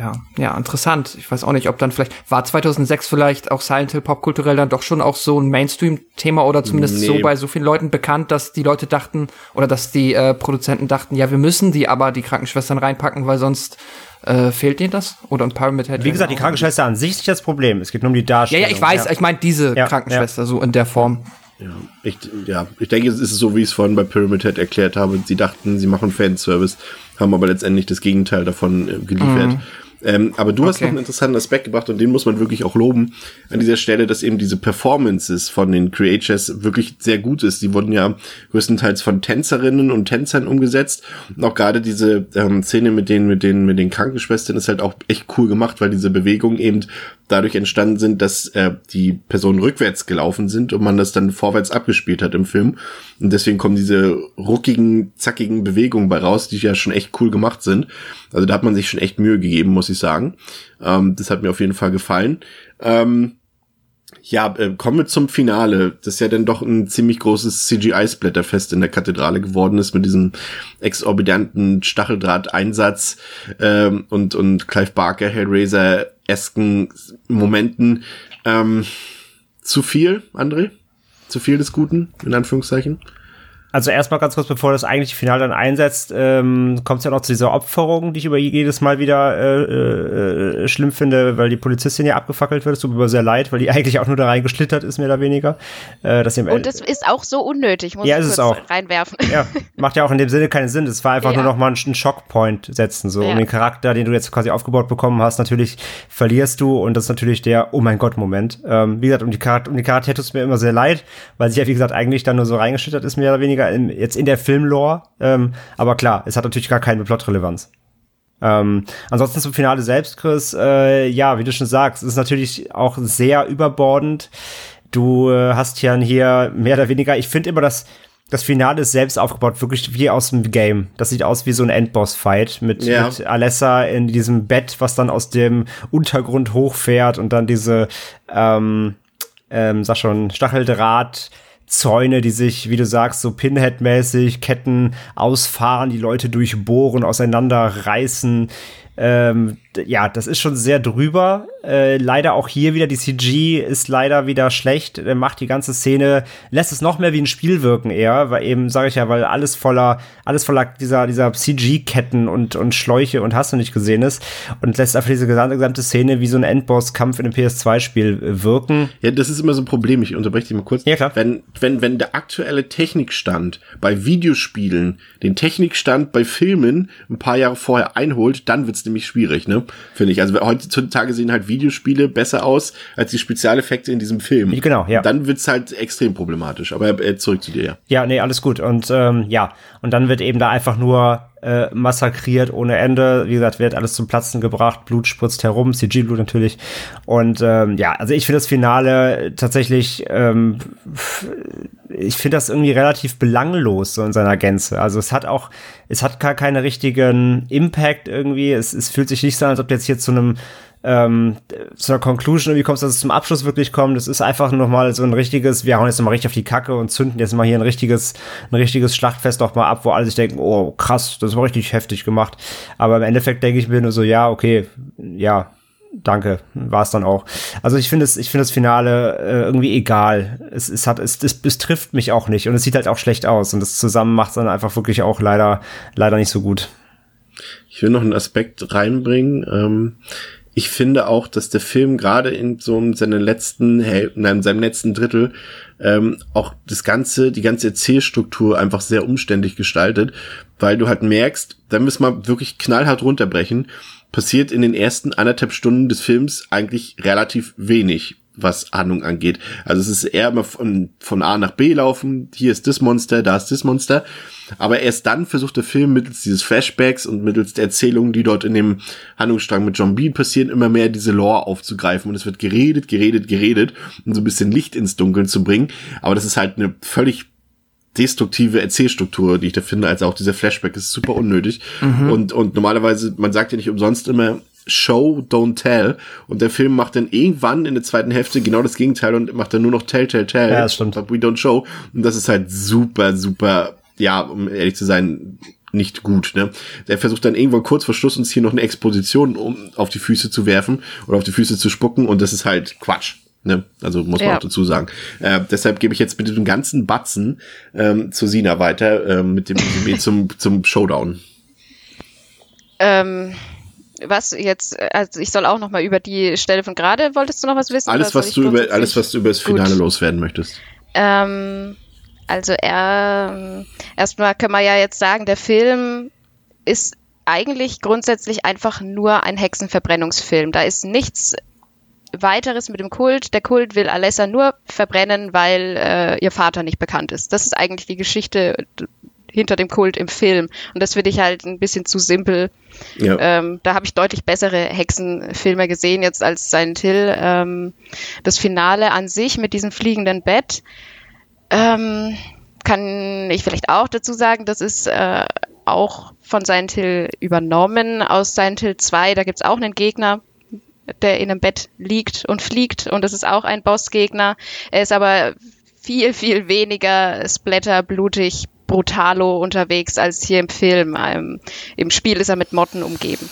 Speaker 4: Ja, ja, interessant. Ich weiß auch nicht, ob dann vielleicht, war 2006 vielleicht auch Silent Hill popkulturell dann doch schon auch so ein Mainstream-Thema oder zumindest
Speaker 1: Nee.
Speaker 4: so bei so vielen Leuten bekannt, dass die Leute dachten oder dass die äh, Produzenten dachten, ja, wir müssen die aber die Krankenschwestern reinpacken, weil sonst äh, fehlt denen das? Oder ein Pyramid Head?
Speaker 2: Wie gesagt, die Krankenschwester an sich ist nicht das Problem. Es geht nur um die
Speaker 4: Ja,
Speaker 2: Darstellung.
Speaker 4: ja, ich weiß, ich meine diese
Speaker 2: Ja,
Speaker 4: Krankenschwester so in der Form.
Speaker 1: Ich, ja, ich denke, es ist so, wie ich es vorhin bei Pyramid Head erklärt habe. Sie dachten, sie machen Fanservice, haben aber letztendlich das Gegenteil davon äh, geliefert. Ähm, aber du hast
Speaker 4: Okay.
Speaker 1: noch einen interessanten Aspekt gebracht und den muss man wirklich auch loben an dieser Stelle, dass eben diese Performances von den Creatures wirklich sehr gut ist. Die wurden ja größtenteils von Tänzerinnen und Tänzern umgesetzt und auch gerade diese ähm, Szene mit den mit den mit den Krankenschwestern ist halt auch echt cool gemacht, weil diese Bewegungen eben dadurch entstanden sind, dass äh, die Personen rückwärts gelaufen sind und man das dann vorwärts abgespielt hat im Film. Und deswegen kommen diese ruckigen, zackigen Bewegungen bei raus, die ja schon echt cool gemacht sind. Also da hat man sich schon echt Mühe gegeben, muss ich sagen. Ähm, das hat mir auf jeden Fall gefallen. Ähm, ja, äh, kommen wir zum Finale, das ja dann doch ein ziemlich großes CGI-Splatterfest in der Kathedrale geworden ist mit diesem exorbitanten Stacheldraht-Einsatz ähm, und, und Clive Barker, Hellraiser-esken Momenten. Ähm, zu viel, André? Zu viel des Guten, in Anführungszeichen?
Speaker 2: Also erstmal ganz kurz, bevor das eigentliche Finale dann einsetzt, ähm, kommt es ja noch zu dieser Opferung, die ich über jedes Mal wieder äh, äh, schlimm finde, weil die Polizistin ja abgefackelt wird. Es tut mir aber sehr leid, weil die eigentlich auch nur da reingeschlittert ist, mehr oder weniger. Äh, dass sie
Speaker 3: Und das ist auch so unnötig, muss
Speaker 2: Ja,
Speaker 3: ich
Speaker 2: es
Speaker 3: kurz
Speaker 2: auch.
Speaker 3: reinwerfen.
Speaker 2: ja, macht ja auch in dem Sinne keinen Sinn. Das war einfach
Speaker 3: Ja.
Speaker 2: nur noch mal einen Schockpoint setzen, so
Speaker 3: Ja.
Speaker 2: um den Charakter, den du jetzt quasi aufgebaut bekommen hast. Natürlich verlierst du und das ist natürlich der Oh mein Gott Moment. Ähm, wie gesagt, um die Charakter, um die Charakter tut es mir immer sehr leid, weil sie ja wie gesagt eigentlich dann nur so reingeschlittert ist mehr oder weniger in, jetzt in der Filmlore. Ähm, aber klar, es hat natürlich gar keine Plotrelevanz. Ähm, ansonsten zum Finale selbst, Chris, äh, ja, wie du schon sagst, es ist natürlich auch sehr überbordend. Du äh, hast ja hier mehr oder weniger, ich finde immer, dass das Finale ist selbst aufgebaut, wirklich wie aus dem Game. Das sieht aus wie so ein Endboss-Fight mit,
Speaker 1: Ja.
Speaker 2: mit Alessa in diesem Bett, was dann aus dem Untergrund hochfährt und dann diese, ähm, ähm, sag schon, Stacheldraht. Zäune, die sich, wie du sagst, so Pinhead-mäßig Ketten ausfahren, die Leute durchbohren, auseinanderreißen. Ähm, ja, das ist schon sehr drüber. Äh, leider auch hier wieder, die CG ist leider wieder schlecht. Er macht die ganze Szene, lässt es noch mehr wie ein Spiel wirken eher, weil eben, sage ich ja, weil alles voller, alles voller dieser, dieser CG-Ketten und, und Schläuche und hast du nicht gesehen ist und lässt einfach diese gesamte, gesamte Szene wie so ein Endboss-Kampf in einem PS2-Spiel wirken.
Speaker 1: Ja, das ist immer so ein Problem. Ich unterbreche dich mal kurz.
Speaker 2: Ja, klar.
Speaker 1: Wenn, wenn, wenn der aktuelle Technikstand bei Videospielen den Technikstand bei Filmen ein paar Jahre vorher einholt, dann wird's nämlich schwierig, ne? Finde ich. Also heutzutage sehen halt Videospiele besser aus als die Spezialeffekte in diesem Film.
Speaker 2: Genau, ja.
Speaker 1: Dann wird's halt extrem problematisch. Aber äh, zurück zu dir, ja.
Speaker 2: Ja, nee, alles gut. Und ähm, ja, und dann wird eben da einfach nur äh, massakriert ohne Ende. Wie gesagt, wird alles zum Platzen gebracht, Blut spritzt herum, CG-Blut natürlich. Und ähm, ja, also ich finde das Finale tatsächlich, ähm, ich finde das irgendwie relativ belanglos so in seiner Gänze. Also es hat auch, es hat gar keinen richtigen Impact irgendwie. Es, es fühlt sich nicht so an, als ob jetzt hier zu einem ähm, zu einer Conclusion irgendwie kommst, dass es zum Abschluss wirklich kommt. Das ist einfach nochmal so ein richtiges, wir hauen jetzt nochmal richtig auf die Kacke und zünden jetzt mal hier ein richtiges, ein richtiges Schlachtfest doch mal ab, wo alle sich denken, oh krass, das war richtig heftig gemacht. Aber im Endeffekt denke ich mir nur so, ja, okay, ja, danke, war es dann auch. Also ich finde es, ich finde das Finale äh, irgendwie egal. Es, es hat, es, es, es trifft mich auch nicht und es sieht halt auch schlecht aus und das zusammen macht dann einfach wirklich auch leider, leider nicht so gut.
Speaker 1: Ich will noch einen Aspekt reinbringen. Ähm, ich finde auch, dass der Film gerade in so seinem letzten, in seinem letzten Drittel ähm, auch das ganze, die ganze Erzählstruktur einfach sehr umständlich gestaltet, weil du halt merkst, da müssen wir wirklich knallhart runterbrechen passiert in den ersten anderthalb Stunden des Films eigentlich relativ wenig, was Handlung angeht. Also es ist eher immer von, von A nach B laufen, hier ist das Monster, da ist das Monster. Aber erst dann versucht der Film mittels dieses Flashbacks und mittels der Erzählungen, die dort in dem Handlungsstrang mit John Bean passieren, immer mehr diese Lore aufzugreifen. Und es wird geredet, geredet, geredet, um so ein bisschen Licht ins Dunkeln zu bringen. Aber das ist halt eine völlig destruktive Erzählstruktur, die ich da finde, als auch dieser Flashback ist super unnötig. Mhm. Und, und normalerweise, man sagt ja nicht umsonst immer, Show, don't tell. Und der Film macht dann irgendwann in der zweiten Hälfte genau das Gegenteil und macht dann nur noch tell, tell, tell.
Speaker 2: Ja, das stimmt.
Speaker 1: But we don't show. Und das ist halt super, super, ja, um ehrlich zu sein, nicht gut. Ne? Der versucht dann irgendwann kurz vor Schluss uns hier noch eine Exposition um auf die Füße zu werfen oder auf die Füße zu spucken und das ist halt Quatsch. Ne? Also muss man ja. auch dazu sagen. Äh, deshalb gebe ich jetzt mit dem ganzen Batzen ähm, zu Sina weiter, äh, mit dem Resümee zum, zum Showdown.
Speaker 3: Ähm, was jetzt, also ich soll auch noch mal über die Stelle von gerade, wolltest du noch was wissen?
Speaker 1: Alles, was du über, alles, was du über das Finale Gut. loswerden möchtest.
Speaker 3: Ähm, also er, erstmal können wir ja jetzt sagen, der Film ist eigentlich grundsätzlich einfach nur ein Hexenverbrennungsfilm. Da ist nichts weiteres mit dem Kult. Der Kult will Alessa nur verbrennen, weil äh, ihr Vater nicht bekannt ist. Das ist eigentlich die Geschichte hinter dem Kult im Film. Und das finde ich halt ein bisschen zu simpel. Ja. Ähm, da habe ich deutlich bessere Hexenfilme gesehen jetzt als Silent Hill. Ähm, das Finale an sich mit diesem fliegenden Bett ähm, kann ich vielleicht auch dazu sagen, das ist äh, auch von Silent Hill übernommen aus Silent Hill 2. Da gibt's auch einen Gegner, der in einem Bett liegt und fliegt und das ist auch ein Bossgegner. Er ist aber viel, viel weniger splatter, blutig, brutalo unterwegs als hier im Film. Ähm, Im Spiel ist er mit Motten umgeben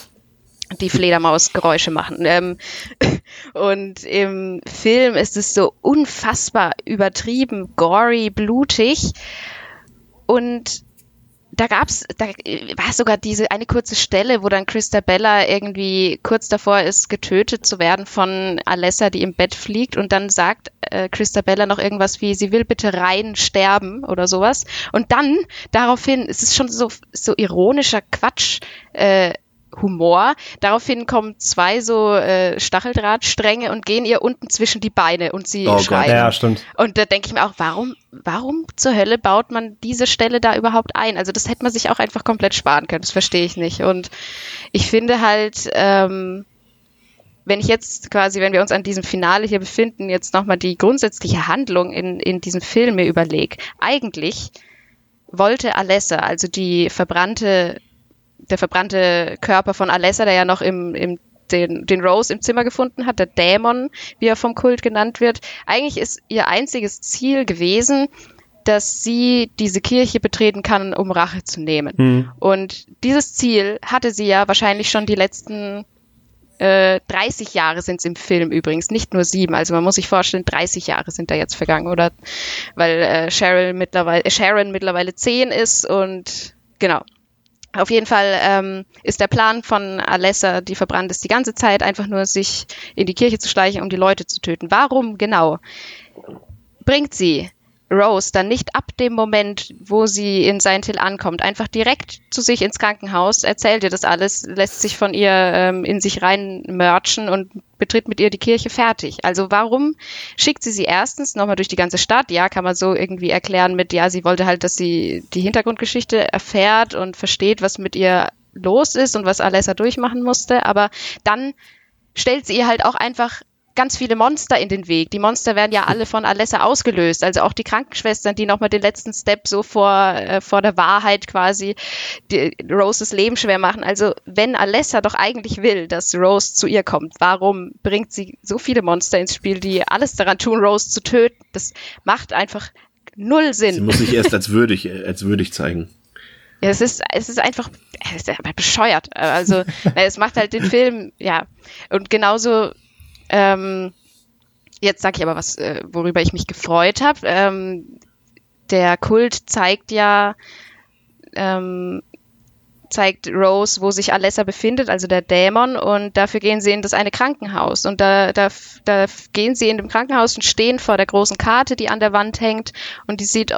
Speaker 3: die Fledermausgeräusche machen. Ähm, [laughs] und im Film ist es so unfassbar übertrieben, gory, blutig. Und da gab's, da war sogar diese eine kurze Stelle, wo dann Christabella irgendwie kurz davor ist, getötet zu werden von Alessa, die im Bett fliegt und dann sagt äh, Christabella noch irgendwas wie, sie will bitte rein sterben oder sowas. Und dann daraufhin, es ist schon so, so ironischer Quatsch, äh, Humor. Daraufhin kommen zwei so äh, Stacheldrahtstränge und gehen ihr unten zwischen die Beine und sie oh schreien.
Speaker 2: Ja, stimmt.
Speaker 3: Und da denke ich mir auch, warum, warum zur Hölle baut man diese Stelle da überhaupt ein? Also das hätte man sich auch einfach komplett sparen können. Das verstehe ich nicht. Und ich finde halt, ähm, wenn ich jetzt quasi, wenn wir uns an diesem Finale hier befinden, jetzt nochmal die grundsätzliche Handlung in, in diesem Film mir überlege, eigentlich wollte Alessa, also die verbrannte der verbrannte Körper von Alessa, der ja noch im, im den, den Rose im Zimmer gefunden hat, der Dämon, wie er vom Kult genannt wird. Eigentlich ist ihr einziges Ziel gewesen, dass sie diese Kirche betreten kann, um Rache zu nehmen. Mhm. Und dieses Ziel hatte sie ja wahrscheinlich schon die letzten äh, 30 Jahre sind es im Film übrigens, nicht nur sieben. Also man muss sich vorstellen, 30 Jahre sind da jetzt vergangen, oder? Weil äh, Cheryl mittlerweile, äh, Sharon mittlerweile zehn ist und genau. Auf jeden Fall ähm, ist der Plan von Alessa, die verbrannt ist, die ganze Zeit einfach nur sich in die Kirche zu schleichen, um die Leute zu töten. Warum genau bringt sie Rose dann nicht ab dem Moment, wo sie in Silent Hill ankommt, einfach direkt zu sich ins Krankenhaus, erzählt ihr das alles, lässt sich von ihr ähm, in sich rein merchen und betritt mit ihr die Kirche fertig. Also warum schickt sie sie erstens nochmal durch die ganze Stadt? Ja, kann man so irgendwie erklären mit, ja, sie wollte halt, dass sie die Hintergrundgeschichte erfährt und versteht, was mit ihr los ist und was Alessa durchmachen musste, aber dann stellt sie ihr halt auch einfach ganz viele Monster in den Weg. Die Monster werden ja alle von Alessa ausgelöst. Also auch die Krankenschwestern, die nochmal den letzten Step so vor, äh, vor der Wahrheit quasi die, Roses Leben schwer machen. Also wenn Alessa doch eigentlich will, dass Rose zu ihr kommt, warum bringt sie so viele Monster ins Spiel, die alles daran tun, Rose zu töten? Das macht einfach null Sinn.
Speaker 1: Sie muss sich erst als würdig, als würdig zeigen.
Speaker 3: Ja, es ist, es ist einfach es ist einfach bescheuert. Also [laughs] es macht halt den Film, ja. Und genauso, ähm, jetzt sage ich aber was, äh, worüber ich mich gefreut habe. Ähm, der Kult zeigt ja, ähm, zeigt Rose, wo sich Alessa befindet, also der Dämon, und dafür gehen sie in das eine Krankenhaus. Und da, da, da gehen sie in dem Krankenhaus und stehen vor der großen Karte, die an der Wand hängt, und die sieht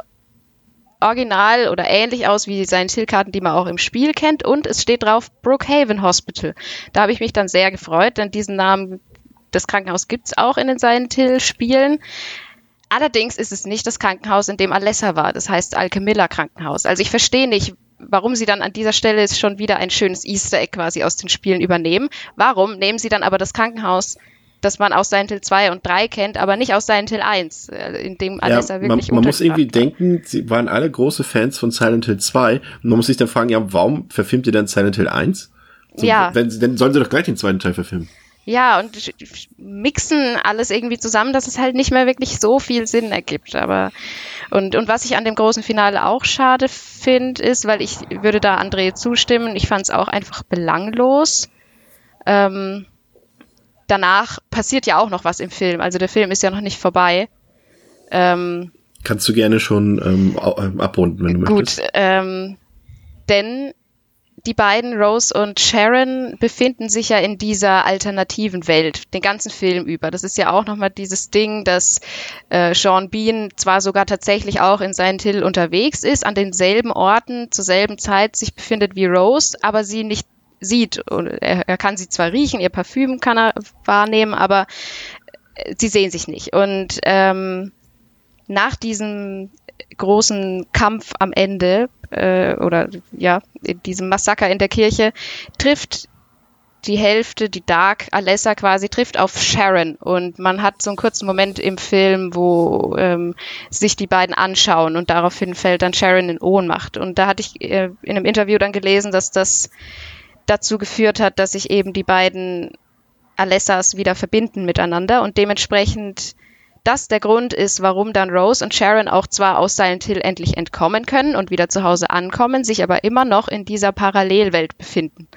Speaker 3: original oder ähnlich aus wie seine Hill-Karten, die man auch im Spiel kennt. Und es steht drauf Brookhaven Hospital. Da habe ich mich dann sehr gefreut, denn diesen Namen, das Krankenhaus gibt's auch in den Silent Hill-Spielen. Allerdings ist es nicht das Krankenhaus, in dem Alessa war. Das heißt Alchemilla Krankenhaus. Also ich verstehe nicht, warum sie dann an dieser Stelle schon wieder ein schönes Easter Egg quasi aus den Spielen übernehmen. Warum nehmen sie dann aber das Krankenhaus das man aus Silent Hill 2 und 3 kennt, aber nicht aus Silent Hill 1, äh, in dem Alessa
Speaker 1: ja,
Speaker 3: wirklich
Speaker 1: Man, man muss irgendwie denken, sie waren alle große Fans von Silent Hill 2 und man muss sich dann fragen, ja, warum verfilmt ihr dann Silent Hill 1? So,
Speaker 3: ja.
Speaker 1: Wenn, dann sollen sie doch gleich den zweiten Teil verfilmen.
Speaker 3: Ja, und mixen alles irgendwie zusammen, dass es halt nicht mehr wirklich so viel Sinn ergibt. Aber und, und was ich an dem großen Finale auch schade finde, ist, weil ich würde da André zustimmen, ich fand es auch einfach belanglos. Ähm, danach passiert ja auch noch was im Film. Also der Film ist ja noch nicht vorbei. Ähm,
Speaker 1: Kannst du gerne schon ähm, ähm abrunden, wenn du
Speaker 3: gut,
Speaker 1: möchtest.
Speaker 3: Gut, ähm, denn die beiden, Rose und Sharon, befinden sich ja in dieser alternativen Welt, den ganzen Film über. Das ist ja auch nochmal dieses Ding, dass äh, Sean Bean zwar sogar tatsächlich auch in Silent Hill unterwegs ist, an denselben Orten zur selben Zeit sich befindet wie Rose, aber sie nicht sieht. Und er, er kann sie zwar riechen, ihr Parfüm kann er wahrnehmen, aber äh, sie sehen sich nicht. Und ähm, nach diesem großen Kampf am Ende äh, oder ja, in diesem Massaker in der Kirche trifft die Hälfte, die Dark Alessa quasi trifft auf Sharon. Und man hat so einen kurzen Moment im Film, wo ähm, sich die beiden anschauen und daraufhin fällt dann Sharon in Ohnmacht. Und da hatte ich äh, in einem Interview dann gelesen, dass das dazu geführt hat, dass sich eben die beiden Alessas wieder verbinden miteinander und dementsprechend das der Grund ist, warum dann Rose und Sharon auch zwar aus Silent Hill endlich entkommen können und wieder zu Hause ankommen, sich aber immer noch in dieser Parallelwelt befinden.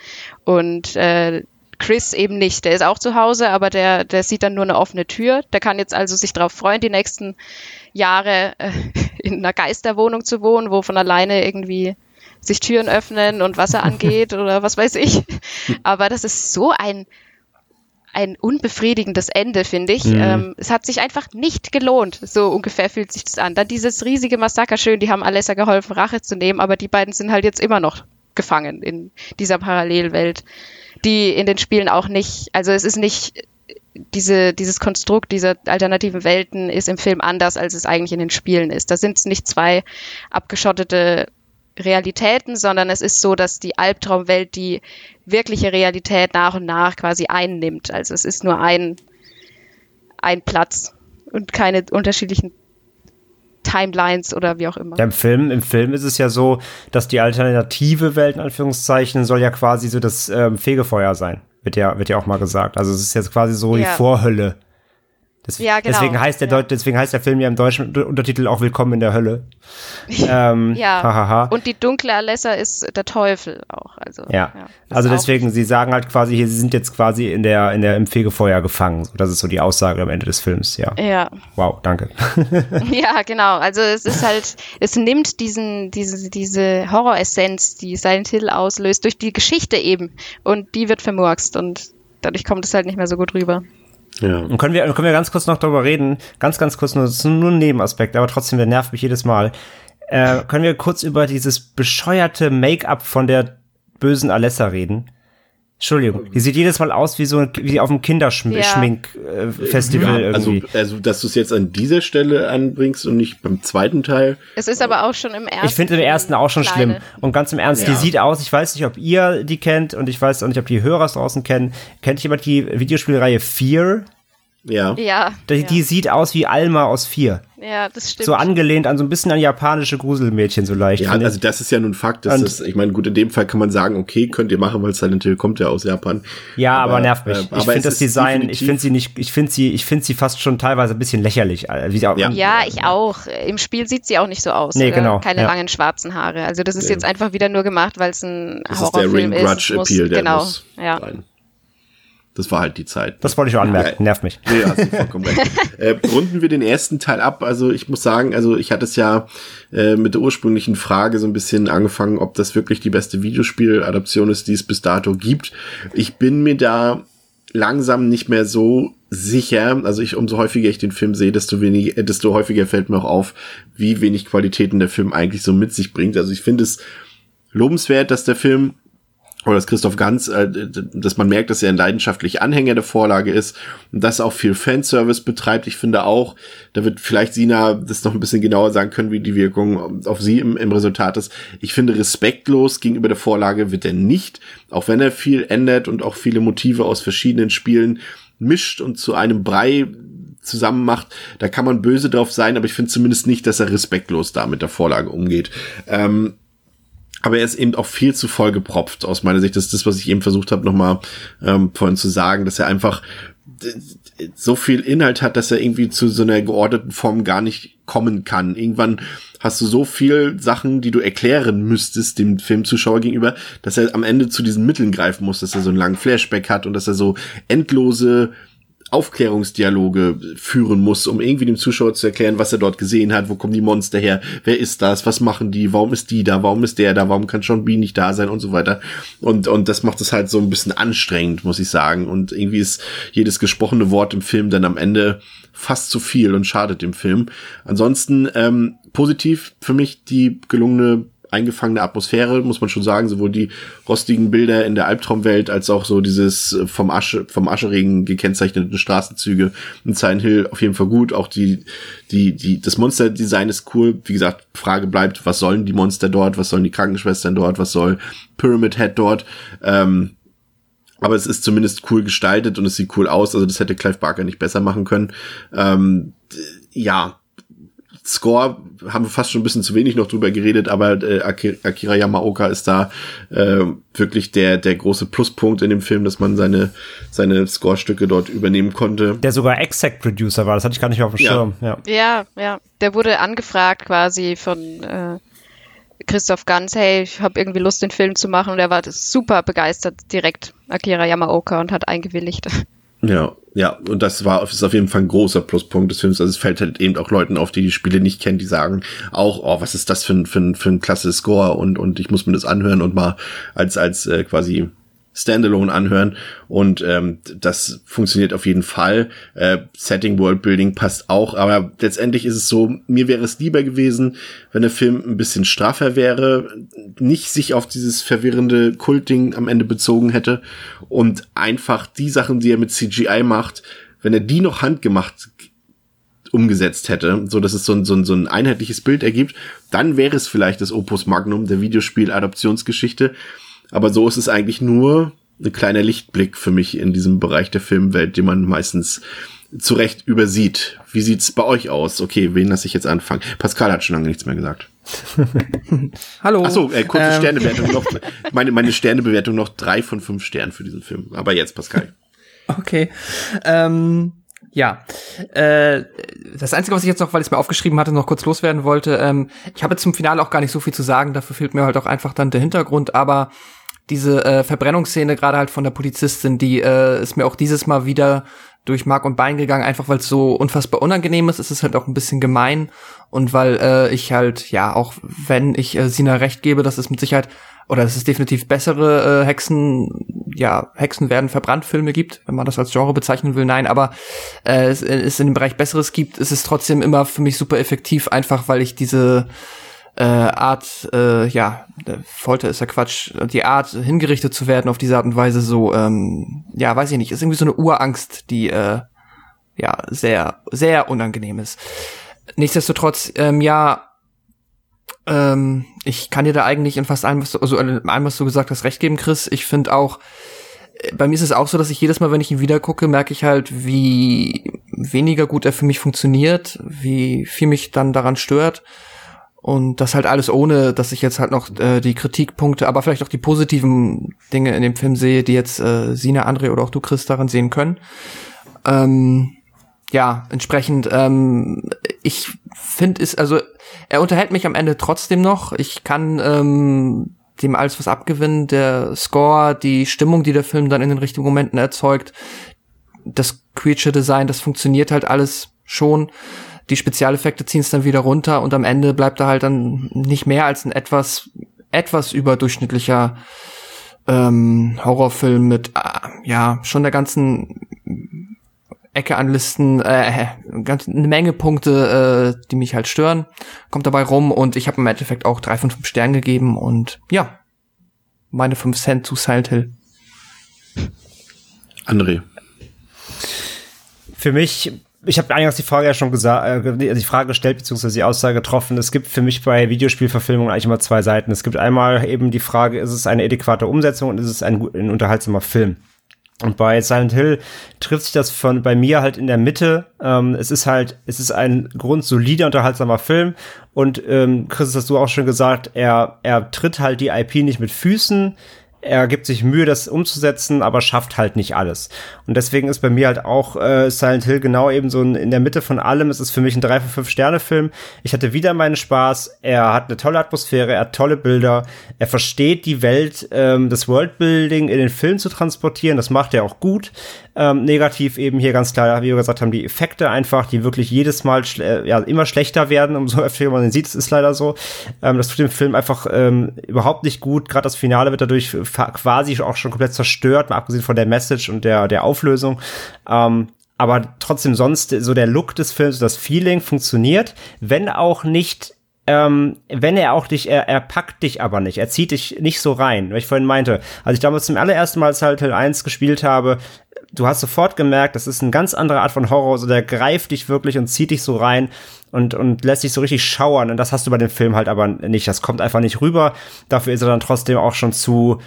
Speaker 3: Und äh, Chris eben nicht. Der ist auch zu Hause, aber der, der sieht dann nur eine offene Tür. Der kann jetzt also sich darauf freuen, die nächsten Jahre äh, [laughs] in einer Geisterwohnung zu wohnen, wo von alleine irgendwie sich Türen öffnen und Wasser angeht oder was weiß ich. [laughs] Aber das ist so ein, ein unbefriedigendes Ende, finde ich. Mhm. Ähm, es hat sich einfach nicht gelohnt. So ungefähr fühlt sich das an. Dann dieses riesige Massaker, schön, die haben Alessa geholfen, Rache zu nehmen, aber die beiden sind halt jetzt immer noch gefangen in dieser Parallelwelt, die in den Spielen auch nicht, also es ist nicht diese, dieses Konstrukt dieser alternativen Welten ist im Film anders, als es eigentlich in den Spielen ist. Da sind es nicht zwei abgeschottete Realitäten, sondern es ist so, dass die Albtraumwelt die wirkliche Realität nach und nach quasi einnimmt. Also es ist nur ein, ein Platz und keine unterschiedlichen Timelines oder wie auch immer.
Speaker 2: Ja, im Film, im Film ist es ja so, dass die alternative Welt, in Anführungszeichen, soll ja quasi so das ähm, Fegefeuer sein. Wird ja, wird ja auch mal gesagt. Also es ist jetzt quasi so ja. die Vorhölle das, ja, genau. Deswegen heißt, der ja. deswegen heißt der Film ja im deutschen Untertitel auch Willkommen in der Hölle. [laughs]
Speaker 3: ähm, ja. Hahaha. Und die dunkle Alessa ist der Teufel auch. Also,
Speaker 2: ja. ja also deswegen, sie sagen halt quasi hier, sie sind jetzt quasi in der, in der, im Fegefeuer gefangen. Das ist so die Aussage am Ende des Films, ja.
Speaker 3: Ja.
Speaker 2: Wow, danke. [laughs]
Speaker 3: ja, genau. Also es ist halt, es nimmt diesen, diese, diese Horroressenz, die Silent Hill auslöst, durch die Geschichte eben. Und die wird vermurkst und dadurch kommt es halt nicht mehr so gut rüber.
Speaker 2: Ja. Und können wir, können wir ganz kurz noch darüber reden, ganz, ganz kurz, nur, das ist nur ein Nebenaspekt, aber trotzdem, der nervt mich jedes Mal. Äh, können wir kurz über dieses bescheuerte Make-up von der bösen Alessa reden? Entschuldigung, die sieht jedes Mal aus wie so wie auf einem Kinderschminkfestival ja. äh,
Speaker 1: irgendwie. Also, also, dass du es jetzt an dieser Stelle anbringst und nicht beim zweiten Teil.
Speaker 3: Es ist aber auch schon im ersten.
Speaker 2: Ich finde im ersten auch schon kleine. schlimm. Und ganz im Ernst, ja. die sieht aus, ich weiß nicht, ob ihr die kennt und ich weiß auch nicht, ob die Hörer draußen kennen. Kennt jemand die Videospielreihe Fear?
Speaker 1: Ja.
Speaker 3: Ja.
Speaker 2: Die,
Speaker 3: ja.
Speaker 2: die sieht aus wie Alma aus vier.
Speaker 3: ja, das stimmt.
Speaker 2: So angelehnt an so ein bisschen an japanische Gruselmädchen, so leicht.
Speaker 1: Ja,
Speaker 2: ich.
Speaker 1: also das ist ja nun Fakt. Das
Speaker 2: Und-
Speaker 1: ist, ich meine, gut, in dem Fall kann man sagen, okay, könnt ihr machen, weil Silent Hill kommt ja aus Japan.
Speaker 2: Ja, aber,
Speaker 1: Aber,
Speaker 2: nervt mich.
Speaker 1: äh,
Speaker 2: ich finde das Design, ich finde sie nicht, ich finde sie, ich finde sie fast schon teilweise ein bisschen lächerlich. Wie sie auch,
Speaker 1: Ja.
Speaker 3: ja, ich auch. Im Spiel sieht sie auch nicht so aus.
Speaker 2: Nee,
Speaker 3: äh,
Speaker 2: genau,
Speaker 3: Keine
Speaker 2: ja.
Speaker 3: langen schwarzen Haare. Also das ist
Speaker 1: Nee.
Speaker 3: jetzt einfach wieder nur gemacht, weil es ein
Speaker 1: Das ist der
Speaker 3: Horrorfilm
Speaker 1: Ring Grudge
Speaker 3: muss-
Speaker 1: Appeal, der
Speaker 3: genau.
Speaker 1: muss
Speaker 3: ja.
Speaker 1: rein. Das war halt die Zeit.
Speaker 2: Das wollte ich auch anmerken.
Speaker 1: Ja.
Speaker 2: Nervt mich.
Speaker 1: Nee, hast du vollkommen recht. [laughs] Äh, runden wir den ersten Teil ab. Also ich muss sagen, also ich hatte es ja äh, mit der ursprünglichen Frage so ein bisschen angefangen, ob das wirklich die beste Videospieladaption ist, die es bis dato gibt. Ich bin mir da langsam nicht mehr so sicher. Also ich, umso häufiger ich den Film sehe, desto weniger, äh, desto häufiger fällt mir auch auf, wie wenig Qualitäten der Film eigentlich so mit sich bringt. Also ich finde es lobenswert, dass der Film oder dass Christoph Ganz, äh, dass man merkt, dass er ein leidenschaftlicher Anhänger der Vorlage ist und dass er auch viel Fanservice betreibt. Ich finde auch, da wird vielleicht Sina das noch ein bisschen genauer sagen können, wie die Wirkung auf sie im, im Resultat ist. Ich finde, respektlos gegenüber der Vorlage wird er nicht, auch wenn er viel ändert und auch viele Motive aus verschiedenen Spielen mischt und zu einem Brei zusammen macht, da kann man böse drauf sein, aber ich finde zumindest nicht, dass er respektlos da mit der Vorlage umgeht. Ähm, aber er ist eben auch viel zu voll gepropft aus meiner Sicht. Das ist das, was ich eben versucht habe, nochmal ähm, vorhin zu sagen, dass er einfach so viel Inhalt hat, dass er irgendwie zu so einer geordneten Form gar nicht kommen kann. Irgendwann hast du so viel Sachen, die du erklären müsstest dem Filmzuschauer gegenüber, dass er am Ende zu diesen Mitteln greifen muss, dass er so einen langen Flashback hat und dass er so endlose Aufklärungsdialoge führen muss, um irgendwie dem Zuschauer zu erklären, was er dort gesehen hat, wo kommen die Monster her, wer ist das, was machen die, warum ist die da, warum ist der da, warum kann Sean Bean nicht da sein und so weiter. Und, und das macht es halt so ein bisschen anstrengend, muss ich sagen. Und irgendwie ist jedes gesprochene Wort im Film dann am Ende fast zu viel und schadet dem Film. Ansonsten ähm, positiv für mich die gelungene eingefangene Atmosphäre, muss man schon sagen, sowohl die rostigen Bilder in der Albtraumwelt als auch so dieses äh, vom Asche, vom Ascheregen gekennzeichneten Straßenzüge in Silent Hill auf jeden Fall gut. Auch die, die, die, das Monsterdesign ist cool. Wie gesagt, Frage bleibt, was sollen die Monster dort? Was sollen die Krankenschwestern dort? Was soll Pyramid Head dort? Ähm, aber es ist zumindest cool gestaltet und es sieht cool aus. Also das hätte Clive Barker nicht besser machen können. Ähm, ja, Score haben wir fast schon ein bisschen zu wenig noch drüber geredet, aber äh, Aki- Akira Yamaoka ist da äh, wirklich der der große Pluspunkt in dem Film, dass man seine seine Scorestücke dort übernehmen konnte.
Speaker 2: Der sogar Exec Producer war, das hatte ich gar nicht mehr auf dem
Speaker 1: Ja.
Speaker 2: Schirm. Ja.
Speaker 3: Ja, ja. Der wurde angefragt quasi von äh, Christoph Ganz, hey, ich habe irgendwie Lust, den Film zu machen. Und er war super begeistert direkt, Akira Yamaoka, und hat eingewilligt.
Speaker 1: Ja, ja, und das war ist auf jeden Fall ein großer Pluspunkt des Films. Also es fällt halt eben auch Leuten auf, die die Spiele nicht kennen, die sagen auch, oh, was ist das für ein für ein, für ein klasse Score und und ich muss mir das anhören und mal als als äh, quasi Standalone anhören und ähm, das funktioniert auf jeden Fall. Äh, Setting Worldbuilding passt auch, aber letztendlich ist es so, mir wäre es lieber gewesen, wenn der Film ein bisschen straffer wäre, nicht sich auf dieses verwirrende Kultding am Ende bezogen hätte und einfach die Sachen, die er mit CGI macht, wenn er die noch handgemacht umgesetzt hätte, so dass es so ein, so ein, so ein einheitliches Bild ergibt, dann wäre es vielleicht das Opus Magnum der Videospiel-Adaptionsgeschichte. Aber so ist es eigentlich nur ein kleiner Lichtblick für mich in diesem Bereich der Filmwelt, den man meistens zu Recht übersieht. Wie sieht's bei euch aus? Okay, wen lasse ich jetzt anfangen? Pascal hat schon lange nichts mehr gesagt. [laughs]
Speaker 4: Hallo.
Speaker 1: Achso, äh, kurze
Speaker 4: Ähm,
Speaker 1: Sternebewertung noch. Meine, meine Sternebewertung noch drei von fünf Sternen für diesen Film. Aber jetzt, Pascal.
Speaker 4: Okay. Ähm, ja. Äh, das Einzige, was ich jetzt noch, weil ich es mir aufgeschrieben hatte, noch kurz loswerden wollte, ähm, ich habe jetzt zum Finale auch gar nicht so viel zu sagen, dafür fehlt mir halt auch einfach dann der Hintergrund, aber diese äh, Verbrennungsszene, gerade halt von der Polizistin, die äh, ist mir auch dieses Mal wieder durch Mark und Bein gegangen, einfach weil es so unfassbar unangenehm ist. Es ist halt auch ein bisschen gemein und weil äh, ich halt, ja, auch wenn ich äh, Sina recht gebe, dass es mit Sicherheit oder dass es definitiv bessere äh, Hexen, ja, Hexen werden verbrannt Filme gibt, wenn man das als Genre bezeichnen will, nein, aber äh, es, es in dem Bereich Besseres gibt, ist es trotzdem immer für mich super effektiv, einfach weil ich diese äh, Art, äh, ja, äh, Folter ist ja Quatsch, die Art hingerichtet zu werden auf diese Art und Weise so, ähm, ja, weiß ich nicht, ist irgendwie so eine Urangst, die äh, ja sehr, sehr unangenehm ist. Nichtsdestotrotz, ähm, ja, ähm, ich kann dir da eigentlich in fast allem, was du, also in allem, was du gesagt hast, recht geben, Chris. Ich finde auch, bei mir ist es auch so, dass ich jedes Mal, wenn ich ihn wieder gucke, merke ich halt, wie weniger gut er für mich funktioniert, wie viel mich dann daran stört. Und das halt alles ohne, dass ich jetzt halt noch äh, die Kritikpunkte, aber vielleicht auch die positiven Dinge in dem Film sehe, die jetzt äh, Sina, André oder auch du, Chris, daran sehen können. Ähm, ja, entsprechend, ähm, ich finde es, also er unterhält mich am Ende trotzdem noch. Ich kann ähm, dem alles was abgewinnen. Der Score, die Stimmung, die der Film dann in den richtigen Momenten erzeugt, das Creature Design, das funktioniert halt alles schon. Die Spezialeffekte ziehen es dann wieder runter und am Ende bleibt da halt dann nicht mehr als ein etwas, etwas überdurchschnittlicher ähm, Horrorfilm mit, äh, ja, schon der ganzen Ecke an Listen, äh, ganz eine Menge Punkte, äh, die mich halt stören, kommt dabei rum und ich habe im Endeffekt auch drei von fünf Sternen gegeben und ja, meine fünf Cent zu Silent Hill.
Speaker 1: André.
Speaker 2: Für mich, ich habe eingangs die Frage ja schon gesagt, äh, die Frage gestellt, beziehungsweise die Aussage getroffen. Es gibt für mich bei Videospielverfilmungen eigentlich immer zwei Seiten. Es gibt einmal eben die Frage, ist es eine adäquate Umsetzung und ist es ein, ein unterhaltsamer Film? Und bei Silent Hill trifft sich das von bei mir halt in der Mitte. Ähm, es ist halt, es ist ein grundsolider, unterhaltsamer Film. Und ähm, Chris, hast du auch schon gesagt, er, er tritt halt die IP nicht mit Füßen er gibt sich Mühe, das umzusetzen, aber schafft halt nicht alles. Und deswegen ist bei mir halt auch äh, Silent Hill genau eben so in der Mitte von allem. Es ist für mich ein 3 von 5 Sterne Film. Ich hatte wieder meinen Spaß. Er hat eine tolle Atmosphäre, er hat tolle Bilder. Er versteht die Welt, ähm, das Worldbuilding in den Film zu transportieren. Das macht er auch gut. Ähm, negativ eben hier ganz klar, wie wir gesagt haben, die Effekte einfach, die wirklich jedes Mal schle ja, immer schlechter werden, umso [laughs] öfter man den sieht. Es ist leider so. Ähm, das tut dem Film einfach ähm, überhaupt nicht gut. Gerade das Finale wird dadurch quasi auch schon komplett zerstört, mal abgesehen von der Message und der, der Auflösung. Ähm, aber trotzdem sonst so der Look des Films, das Feeling funktioniert, wenn auch nicht ähm, wenn er auch dich, er, er packt dich aber nicht, er zieht dich nicht so rein, weil ich vorhin meinte, als ich damals zum allerersten Mal Silent Hill 1 gespielt habe, du hast sofort gemerkt, das ist eine ganz andere Art von Horror, so der greift dich wirklich und zieht dich so rein und, und lässt dich so richtig schauern und das hast du bei dem Film halt aber nicht, das kommt einfach nicht rüber, dafür ist er dann trotzdem auch schon zu,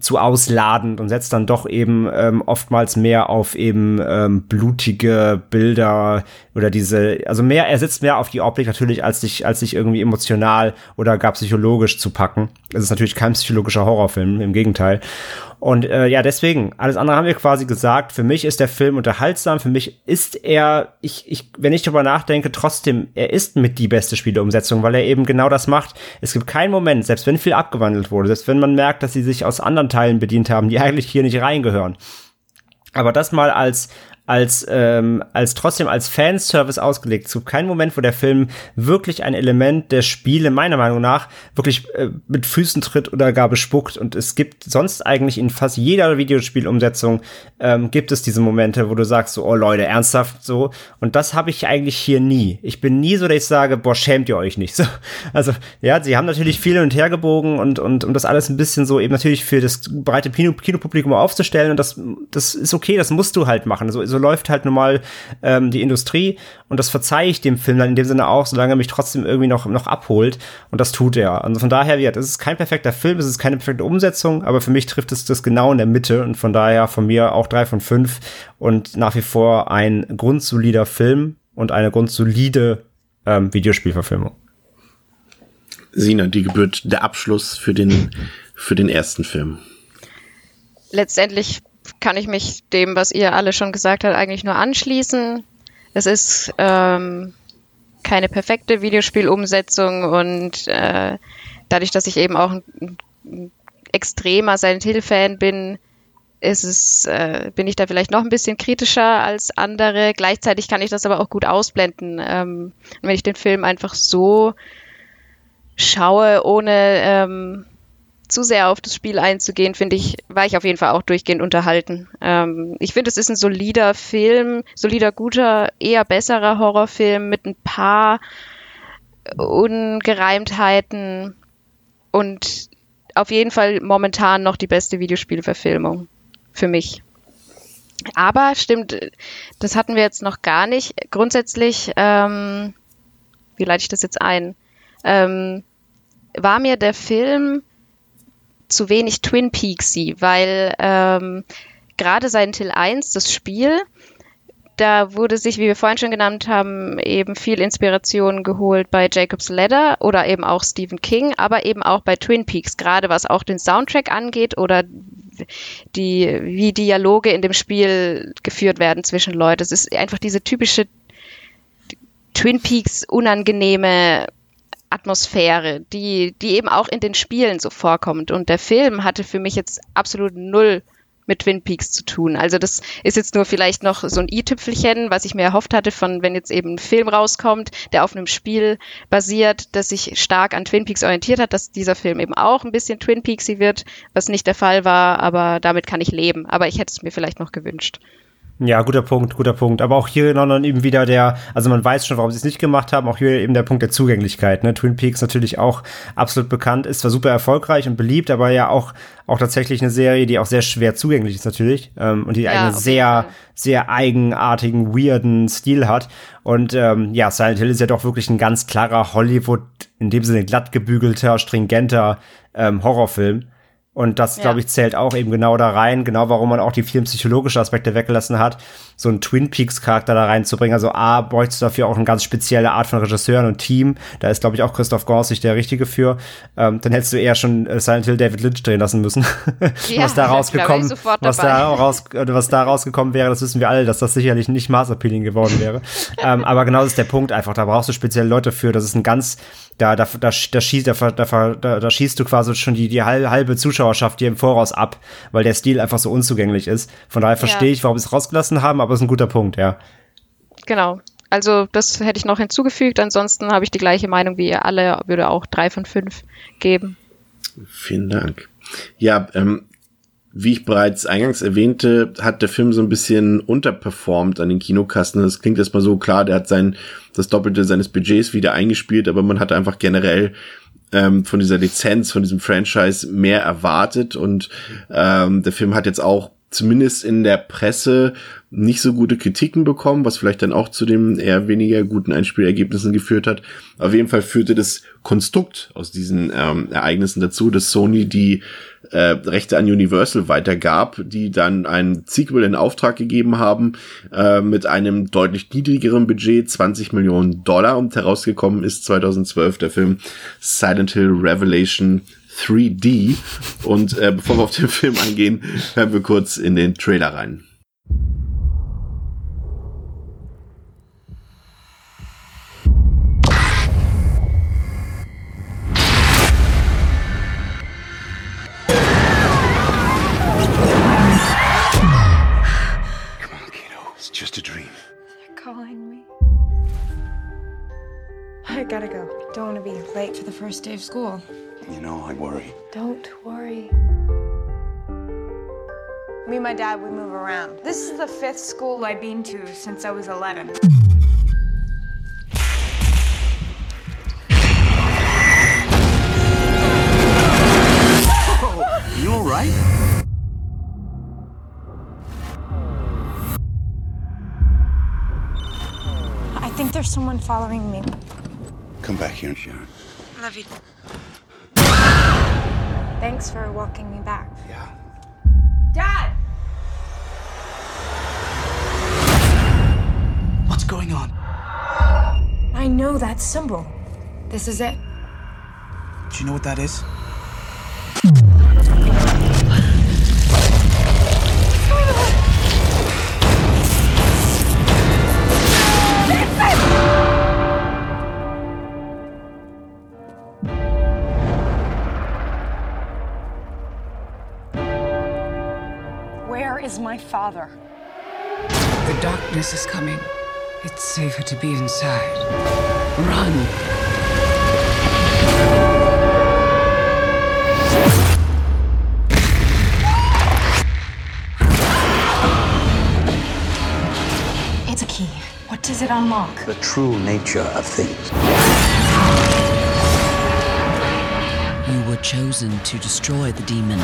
Speaker 2: zu ausladend und setzt dann doch eben ähm, oftmals mehr auf eben ähm, blutige Bilder oder diese, also mehr, er setzt mehr auf die Optik natürlich, als sich, als sich irgendwie emotional oder gar psychologisch zu packen. Es ist natürlich kein psychologischer Horrorfilm, im Gegenteil. Und äh, ja, deswegen, alles andere haben wir quasi gesagt. Für mich ist der Film unterhaltsam. Für mich ist er, ich, ich, wenn ich darüber nachdenke, trotzdem, er ist mit die beste Spieleumsetzung, weil er eben genau das macht. Es gibt keinen Moment, selbst wenn viel abgewandelt wurde, selbst wenn man merkt, dass sie sich aus anderen Teilen bedient haben, die [laughs] eigentlich hier nicht reingehören. Aber das mal als als, ähm, als trotzdem als Fanservice ausgelegt. Es gibt keinen Moment, wo der Film wirklich ein Element der Spiele, meiner Meinung nach, wirklich äh, mit Füßen tritt oder gar bespuckt. Und es gibt sonst eigentlich in fast jeder Videospielumsetzung ähm, gibt es diese Momente, wo du sagst so, oh Leute, ernsthaft so. Und das habe ich eigentlich hier nie. Ich bin nie so, dass ich sage, boah, schämt ihr euch nicht. [laughs] So, also, ja, sie haben natürlich viel und her gebogen und, und, um das alles ein bisschen so eben natürlich für das breite Kino Kinopublikum aufzustellen. Und das, das ist okay, das musst du halt machen. So, so läuft halt nun mal ähm, die Industrie und das verzeihe ich dem Film dann in dem Sinne auch, solange er mich trotzdem irgendwie noch, noch abholt und das tut er. Also von daher, ja, das ist kein perfekter Film, es ist keine perfekte Umsetzung, aber für mich trifft es das genau in der Mitte und von daher von mir auch drei von fünf und nach wie vor ein grundsolider Film und eine grundsolide ähm, Videospielverfilmung.
Speaker 1: Sina, die gebührt der Abschluss für den, für den ersten Film.
Speaker 3: Letztendlich kann ich mich dem, was ihr alle schon gesagt habt, eigentlich nur anschließen. Es ist ähm, keine perfekte Videospielumsetzung und äh, dadurch, dass ich eben auch ein, ein extremer Silent Hill-Fan bin, ist es, äh, bin ich da vielleicht noch ein bisschen kritischer als andere. Gleichzeitig kann ich das aber auch gut ausblenden. Ähm, wenn ich den Film einfach so schaue, ohne ähm, zu sehr auf das Spiel einzugehen, finde ich, war ich auf jeden Fall auch durchgehend unterhalten. Ähm, ich finde, es ist ein solider Film, solider, guter, eher besserer Horrorfilm mit ein paar Ungereimtheiten und auf jeden Fall momentan noch die beste Videospielverfilmung für mich. Aber stimmt, das hatten wir jetzt noch gar nicht. Grundsätzlich, ähm, wie leite ich das jetzt ein? Ähm, war mir der Film zu wenig Twin Peaksy, weil ähm, gerade Silent Hill 1, das Spiel, da wurde sich, wie wir vorhin schon genannt haben, eben viel Inspiration geholt bei Jacob's Ladder oder eben auch Stephen King, aber eben auch bei Twin Peaks, gerade was auch den Soundtrack angeht oder die, wie Dialoge in dem Spiel geführt werden zwischen Leuten. Es ist einfach diese typische Twin Peaks unangenehme Atmosphäre, die, die eben auch in den Spielen so vorkommt. Und der Film hatte für mich jetzt absolut null mit Twin Peaks zu tun. Also das ist jetzt nur vielleicht noch so ein i-Tüpfelchen, was ich mir erhofft hatte von, wenn jetzt eben ein Film rauskommt, der auf einem Spiel basiert, das sich stark an Twin Peaks orientiert hat, dass dieser Film eben auch ein bisschen Twin Peaksy wird, was nicht der Fall war, aber damit kann ich leben. Aber ich hätte es mir vielleicht noch gewünscht.
Speaker 2: Ja, guter Punkt, guter Punkt. Aber auch hier noch dann eben wieder der, also man weiß schon, warum sie es nicht gemacht haben, auch hier eben der Punkt der Zugänglichkeit. Ne? Twin Peaks natürlich auch absolut bekannt, ist zwar super erfolgreich und beliebt, aber ja auch, auch tatsächlich eine Serie, die auch sehr schwer zugänglich ist natürlich ähm, und die
Speaker 3: Ja,
Speaker 2: einen
Speaker 3: jeden
Speaker 2: sehr, sehr eigenartigen, weirden Stil hat. Und ähm, ja, Silent Hill ist ja doch wirklich ein ganz klarer Hollywood, in dem Sinne glatt gebügelter, stringenter ähm, Horrorfilm. Und das,
Speaker 3: Ja.
Speaker 2: glaube ich, zählt auch eben genau da rein, genau warum man auch die vielen psychologischen Aspekte weggelassen hat, so einen Twin Peaks-Charakter da reinzubringen. Also A, bräuchtest du dafür auch eine ganz spezielle Art von Regisseuren und Team. Da ist, glaube ich, auch Christoph Gorsig der Richtige für. Ähm, dann hättest du eher schon äh, Silent Hill David Lynch drehen lassen müssen. [laughs]
Speaker 3: Ja,
Speaker 2: was da rausgekommen, was da raus, äh, was da rausgekommen wäre, das wissen wir alle, dass das sicherlich nicht maßappealing geworden wäre. [laughs] ähm, aber genau das ist der Punkt einfach. Da brauchst du spezielle Leute für. Das ist ein ganz, da, da, da, da, schießt, da, da, da, da schießt du quasi schon die, die hal- halbe Zuschauerschaft dir im Voraus ab, weil der Stil einfach so unzugänglich ist. Von daher verstehe ich, warum sie es rausgelassen haben, aber es ist ein guter Punkt, ja.
Speaker 3: Genau. Also das hätte ich noch hinzugefügt. Ansonsten habe ich die gleiche Meinung wie ihr alle, würde auch drei von fünf geben.
Speaker 1: Vielen Dank. Ja, ähm, wie ich bereits eingangs erwähnte, hat der Film so ein bisschen unterperformt an den Kinokassen. Das klingt erstmal so klar, der hat sein, das Doppelte seines Budgets wieder eingespielt, aber man hat einfach generell ähm, von dieser Lizenz, von diesem Franchise mehr erwartet und ähm, der Film hat jetzt auch zumindest in der Presse nicht so gute Kritiken bekommen, was vielleicht dann auch zu den eher weniger guten Einspielergebnissen geführt hat. Auf jeden Fall führte das Konstrukt aus diesen ähm, Ereignissen dazu, dass Sony die äh, Rechte an Universal weitergab, die dann ein Sequel in Auftrag gegeben haben äh, mit einem deutlich niedrigeren Budget, 20 Millionen Dollar und herausgekommen ist 2012 der Film Silent Hill Revelation 3D. Und äh, bevor wir auf den [laughs] Film eingehen, hören wir kurz in den Trailer rein.
Speaker 10: Just a dream.
Speaker 5: They're calling me. I gotta go. Don't want to be late for the first day of school.
Speaker 10: You know, I worry.
Speaker 5: Don't worry.
Speaker 6: Me and my dad, we move around. This is the fifth school I've been to since I was 11.
Speaker 10: You all right?
Speaker 5: Think there's someone following me.
Speaker 10: Come back here, Sharon.
Speaker 5: Love you. Thanks for walking me back.
Speaker 10: Yeah.
Speaker 6: Dad!
Speaker 8: What's going on?
Speaker 5: I know that symbol. This is it.
Speaker 8: Do you know what that is?
Speaker 5: My father?
Speaker 7: The darkness is coming. It's safer to be inside. Run!
Speaker 5: It's a key. What does it unlock?
Speaker 8: The true nature of things.
Speaker 9: You were chosen to destroy the demon.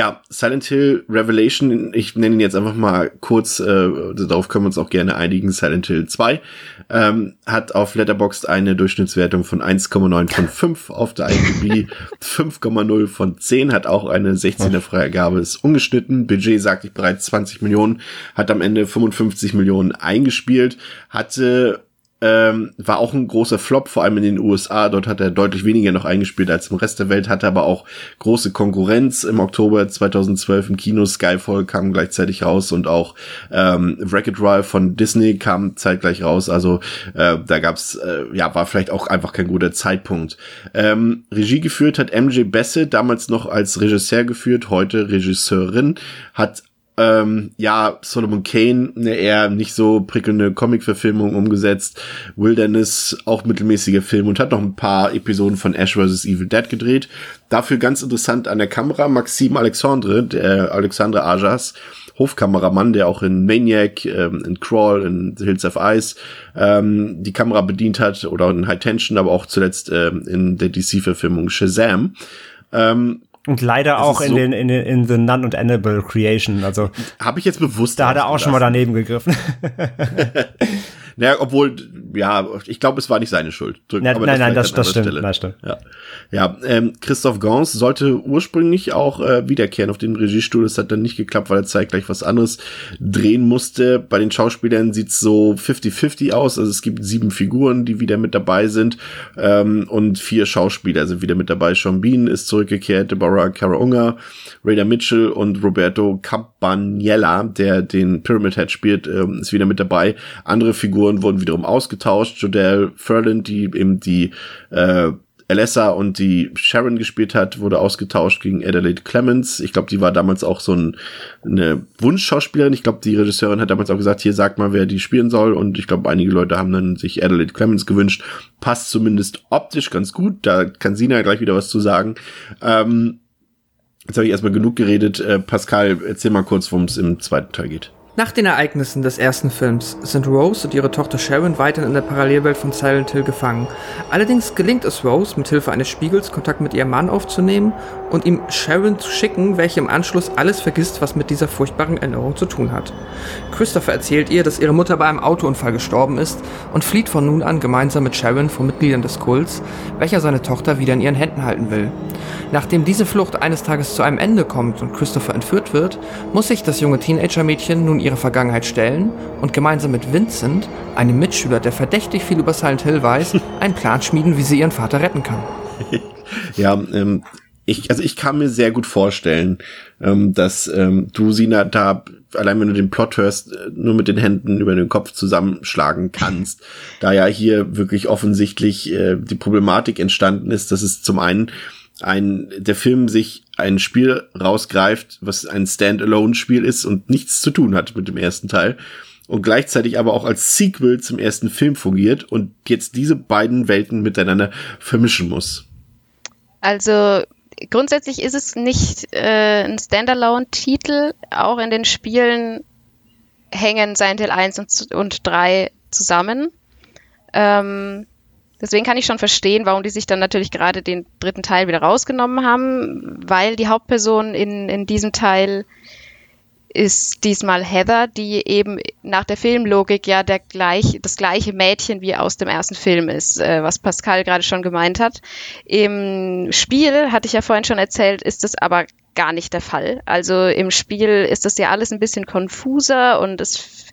Speaker 1: Ja, Silent Hill Revelation, ich nenne ihn jetzt einfach mal kurz, äh, darauf können wir uns auch gerne einigen, Silent Hill 2, ähm, hat auf Letterboxd eine Durchschnittswertung von 1,9 von 5, auf der IMDb 5,0 [laughs] von 10, hat auch eine 16er Freigabe, ist ungeschnitten, Budget sagte ich bereits 20 Millionen, hat am Ende 55 Millionen eingespielt, hatte ähm, war auch ein großer Flop, vor allem in den USA. Dort hat er deutlich weniger noch eingespielt als im Rest der Welt, hatte aber auch große Konkurrenz. Im Oktober 2012 im Kino Skyfall kam gleichzeitig raus und auch ähm, Wreck-It Ralph von Disney kam zeitgleich raus. Also äh, da gab's, äh, ja, war vielleicht auch einfach kein guter Zeitpunkt. Ähm, Regie geführt hat MJ Bassett, damals noch als Regisseur geführt, heute Regisseurin, hat ähm, ja, Solomon Kane, eine eher nicht so prickelnde Comic-Verfilmung umgesetzt. Wilderness, auch mittelmäßiger Film und hat noch ein paar Episoden von Ash vs. Evil Dead gedreht. Dafür ganz interessant an der Kamera Maxime Alexandre, der Alexandre Ajas, Hofkameramann, der auch in Maniac, ähm, in Crawl, in The Hills of Ice ähm, die Kamera bedient hat oder in High Tension, aber auch zuletzt ähm, in der DC-Verfilmung Shazam. Ähm,
Speaker 2: und leider auch in so den in, in The Nun und Annabelle Creation. Also
Speaker 1: habe ich jetzt bewusst.
Speaker 2: Da hat er auch schon mal daneben gegriffen. [laughs] [laughs]
Speaker 1: Naja, obwohl, ja, ich glaube, es war nicht seine Schuld.
Speaker 2: Drück, nein, nein, nein, das, das stimmt,
Speaker 1: nein, stimmt. Ja, ja ähm, Christoph Gans sollte ursprünglich auch äh, wiederkehren auf den Regiestuhl. Das hat dann nicht geklappt, weil er zeitgleich was anderes drehen musste. Bei den Schauspielern sieht's so 50-50 aus. Also es gibt sieben Figuren, die wieder mit dabei sind ähm, und vier Schauspieler sind wieder mit dabei. Sean Bean ist zurückgekehrt, Deborah Karaunga, Raider Mitchell und Roberto Campaniella, der den Pyramid Head spielt, ähm, ist wieder mit dabei. Andere Figuren Figuren wurden wiederum ausgetauscht. Jodelle Ferland, die eben die äh, Alessa und die Sharon gespielt hat, wurde ausgetauscht gegen Adelaide Clemens. Ich glaube, die war damals auch so ein, eine Wunschschauspielerin. Ich glaube, die Regisseurin hat damals auch gesagt, hier sagt mal, wer die spielen soll. Und ich glaube, einige Leute haben dann sich Adelaide Clemens gewünscht. Passt zumindest optisch ganz gut. Da kann Sina gleich wieder was zu sagen. Ähm, jetzt habe ich erstmal genug geredet. Äh, Pascal, erzähl mal kurz, worum es im zweiten Teil geht.
Speaker 4: Nach den Ereignissen des ersten Films sind Rose und ihre Tochter Sharon weiterhin in der Parallelwelt von Silent Hill gefangen. Allerdings gelingt es Rose, mit Hilfe eines Spiegels Kontakt mit ihrem Mann aufzunehmen und ihm Sharon zu schicken, welche im Anschluss alles vergisst, was mit dieser furchtbaren Erinnerung zu tun hat. Christopher erzählt ihr, dass ihre Mutter bei einem Autounfall gestorben ist und flieht von nun an gemeinsam mit Sharon vor Mitgliedern des Kults, welcher seine Tochter wieder in ihren Händen halten will. Nachdem diese Flucht eines Tages zu einem Ende kommt und Christopher entführt wird, muss sich das junge Teenager-Mädchen nun ihre Vergangenheit stellen und gemeinsam mit Vincent, einem Mitschüler, der verdächtig viel über Silent Hill weiß, [laughs] einen Plan schmieden, wie sie ihren Vater retten kann.
Speaker 1: ja, ähm, ich, also ich kann mir sehr gut vorstellen, ähm, dass ähm, du, Sina, da allein wenn du den Plot hörst, äh, nur mit den Händen über den Kopf zusammenschlagen kannst. da ja hier wirklich offensichtlich äh, die Problematik entstanden ist, dass es zum einen ein, der Film sich ein Spiel rausgreift, was ein Standalone-Spiel ist und nichts zu tun hat mit dem ersten Teil und gleichzeitig aber auch als Sequel zum ersten Film fungiert und jetzt diese beiden Welten miteinander vermischen muss.
Speaker 3: Also grundsätzlich ist es nicht äh, ein Standalone-Titel. Auch in den Spielen hängen Silent Hill 1 und, und 3 zusammen. Ähm, Deswegen kann ich schon verstehen, warum die sich dann natürlich gerade den dritten Teil wieder rausgenommen haben, weil die Hauptperson in, in diesem Teil ist diesmal Heather, die eben nach der Filmlogik ja der gleich, das gleiche Mädchen wie aus dem ersten Film ist, äh, was Pascal gerade schon gemeint hat. Im Spiel, hatte ich ja vorhin schon erzählt, ist es aber gar nicht der Fall. Also im Spiel ist das ja alles ein bisschen konfuser und es,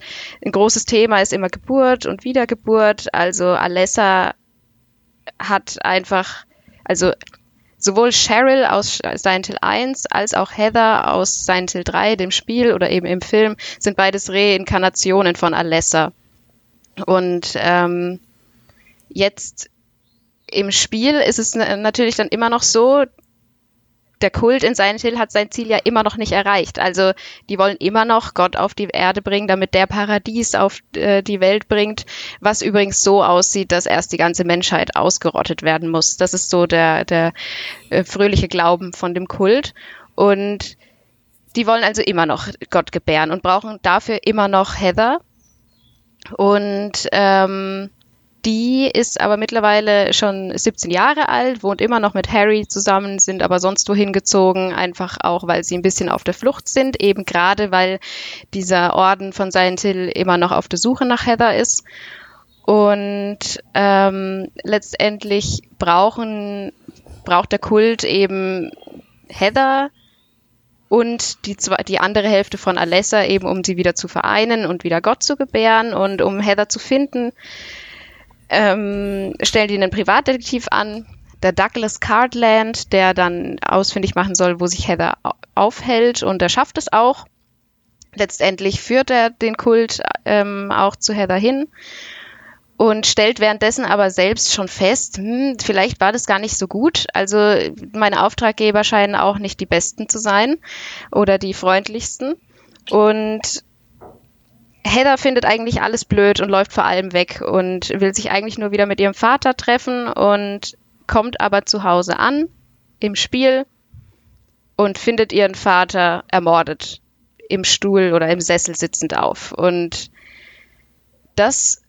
Speaker 3: ein großes Thema ist immer Geburt und Wiedergeburt. Also Alessa hat einfach, also sowohl Cheryl aus Silent Hill 1 als auch Heather aus Silent Hill 3, dem Spiel oder eben im Film, sind beides Reinkarnationen von Alessa. Und ähm, jetzt im Spiel ist es natürlich dann immer noch so, der Kult in Silent Hill hat sein Ziel ja immer noch nicht erreicht. Also die wollen immer noch Gott auf die Erde bringen, damit der Paradies auf äh, die Welt bringt, was übrigens so aussieht, dass erst die ganze Menschheit ausgerottet werden muss. Das ist so der, der äh, fröhliche Glauben von dem Kult. Und die wollen also immer noch Gott gebären und brauchen dafür immer noch Heather. Und ähm, die ist aber mittlerweile schon 17 Jahre alt, wohnt immer noch mit Harry zusammen, sind aber sonst wohin gezogen, einfach auch, weil sie ein bisschen auf der Flucht sind, eben gerade weil dieser Orden von Silent Hill immer noch auf der Suche nach Heather ist. Und ähm, letztendlich brauchen, braucht der Kult eben Heather und die, zwei, die andere Hälfte von Alessa eben, um sie wieder zu vereinen und wieder Gott zu gebären. Und um Heather zu finden, ähm, stellen die einen Privatdetektiv an, der Douglas Cardland, der dann ausfindig machen soll, wo sich Heather aufhält. Und er schafft es auch. Letztendlich führt er den Kult ähm, auch zu Heather hin und stellt währenddessen aber selbst schon fest, hm, vielleicht war das gar nicht so gut. Also meine Auftraggeber scheinen auch nicht die besten zu sein oder die freundlichsten. Und Heather findet eigentlich alles blöd und läuft vor allem weg und will sich eigentlich nur wieder mit ihrem Vater treffen und kommt aber zu Hause an im Spiel und findet ihren Vater ermordet im Stuhl oder im Sessel sitzend auf. Und das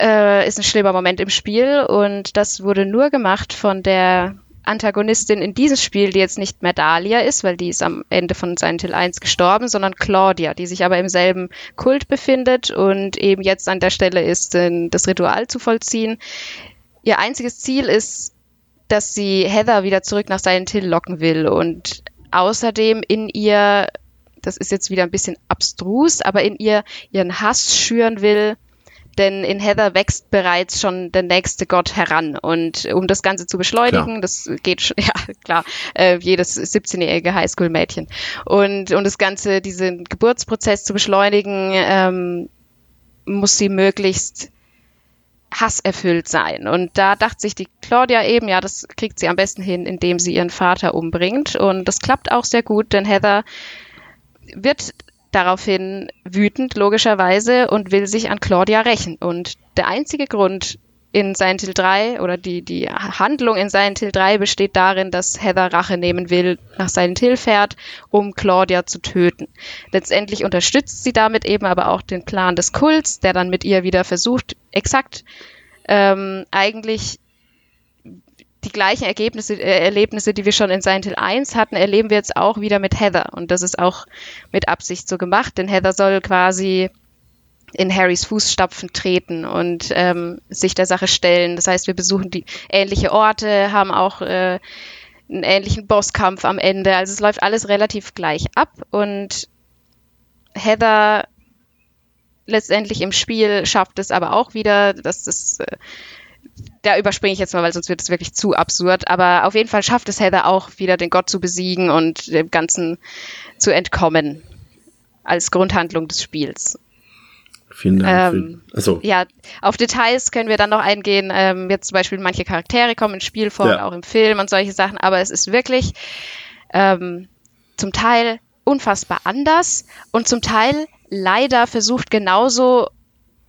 Speaker 3: äh, ist ein schlimmer Moment im Spiel und das wurde nur gemacht von der Antagonistin in diesem Spiel, die jetzt nicht mehr Dahlia ist, weil die ist am Ende von Silent Hill 1 gestorben, sondern Claudia, die sich aber im selben Kult befindet und eben jetzt an der Stelle ist, das Ritual zu vollziehen. Ihr einziges Ziel ist, dass sie Heather wieder zurück nach Silent Hill locken will und außerdem in ihr, das ist jetzt wieder ein bisschen abstrus, aber in ihr ihren Hass schüren will denn in Heather wächst bereits schon der nächste Gott heran. Und um das Ganze zu beschleunigen, klar. das geht schon, [laughs] ja klar, äh, jedes 17-jährige Highschool-Mädchen. Und um das Ganze, diesen Geburtsprozess zu beschleunigen, ähm, muss sie möglichst hasserfüllt sein. Und da dachte sich die Claudia eben, ja, das kriegt sie am besten hin, indem sie ihren Vater umbringt. Und das klappt auch sehr gut, denn Heather wird daraufhin wütend, logischerweise, und will sich an Claudia rächen. Und der einzige Grund in Silent Hill 3 oder die, die Handlung in Silent Hill 3 besteht darin, dass Heather Rache nehmen will, nach Silent Hill fährt, um Claudia zu töten. Letztendlich unterstützt sie damit eben aber auch den Plan des Kults, der dann mit ihr wieder versucht, exakt ähm, eigentlich die gleichen Ergebnisse, äh, Erlebnisse, die wir schon in Silent Hill 1 hatten, erleben wir jetzt auch wieder mit Heather. Und das ist auch mit Absicht so gemacht, denn Heather soll quasi in Harrys Fußstapfen treten und ähm, sich der Sache stellen. Das heißt, wir besuchen die ähnliche Orte, haben auch äh, einen ähnlichen Bosskampf am Ende. Also es läuft alles relativ gleich ab und Heather letztendlich im Spiel schafft es aber auch wieder, dass das äh, da überspringe ich jetzt mal, weil sonst wird es wirklich zu absurd. Aber auf jeden Fall schafft es Heather auch wieder, den Gott zu besiegen und dem Ganzen zu entkommen. Als Grundhandlung des Spiels.
Speaker 1: Vielen Dank.
Speaker 3: Ähm, also. Ja, auf Details können wir dann noch eingehen. Ähm, jetzt zum Beispiel manche Charaktere kommen im Spiel vor ja. und auch im Film und solche Sachen. Aber es ist wirklich ähm, zum Teil unfassbar anders und zum Teil leider versucht genauso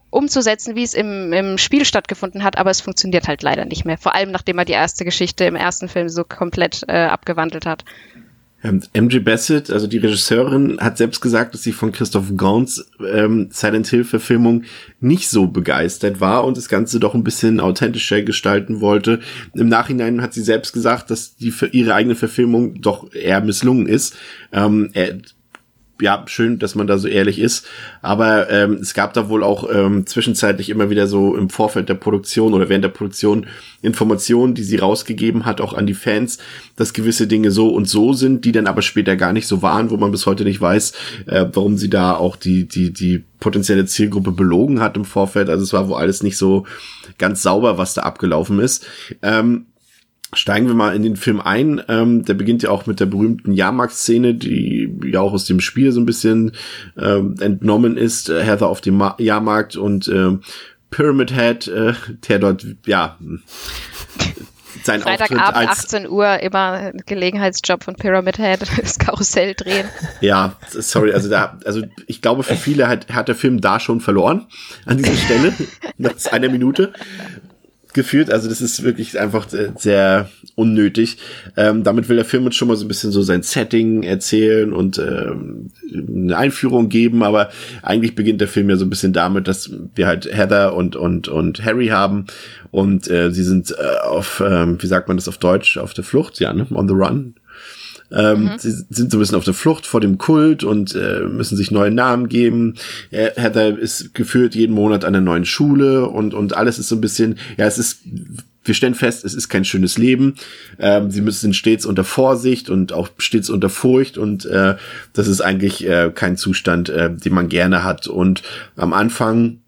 Speaker 3: umzusetzen, wie es im, im Spiel stattgefunden hat, aber es funktioniert halt leider nicht mehr. Vor allem, nachdem er die erste Geschichte im ersten Film so komplett äh, abgewandelt hat.
Speaker 1: MG Bassett, also die Regisseurin, hat selbst gesagt, dass sie von Christoph Gauns ähm, Silent Hill Verfilmung nicht so begeistert war und das Ganze doch ein bisschen authentischer gestalten wollte. Im Nachhinein hat sie selbst gesagt, dass die für ihre eigene Verfilmung doch eher misslungen ist. Ähm, er, ja, schön, dass man da so ehrlich ist. Aber ähm, es gab da wohl auch ähm, zwischenzeitlich immer wieder so im Vorfeld der Produktion oder während der Produktion Informationen, die sie rausgegeben hat, auch an die Fans, dass gewisse Dinge so und so sind, die dann aber später gar nicht so waren, wo man bis heute nicht weiß, äh, warum sie da auch die, die, die potenzielle Zielgruppe belogen hat im Vorfeld. Also es war wohl alles nicht so ganz sauber, was da abgelaufen ist. Ähm, Steigen wir mal in den Film ein. Ähm, der beginnt ja auch mit der berühmten Jahrmarktszene, die ja auch aus dem Spiel so ein bisschen ähm, entnommen ist. Äh, Heather auf dem Ma Jahrmarkt und äh, Pyramid Head, äh, der dort, ja, sein
Speaker 3: Freitagabend, 18 Uhr, immer Gelegenheitsjob von Pyramid Head, [laughs] das Karussell drehen.
Speaker 1: Ja, sorry, also da, also ich glaube, für viele hat, hat der Film da schon verloren, an dieser Stelle, [laughs] nach einer Minute. Geführt. Also das ist wirklich einfach äh, sehr unnötig. Ähm, damit will der Film uns schon mal so ein bisschen so sein Setting erzählen und ähm, eine Einführung geben, aber eigentlich beginnt der Film ja so ein bisschen damit, dass wir halt Heather und und und Harry haben und äh, sie sind äh, auf, ähm, wie sagt man das auf Deutsch, auf der Flucht, ja, ne? on the run. Ähm, mhm. Sie sind so ein bisschen auf der Flucht vor dem Kult und äh, müssen sich neue Namen geben. Er, Heather ist geführt jeden Monat an der neuen Schule und, und alles ist so ein bisschen, ja, es ist, wir stellen fest, es ist kein schönes Leben. Ähm, sie müssen stets unter Vorsicht und auch stets unter Furcht und äh, das ist eigentlich äh, kein Zustand, äh, den man gerne hat. Und am Anfang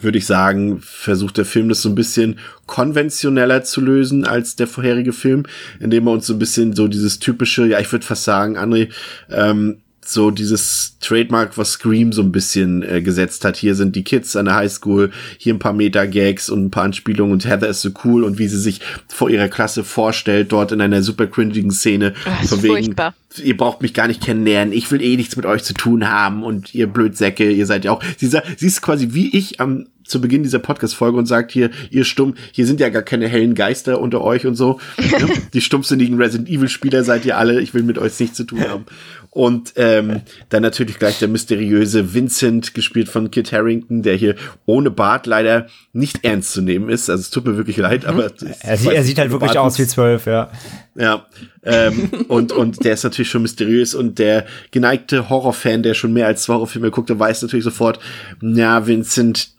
Speaker 1: würde ich sagen, versucht der Film das so ein bisschen konventioneller zu lösen als der vorherige Film, indem er uns so ein bisschen so dieses typische, ja, ich würde fast sagen, André, ähm, so dieses Trademark, was Scream so ein bisschen äh, gesetzt hat. Hier sind die Kids an der Highschool, hier ein paar Meta-Gags und ein paar Anspielungen und Heather ist so cool und wie sie sich vor ihrer Klasse vorstellt, dort in einer super cringigen Szene.
Speaker 3: Ach,
Speaker 1: von wegen, furchtbar. ihr braucht mich gar nicht kennenlernen, ich will eh nichts mit euch zu tun haben und ihr Blödsäcke, ihr seid ja auch, sie, sie ist quasi wie ich am zu Beginn dieser Podcast-Folge und sagt hier, ihr stumm, hier sind ja gar keine hellen Geister unter euch und so. [laughs] Ne? Die stumpfsinnigen Resident Evil-Spieler seid ihr alle, ich will mit euch nichts zu tun haben. Und ähm, dann natürlich gleich der mysteriöse Vincent, gespielt von Kit Harrington, der hier ohne Bart leider nicht ernst zu nehmen ist. Also es tut mir wirklich leid, aber
Speaker 2: er, sieht, er sieht halt wirklich aus wie zwölf, ja.
Speaker 1: Ja, ähm, und, und der ist natürlich schon mysteriös und der geneigte Horrorfan, der schon mehr als zwei Horrorfilme guckt, der weiß natürlich sofort, ja, Vincent,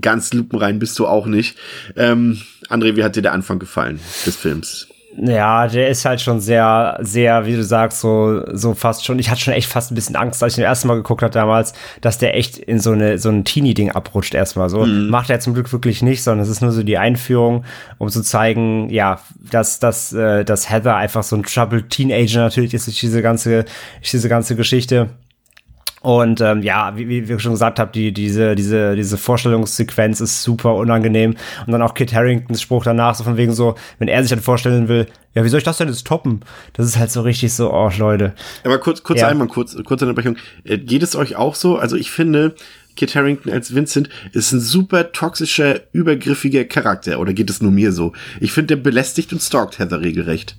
Speaker 1: ganz lupenrein bist du auch nicht. Ähm, André, wie hat dir der Anfang gefallen des Films?
Speaker 2: Ja, der ist halt schon sehr, sehr, wie du sagst, so, so fast schon. Ich hatte schon echt fast ein bisschen Angst, als ich den ersten Mal geguckt habe damals, dass der echt in so eine, so ein Teenie-Ding abrutscht erstmal so. Mhm. Macht er zum Glück wirklich nicht, sondern es ist nur so die Einführung, um zu zeigen, ja, dass, dass, äh, dass Heather einfach so ein Troubled Teenager natürlich ist durch diese ganze, durch diese ganze Geschichte. Und ähm, ja, wie, wie ich schon gesagt habe, die, diese, diese, diese Vorstellungssequenz ist super unangenehm. Und dann auch Kit Harringtons Spruch danach, so von wegen so, wenn er sich dann vorstellen will, ja, wie soll ich das denn jetzt toppen? Das ist halt so richtig so, oh Leute.
Speaker 1: Aber kurz, kurz ja. einmal, kurz, kurze Unterbrechung. Äh, geht es euch auch so? Also ich finde, Kit Harrington als Vincent ist ein super toxischer, übergriffiger Charakter. Oder geht es nur mir so? Ich finde, der belästigt und stalkt Heather regelrecht.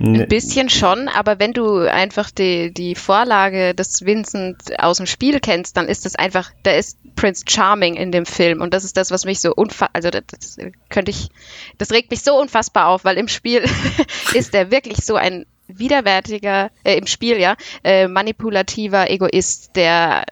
Speaker 3: Ein bisschen schon, aber wenn du einfach die, die Vorlage des Vincent aus dem Spiel kennst, dann ist das einfach, da ist Prince Charming in dem Film und das ist das, was mich so unfassbar, also das, das, könnte ich, das regt mich so unfassbar auf, weil im Spiel [laughs] ist er wirklich so ein widerwärtiger, äh, im Spiel ja, äh, manipulativer Egoist, der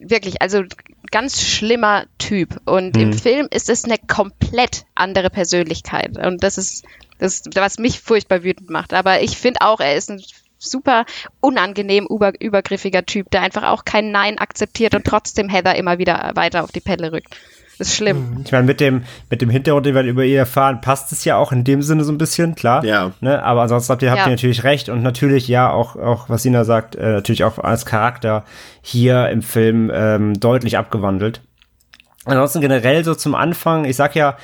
Speaker 3: wirklich, also ganz schlimmer Typ und mhm. im Film ist es eine komplett andere Persönlichkeit und das ist das, was mich furchtbar wütend macht. Aber ich finde auch, er ist ein super unangenehm über, übergriffiger Typ, der einfach auch kein Nein akzeptiert und trotzdem Heather immer wieder weiter auf die Pelle rückt. Das ist schlimm.
Speaker 2: Mhm. Ich meine, mit dem, mit dem Hintergrund, den wir über ihr erfahren, passt es ja auch in dem Sinne so ein bisschen, klar.
Speaker 1: Ja.
Speaker 2: Ne? Aber ansonsten habt ihr, habt ja. ihr natürlich recht und natürlich, ja, auch, auch was Sina sagt, äh, natürlich auch als Charakter hier im Film ähm, deutlich abgewandelt. Ansonsten generell so zum Anfang, ich sag ja,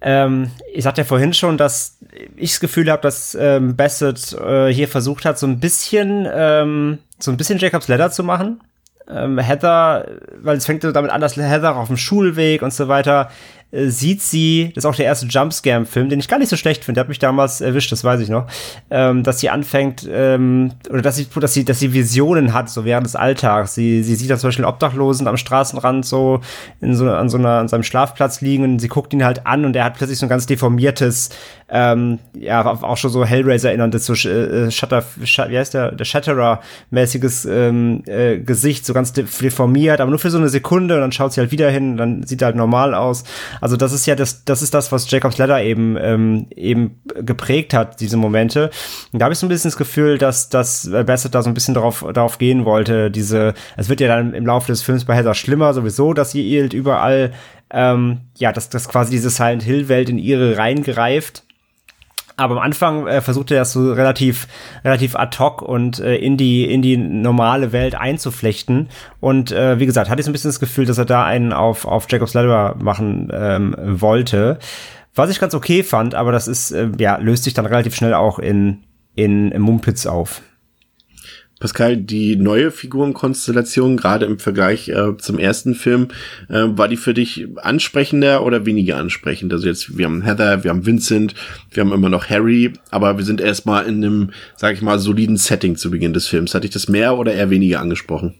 Speaker 2: ähm, ich sagte ja vorhin schon, dass ich das Gefühl habe, dass ähm, Bassett äh, hier versucht hat, so ein bisschen, ähm, so ein bisschen Jacobs Ladder zu machen. Ähm, Heather, weil es fängt so damit an, dass Heather auf dem Schulweg und so weiter äh, sieht sie, das ist auch der erste Jumpscare-Film, den ich gar nicht so schlecht finde, der hat mich damals erwischt, das weiß ich noch, ähm, dass sie anfängt, ähm, oder dass sie, dass sie, dass sie Visionen hat, so während des Alltags. Sie, sie sieht da zum Beispiel einen Obdachlosen am Straßenrand so, in so, an so einer, an seinem Schlafplatz liegen und sie guckt ihn halt an und er hat plötzlich so ein ganz deformiertes, ähm, ja, auch schon so Hellraiser erinnerndes, so äh, Shutter, Shutter, wie heißt der, der Shatterer-mäßiges ähm, äh, Gesicht, so ganz deformiert, aber nur für so eine Sekunde und dann schaut sie halt wieder hin und dann sieht er halt normal aus. Also das ist ja das, das ist das, was Jacobs Ladder eben ähm, eben geprägt hat, diese Momente. Und da habe ich so ein bisschen das Gefühl, dass dass Bassett da so ein bisschen darauf darauf gehen wollte. Diese, es wird ja dann im Laufe des Films bei Heather schlimmer sowieso, dass sie halt überall ähm, ja, dass, dass quasi diese Silent Hill Welt in ihre Reihen greift aber am Anfang äh, versuchte er das so relativ, relativ ad hoc und äh, in die, in die normale Welt einzuflechten. Und äh, wie gesagt, hatte ich so ein bisschen das Gefühl, dass er da einen auf, auf Jacobs Ladder machen ähm, wollte. Was ich ganz okay fand, aber das ist, äh, ja, löst sich dann relativ schnell auch in, in, in Mumpitz auf.
Speaker 1: Pascal, die neue Figurenkonstellation, gerade im Vergleich äh, zum ersten Film, äh, war die für dich ansprechender oder weniger ansprechend? Also jetzt, wir haben Heather, wir haben Vincent, wir haben immer noch Harry, aber wir sind erstmal in einem, sag ich mal, soliden Setting zu Beginn des Films. Hat dich das mehr oder eher weniger angesprochen?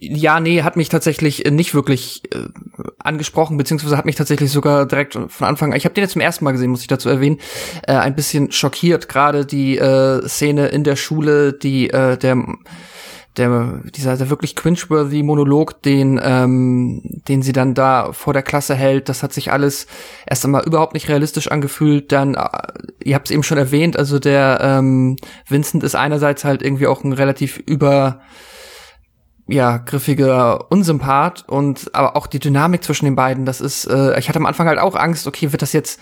Speaker 4: Ja, nee, hat mich tatsächlich nicht wirklich äh, angesprochen, beziehungsweise hat mich tatsächlich sogar direkt von Anfang an, ich habe den jetzt zum ersten Mal gesehen, muss ich dazu erwähnen, äh, ein bisschen schockiert. Gerade die äh, Szene in der Schule, die äh, der der dieser der wirklich cringeworthy Monolog, den ähm, den sie dann da vor der Klasse hält, das hat sich alles erst einmal überhaupt nicht realistisch angefühlt. Dann, äh, ihr habt es eben schon erwähnt, also der ähm, Vincent ist einerseits halt irgendwie auch ein relativ über ja, griffiger Unsympath und aber auch die Dynamik zwischen den beiden, das ist, äh, ich hatte am Anfang halt auch Angst, okay, wird das jetzt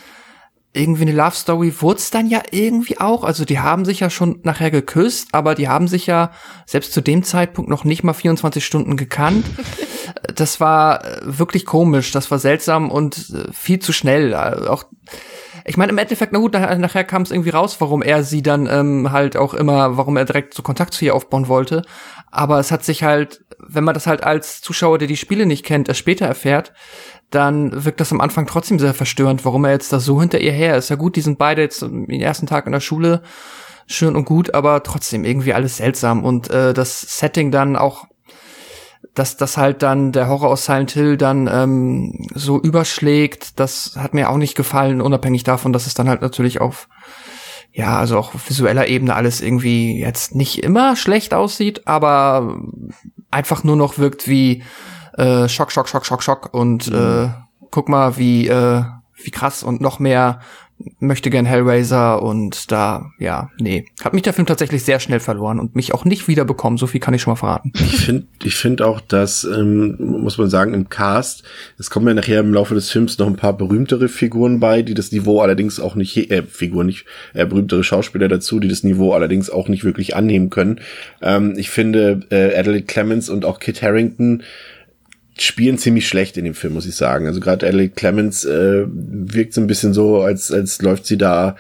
Speaker 4: irgendwie eine Love Story? Wurde dann ja irgendwie auch, also die haben sich ja schon nachher geküsst, aber die haben sich ja selbst zu dem Zeitpunkt noch nicht mal 24 Stunden gekannt. [laughs] das war äh, wirklich komisch, das war seltsam und äh, viel zu schnell. Äh, auch ich meine, im Endeffekt, na gut, nachher, nachher kam es irgendwie raus, warum er sie dann ähm, halt auch immer, warum er direkt so Kontakt zu ihr aufbauen wollte. Aber es hat sich halt, wenn man das halt als Zuschauer, der die Spiele nicht kennt, erst später erfährt, dann wirkt das am Anfang trotzdem sehr verstörend, warum er jetzt da so hinter ihr her ist. Ja gut, die sind beide jetzt den ersten Tag in der Schule, schön und gut, aber trotzdem irgendwie alles seltsam. Und äh, das Setting dann auch, dass das halt dann der Horror aus Silent Hill dann ähm, so überschlägt, das hat mir auch nicht gefallen, unabhängig davon, dass es dann halt natürlich auf ja, also auch auf visueller Ebene alles irgendwie jetzt nicht immer schlecht aussieht, aber einfach nur noch wirkt wie äh, Schock, Schock, Schock, Schock, Schock und mhm. äh, guck mal, wie, äh, wie krass und noch mehr möchte gern Hellraiser und da, ja, nee. Hat mich der Film tatsächlich sehr schnell verloren und mich auch nicht wiederbekommen, so viel kann ich schon mal verraten.
Speaker 1: Ich finde ich finde auch, dass, ähm, muss man sagen, im Cast, es kommen ja nachher im Laufe des Films noch ein paar berühmtere Figuren bei, die das Niveau allerdings auch nicht, äh, Figuren nicht, äh, berühmtere Schauspieler dazu, die das Niveau allerdings auch nicht wirklich annehmen können. Ähm, ich finde, äh, Adelaide Clemens und auch Kit Harrington spielen ziemlich schlecht in dem Film, muss ich sagen. Also gerade Ellie Clemens äh, wirkt so ein bisschen so, als, als läuft sie da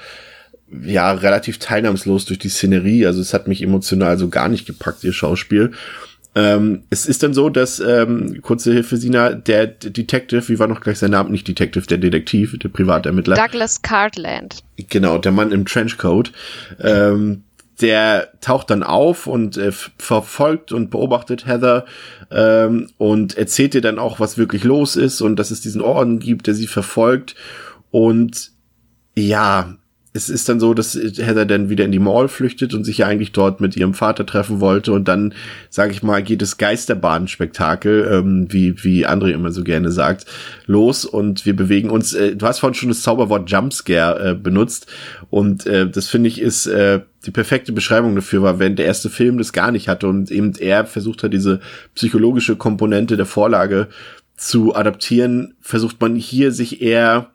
Speaker 1: ja relativ teilnahmslos durch die Szenerie. Also es hat mich emotional so gar nicht gepackt, ihr Schauspiel. Ähm, es ist dann so, dass, ähm, kurze Hilfe, Sina, der Detective, wie war noch gleich sein Name? Nicht Detective, der Detektiv, der Privatermittler.
Speaker 3: Douglas Cartland.
Speaker 1: Genau, der Mann im Trenchcoat. Ähm, der taucht dann auf und äh, verfolgt und beobachtet Heather ähm, und erzählt ihr dann auch, was wirklich los ist und dass es diesen Orden gibt, der sie verfolgt. Und ja, es ist dann so, dass Heather dann wieder in die Mall flüchtet und sich ja eigentlich dort mit ihrem Vater treffen wollte und dann, sage ich mal, geht das Geisterbahn-Spektakel, ähm, wie wie André immer so gerne sagt, los und wir bewegen uns. Äh, du hast vorhin schon das Zauberwort Jumpscare äh, benutzt und äh, das finde ich ist äh, die perfekte Beschreibung dafür war, wenn der erste Film das gar nicht hatte und eben er versucht hat, diese psychologische Komponente der Vorlage zu adaptieren, versucht man hier sich eher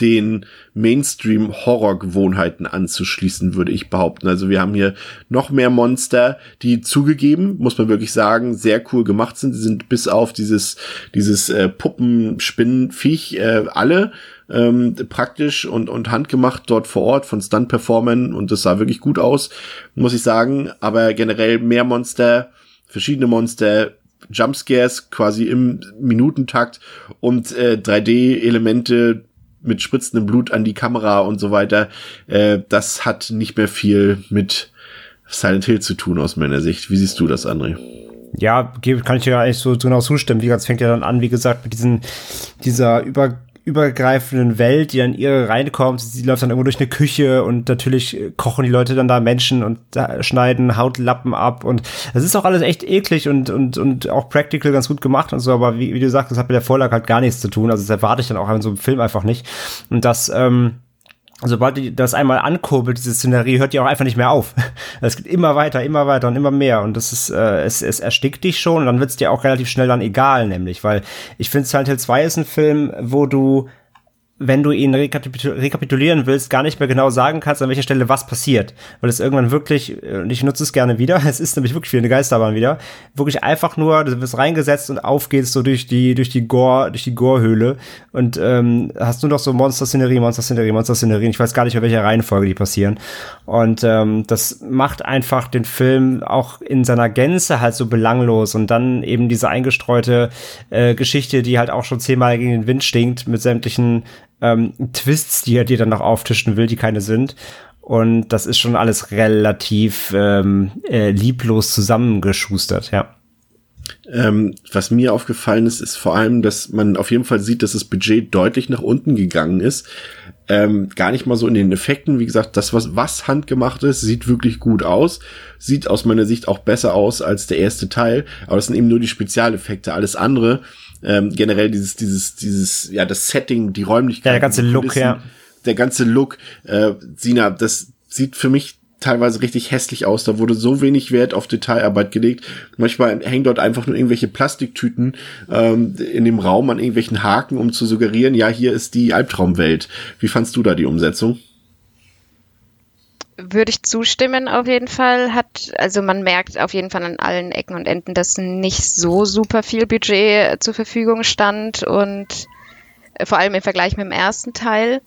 Speaker 1: den Mainstream-Horror-Gewohnheiten anzuschließen, würde ich behaupten. Also wir haben hier noch mehr Monster, die zugegeben, muss man wirklich sagen, sehr cool gemacht sind. Sie sind bis auf dieses, dieses äh, Puppenspinnenviech äh, alle ähm, praktisch und, und handgemacht dort vor Ort von Stunt-Performern und das sah wirklich gut aus, muss ich sagen. Aber generell mehr Monster, verschiedene Monster, Jumpscares quasi im Minutentakt und äh, 3D-Elemente, mit spritzendem Blut an die Kamera und so weiter. Äh, das hat nicht mehr viel mit Silent Hill zu tun aus meiner Sicht. Wie siehst du das, André?
Speaker 2: Ja, kann ich dir eigentlich so genau zustimmen. Wie gesagt, es fängt ja dann an, wie gesagt, mit diesen, dieser über übergreifenden Welt, die dann ihre reinkommt. Sie läuft dann irgendwo durch eine Küche und natürlich kochen die Leute dann da Menschen und da schneiden Hautlappen ab und das ist auch alles echt eklig und, und, und auch practical ganz gut gemacht und so, aber wie, wie du sagst, das hat mit der Vorlage halt gar nichts zu tun. Also das erwarte ich dann auch in so einem Film einfach nicht. Und das, ähm, sobald die das einmal ankurbelt, diese Szenerie, hört die auch einfach nicht mehr auf. [laughs] Es geht immer weiter, immer weiter und immer mehr. Und das ist, äh, es, es erstickt dich schon und dann wird's dir auch relativ schnell dann egal, nämlich, weil ich finde Silent Hill 2 ist ein Film, wo du wenn du ihn rekapitul rekapitulieren willst, gar nicht mehr genau sagen kannst, an welcher Stelle was passiert. Weil es irgendwann wirklich, äh, und ich nutze es gerne wieder, [laughs] es ist nämlich wirklich wie eine Geisterbahn wieder, wirklich einfach nur, du wirst reingesetzt und aufgehst so durch die, durch die Gore, durch die Gore-Höhle und ähm, hast nur noch so Monster-Szenerie, Monster-Szenerie, Monster-Szenerie. Ich weiß gar nicht, in welcher Reihenfolge die passieren. Und ähm, das macht einfach den Film auch in seiner Gänze halt so belanglos und dann eben diese eingestreute äh, Geschichte, die halt auch schon zehnmal gegen den Wind stinkt, mit sämtlichen ähm, Twists, die er dir dann noch auftischen will, die keine sind. Und das ist schon alles relativ ähm, äh, lieblos zusammengeschustert, ja.
Speaker 1: Ähm, was mir aufgefallen ist, ist vor allem, dass man auf jeden Fall sieht, dass das Budget deutlich nach unten gegangen ist. Ähm, gar nicht mal so in den Effekten. Wie gesagt, das, was, was handgemacht ist, sieht wirklich gut aus. Sieht aus meiner Sicht auch besser aus als der erste Teil. Aber das sind eben nur die Spezialeffekte. Alles andere, ähm, generell dieses, dieses, dieses, ja, das Setting, die Räumlichkeit.
Speaker 2: Ja, der ganze Look, ja.
Speaker 1: Der ganze Look, äh, Sina, das sieht für mich teilweise richtig hässlich aus. Da wurde so wenig Wert auf Detailarbeit gelegt. Manchmal hängen dort einfach nur irgendwelche Plastiktüten ähm, in dem Raum an irgendwelchen Haken, um zu suggerieren, ja, hier ist die Albtraumwelt. Wie fandst du da die Umsetzung?
Speaker 3: Würde ich zustimmen, auf jeden Fall. Hat, also man merkt auf jeden Fall an allen Ecken und Enden, dass nicht so super viel Budget zur Verfügung stand und äh, vor allem im Vergleich mit dem ersten Teil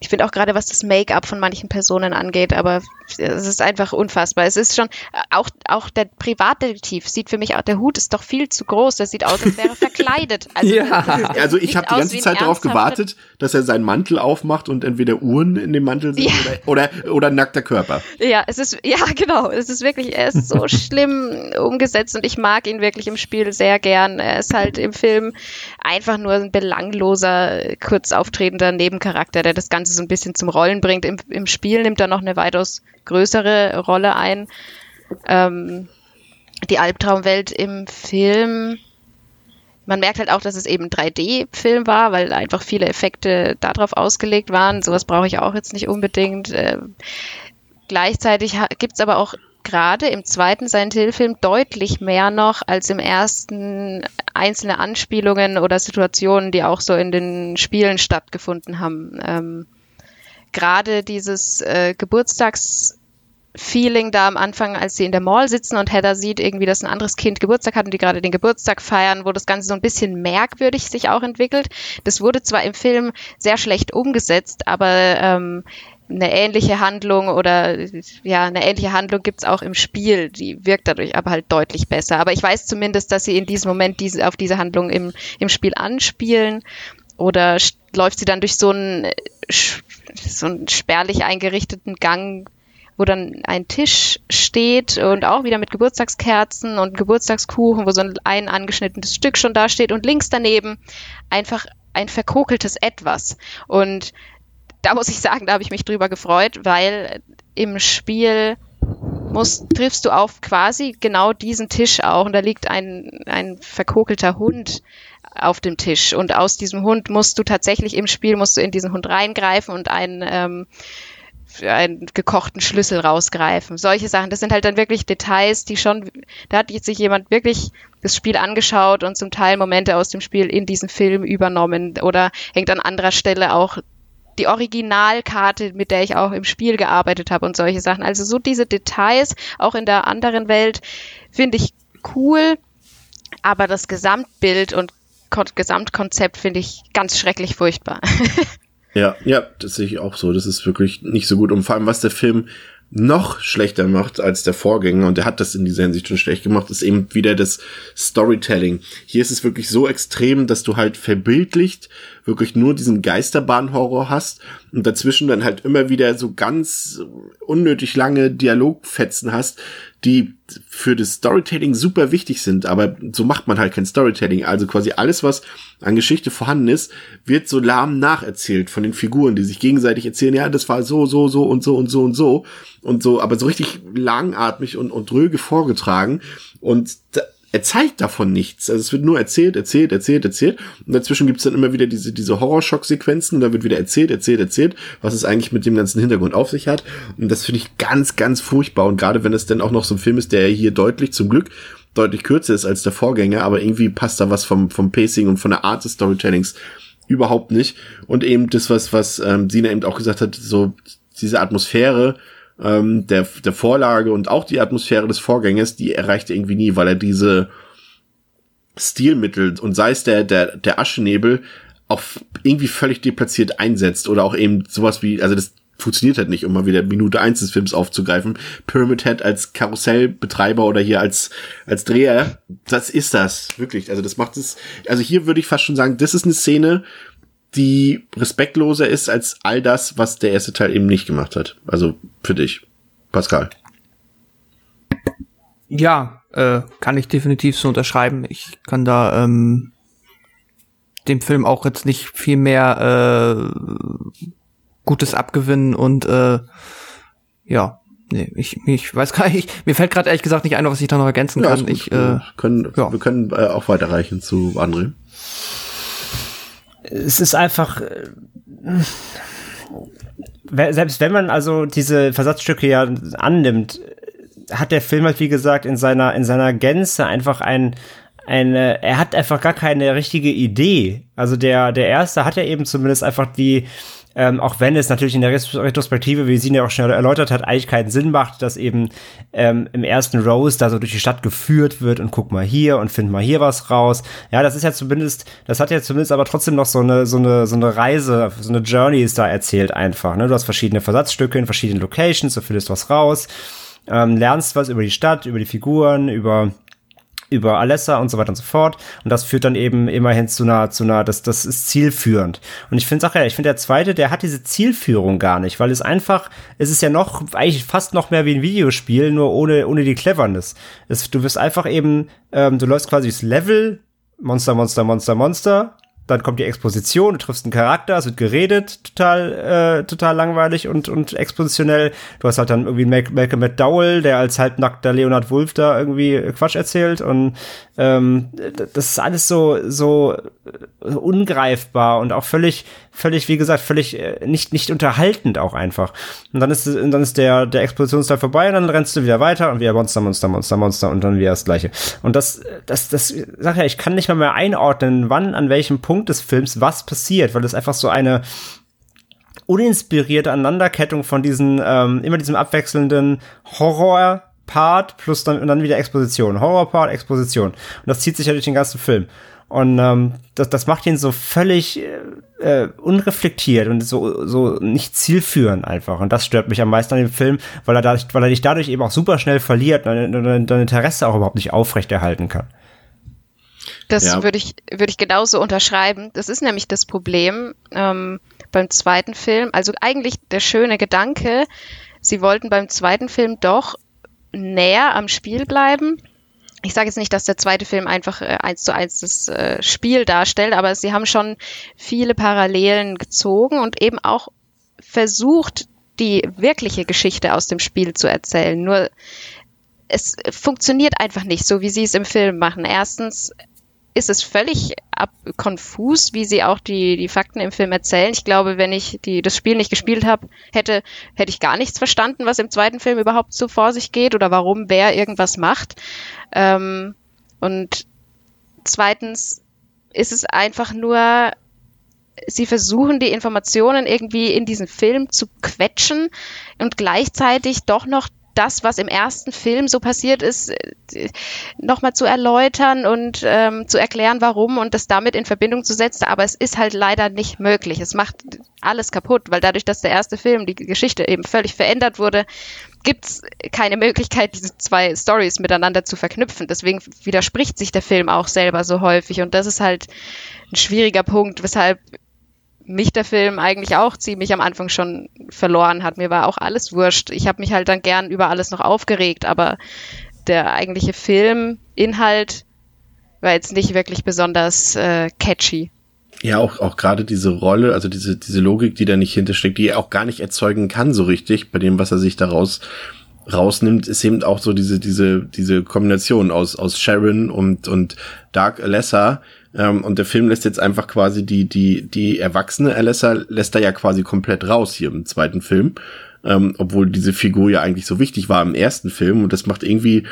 Speaker 3: ich finde auch gerade, was das Make-up von manchen Personen angeht, aber es ist einfach unfassbar. Es ist schon, auch, auch der Privatdetektiv sieht für mich auch, der Hut ist doch viel zu groß. Das sieht aus, als wäre er verkleidet. [laughs]
Speaker 1: Also, ja. [laughs] also ich habe die ganze Zeit darauf gewartet, dass er seinen Mantel aufmacht und entweder Uhren in dem Mantel sind ja. oder, oder, oder nackter Körper.
Speaker 3: Ja, es ist, ja, genau. Es ist wirklich, er ist so schlimm umgesetzt und ich mag ihn wirklich im Spiel sehr gern. Er ist halt im Film einfach nur ein belangloser, kurz auftretender Nebencharakter, der das Ganze Ganze so ein bisschen zum Rollen bringt. Im, im Spiel nimmt er noch eine weitaus größere Rolle ein. Ähm, die Albtraumwelt im Film, man merkt halt auch, dass es eben 3D-Film war, weil einfach viele Effekte darauf ausgelegt waren. Sowas brauche ich auch jetzt nicht unbedingt. Ähm, gleichzeitig gibt es aber auch gerade im zweiten Silent Hill-Film deutlich mehr noch als im ersten einzelne Anspielungen oder Situationen, die auch so in den Spielen stattgefunden haben. Ähm, gerade dieses äh, Geburtstags Feeling da am Anfang, als sie in der Mall sitzen und Heather sieht irgendwie, dass ein anderes Kind Geburtstag hat und die gerade den Geburtstag feiern, wo das Ganze so ein bisschen merkwürdig sich auch entwickelt. Das wurde zwar im Film sehr schlecht umgesetzt, aber ähm, eine ähnliche Handlung oder ja, eine ähnliche Handlung gibt's auch im Spiel. Die wirkt dadurch aber halt deutlich besser. Aber ich weiß zumindest, dass sie in diesem Moment diese, auf diese Handlung im, im Spiel anspielen. Oder läuft sie dann durch so einen so einen spärlich eingerichteten Gang, wo dann ein Tisch steht und auch wieder mit Geburtstagskerzen und Geburtstagskuchen, wo so ein, angeschnittenes Stück schon da steht und links daneben einfach ein verkokeltes Etwas. Und da muss ich sagen, da habe ich mich drüber gefreut, weil im Spiel musst, triffst du auf quasi genau diesen Tisch auch und da liegt ein, ein verkokelter Hund auf dem Tisch. Und aus diesem Hund musst du tatsächlich im Spiel, musst du in diesen Hund reingreifen und einen, ähm, einen gekochten Schlüssel rausgreifen. Solche Sachen, das sind halt dann wirklich Details, die schon, da hat sich jemand wirklich das Spiel angeschaut und zum Teil Momente aus dem Spiel in diesen Film übernommen oder hängt an anderer Stelle auch die Originalkarte, mit der ich auch im Spiel gearbeitet habe und solche Sachen. Also so diese Details, auch in der anderen Welt, finde ich cool. Aber das Gesamtbild und Gesamtkonzept finde ich ganz schrecklich furchtbar. [laughs]
Speaker 1: ja, ja, das sehe ich auch so. Das ist wirklich nicht so gut. Und vor allem, was der Film noch schlechter macht als der Vorgänger, und der hat das in dieser Hinsicht schon schlecht gemacht, ist eben wieder das Storytelling. Hier ist es wirklich so extrem, dass du halt verbildlicht wirklich nur diesen Geisterbahnhorror hast und dazwischen dann halt immer wieder so ganz unnötig lange Dialogfetzen hast, die für das Storytelling super wichtig sind, aber so macht man halt kein Storytelling. Also quasi alles, was an Geschichte vorhanden ist, wird so lahm nacherzählt von den Figuren, die sich gegenseitig erzählen, ja, das war so, so, so und so und so und so und so, aber so richtig langatmig und, und dröge vorgetragen und da, er zeigt davon nichts. Also es wird nur erzählt, erzählt, erzählt, erzählt. Und dazwischen gibt's dann immer wieder diese, diese Horrorschock-Sequenzen und da wird wieder erzählt, erzählt, erzählt, was es eigentlich mit dem ganzen Hintergrund auf sich hat. Und das finde ich ganz, ganz furchtbar. Und gerade wenn es dann auch noch so ein Film ist, der hier deutlich, zum Glück, deutlich kürzer ist als der Vorgänger, aber irgendwie passt da was vom, vom Pacing und von der Art des Storytellings überhaupt nicht. Und eben das, was, was ähm, Sina eben auch gesagt hat, so diese Atmosphäre ähm, der, der Vorlage und auch die Atmosphäre des Vorgängers, die erreicht er irgendwie nie, weil er diese Stilmittel und sei es der, der, der Aschenebel auch irgendwie völlig deplatziert einsetzt oder auch eben sowas wie, also das funktioniert halt nicht, um mal wieder Minute eins des Films aufzugreifen. Pyramid Head als Karussellbetreiber oder hier als, als Dreher, das ist das, wirklich. Also das macht es, also hier würde ich fast schon sagen, das ist eine Szene, die respektloser ist als all das, was der erste Teil eben nicht gemacht hat. Also für dich, Pascal.
Speaker 4: Ja, äh, kann ich definitiv so unterschreiben. Ich kann da ähm, dem Film auch jetzt nicht viel mehr äh, Gutes abgewinnen und äh, ja, nee, ich, ich weiß gar nicht, [laughs] mir fällt gerade ehrlich gesagt nicht ein, was ich da noch ergänzen
Speaker 1: ja,
Speaker 4: kann. Ich,
Speaker 1: äh, können, ja. Wir können äh, auch weiterreichen zu André.
Speaker 2: Es ist einfach, äh, selbst wenn man also diese Versatzstücke ja annimmt, hat der Film halt, wie gesagt, in seiner, in seiner Gänze einfach ein, eine, er hat einfach gar keine richtige Idee. Also der, der erste hat ja eben zumindest einfach die, ähm, auch wenn es natürlich in der Retrospektive, wie sie ja auch schon erläutert hat, eigentlich keinen Sinn macht, dass eben ähm, im ersten Rose da so durch die Stadt geführt wird und guck mal hier und find mal hier was raus. Ja, das ist ja zumindest, das hat ja zumindest aber trotzdem noch so eine, so eine, so eine Reise, so eine Journey ist da erzählt einfach. Ne? Du hast verschiedene Versatzstücke in verschiedenen Locations, du findest was raus, ähm, lernst was über die Stadt, über die Figuren, über über Alessa und so weiter und so fort. Und das führt dann eben immerhin zu einer, zu einer, das, das ist zielführend. Und ich finde auch ja, ich finde der zweite, der hat diese Zielführung gar nicht, weil es einfach, es ist ja noch, eigentlich fast noch mehr wie ein Videospiel, nur ohne, ohne die Cleverness. Es, du wirst einfach eben, ähm, du läufst quasi das Level, Monster, Monster, Monster, Monster, dann kommt die Exposition, du triffst einen Charakter, es wird geredet, total, äh, total langweilig und, und expositionell. Du hast halt dann irgendwie Malcolm McDowell, der als halbnackter Leonard Wolf da irgendwie Quatsch erzählt und ähm, das ist alles so, so ungreifbar und auch völlig, völlig, wie gesagt, völlig äh, nicht, nicht unterhaltend auch einfach. Und dann ist, dann ist der, der Expositionsteil vorbei und dann rennst du wieder weiter und wieder Monster, Monster, Monster, Monster und dann wieder das Gleiche. Und das, das, das, sag ja, ich kann nicht mal mehr einordnen, wann, an welchem Punkt des Films was passiert, weil das einfach so eine, uninspirierte Aneinanderkettung von diesen, ähm, immer diesem abwechselnden Horror, Part plus dann, und dann wieder Exposition. Horror-Part, Exposition. Und das zieht sich ja durch den ganzen Film. Und ähm, das, das macht ihn so völlig äh, unreflektiert und so, so nicht zielführend einfach. Und das stört mich am meisten an dem Film, weil er, dadurch, weil er dich dadurch eben auch super schnell verliert und dein, dein Interesse auch überhaupt nicht aufrechterhalten kann.
Speaker 3: Das ja. würde ich, würde ich genauso unterschreiben. Das ist nämlich das Problem ähm, beim zweiten Film. Also eigentlich der schöne Gedanke, sie wollten beim zweiten Film doch näher am Spiel bleiben. Ich sage jetzt nicht, dass der zweite Film einfach äh, eins zu eins das äh, Spiel darstellt, aber sie haben schon viele Parallelen gezogen und eben auch versucht, die wirkliche Geschichte aus dem Spiel zu erzählen. Nur es funktioniert einfach nicht so, wie sie es im Film machen. Erstens ist es völlig ab konfus, wie sie auch die, die Fakten im Film erzählen. Ich glaube, wenn ich die, das Spiel nicht gespielt habe, hätte, hätte ich gar nichts verstanden, was im zweiten Film überhaupt so vor sich geht oder warum wer irgendwas macht. Ähm, und zweitens ist es einfach nur, sie versuchen die Informationen irgendwie in diesen Film zu quetschen und gleichzeitig doch noch das, was im ersten Film so passiert ist, äh, nochmal zu erläutern und ähm, zu erklären, warum und das damit in Verbindung zu setzen. Aber es ist halt leider nicht möglich. Es macht alles kaputt, weil dadurch, dass der erste Film, die Geschichte eben völlig verändert wurde, gibt es keine Möglichkeit, diese zwei Stories miteinander zu verknüpfen. Deswegen widerspricht sich der Film auch selber so häufig. Und das ist halt ein schwieriger Punkt, weshalb mich der Film eigentlich auch ziemlich am Anfang schon verloren hat. Mir war auch alles wurscht. Ich habe mich halt dann gern über alles noch aufgeregt, aber der eigentliche Filminhalt war jetzt nicht wirklich besonders äh, catchy.
Speaker 1: Ja, auch, auch gerade diese Rolle, also diese, diese Logik, die da nicht hintersteckt, die er auch gar nicht erzeugen kann so richtig, bei dem, was er sich daraus rausnimmt, ist eben auch so diese, diese, diese Kombination aus, aus Sharon und, und Dark Alessa, ähm, und der Film lässt jetzt einfach quasi die, die, die erwachsene Alessa lässt er ja quasi komplett raus hier im zweiten Film. Ähm, obwohl diese Figur ja eigentlich so wichtig war im ersten Film und das macht irgendwie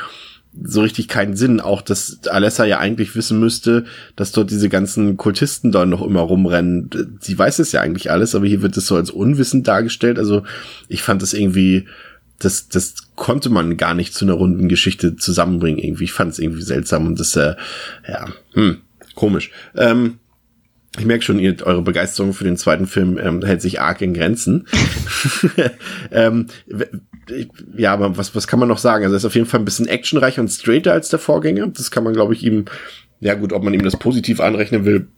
Speaker 1: so richtig keinen Sinn. Auch, dass Alessa ja eigentlich wissen müsste, dass dort diese ganzen Kultisten da noch immer rumrennen. Sie weiß es ja eigentlich alles, aber hier wird es so als unwissend dargestellt. Also ich fand das irgendwie, das, das konnte man gar nicht zu einer runden Geschichte zusammenbringen. Irgendwie, ich fand es irgendwie seltsam und das, äh, ja, hm, komisch. Ähm, ich merke schon, ihr, eure Begeisterung für den zweiten Film ähm, hält sich arg in Grenzen. [laughs] ähm, ja, aber was, was kann man noch sagen? Also er ist auf jeden Fall ein bisschen actionreicher und straighter als der Vorgänger. Das kann man, glaube ich, ihm, ja gut, ob man ihm das positiv anrechnen will.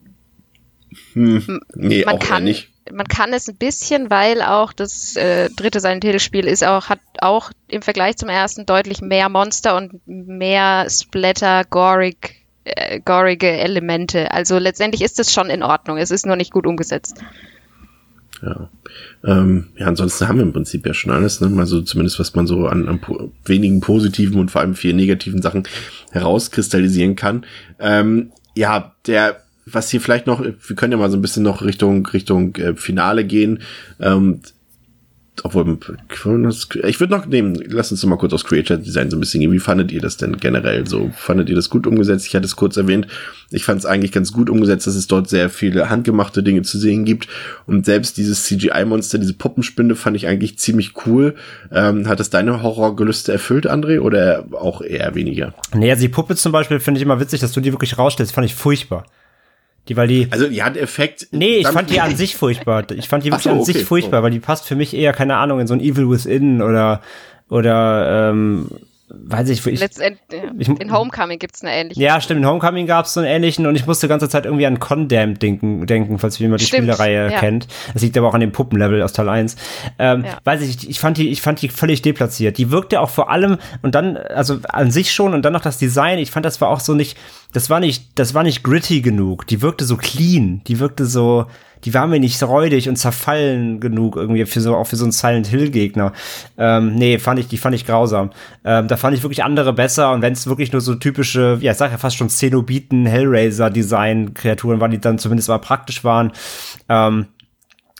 Speaker 1: Hm, nee,
Speaker 3: man
Speaker 1: auch
Speaker 3: kann,
Speaker 1: nicht.
Speaker 3: Man kann es ein bisschen, weil auch das äh, dritte Silent Hill Spiel ist auch, hat auch im Vergleich zum ersten deutlich mehr Monster und mehr Splatter, gorig, äh, gorige Elemente. Also letztendlich ist es schon in Ordnung. Es ist nur nicht gut umgesetzt.
Speaker 1: Ja. Ähm, ja, ansonsten haben wir im Prinzip ja schon alles, ne? Also zumindest was man so an, an po wenigen positiven und vor allem vier negativen Sachen herauskristallisieren kann. Ähm, ja, der, was hier vielleicht noch, wir können ja mal so ein bisschen noch Richtung Richtung äh, Finale gehen. Ähm, obwohl, ich würde noch nehmen, lass uns mal kurz aufs Creature Design so ein bisschen gehen. Wie fandet ihr das denn generell so? Fandet ihr das gut umgesetzt? Ich hatte es kurz erwähnt. Ich fand es eigentlich ganz gut umgesetzt, dass es dort sehr viele handgemachte Dinge zu sehen gibt. Und selbst dieses CGI-Monster, diese Puppenspinde, fand ich eigentlich ziemlich cool. Ähm, hat das deine Horrorgelüste erfüllt, André, oder auch eher weniger?
Speaker 2: Also die Puppe zum Beispiel finde ich immer witzig, dass du die wirklich rausstellst. Fand ich furchtbar. Die, weil die.
Speaker 1: Also die hat Effekt.
Speaker 2: Nee, ich fand die an sich furchtbar. Ich fand die wirklich
Speaker 1: so,
Speaker 2: an
Speaker 1: okay.
Speaker 2: sich furchtbar, weil die passt für mich eher, keine Ahnung, in so ein Evil Within oder oder ähm, weiß ich, ich,
Speaker 3: Letztendlich,
Speaker 2: ich-
Speaker 3: in Homecoming gibt es eine ähnliche.
Speaker 2: ja, stimmt, in Homecoming gab es so einen ähnlichen und ich musste die ganze Zeit irgendwie an Condemned denken, denken falls jemand die
Speaker 3: Stimmt,
Speaker 2: Spielereihe
Speaker 3: ja.
Speaker 2: kennt. Das liegt aber auch an dem Puppenlevel aus Teil 1. Ähm,
Speaker 3: Ja.
Speaker 2: Weiß ich, ich fand die, ich fand die völlig deplatziert. Die wirkte auch vor allem und dann, also an sich schon und dann noch das Design, ich fand das war auch so nicht, das war nicht, das war nicht gritty genug. Die wirkte so clean, die wirkte so, die war mir nicht räudig und zerfallen genug irgendwie für so, auch für so einen Silent Hill Gegner. Ähm, nee, fand ich, die fand ich grausam. Ähm, da fand ich wirklich andere besser und wenn es wirklich nur so typische, ja, ich sag ja fast schon Zenobiten, Hellraiser Design Kreaturen waren, die dann zumindest mal praktisch waren, ähm,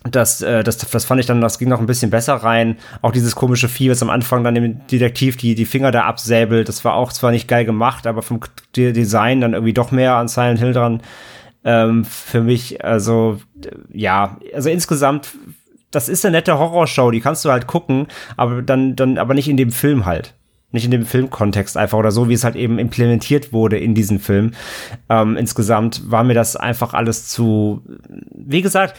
Speaker 2: das, äh, das, das fand ich dann, das ging noch ein bisschen besser rein. Auch dieses komische Vieh, was am Anfang dann dem Detektiv die, die Finger da absäbelt, das war auch zwar nicht geil gemacht, aber vom Design dann irgendwie doch mehr an Silent Hill dran. Ähm, für mich, also, ja, also insgesamt, das ist eine nette Horrorshow, die kannst du halt gucken, aber dann, dann, aber nicht in dem Film halt. Nicht in dem Filmkontext einfach oder so, wie es halt eben implementiert wurde in diesen Film. Ähm, insgesamt war mir das einfach alles zu, wie gesagt,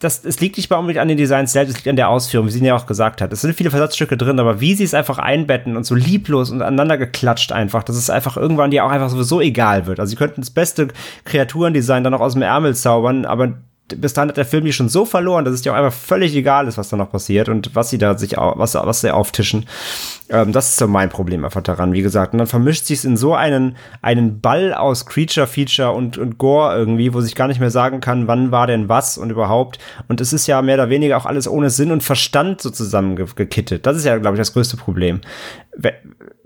Speaker 2: das, es liegt nicht mal unbedingt an den Designs selbst, es liegt an der Ausführung, wie sie ja auch gesagt hat. Es sind viele Versatzstücke drin, aber wie sie es einfach einbetten und so lieblos und aneinander geklatscht einfach, dass es einfach irgendwann dir auch einfach sowieso egal wird. Also sie könnten das beste Kreaturendesign dann noch aus dem Ärmel zaubern, aber bis dahin hat der Film die schon so verloren, dass es dir auch einfach völlig egal ist, was da noch passiert und was sie da sich, was, was sie auftischen. Ähm, das ist so mein Problem einfach daran, wie gesagt. Und dann vermischt sich in so einen, einen Ball aus Creature, Feature und, und Gore irgendwie, wo sich gar nicht mehr sagen kann, wann war denn was und überhaupt. Und es ist ja mehr oder weniger auch alles ohne Sinn und Verstand so zusammengekittet. Das ist ja, glaube ich, das größte Problem.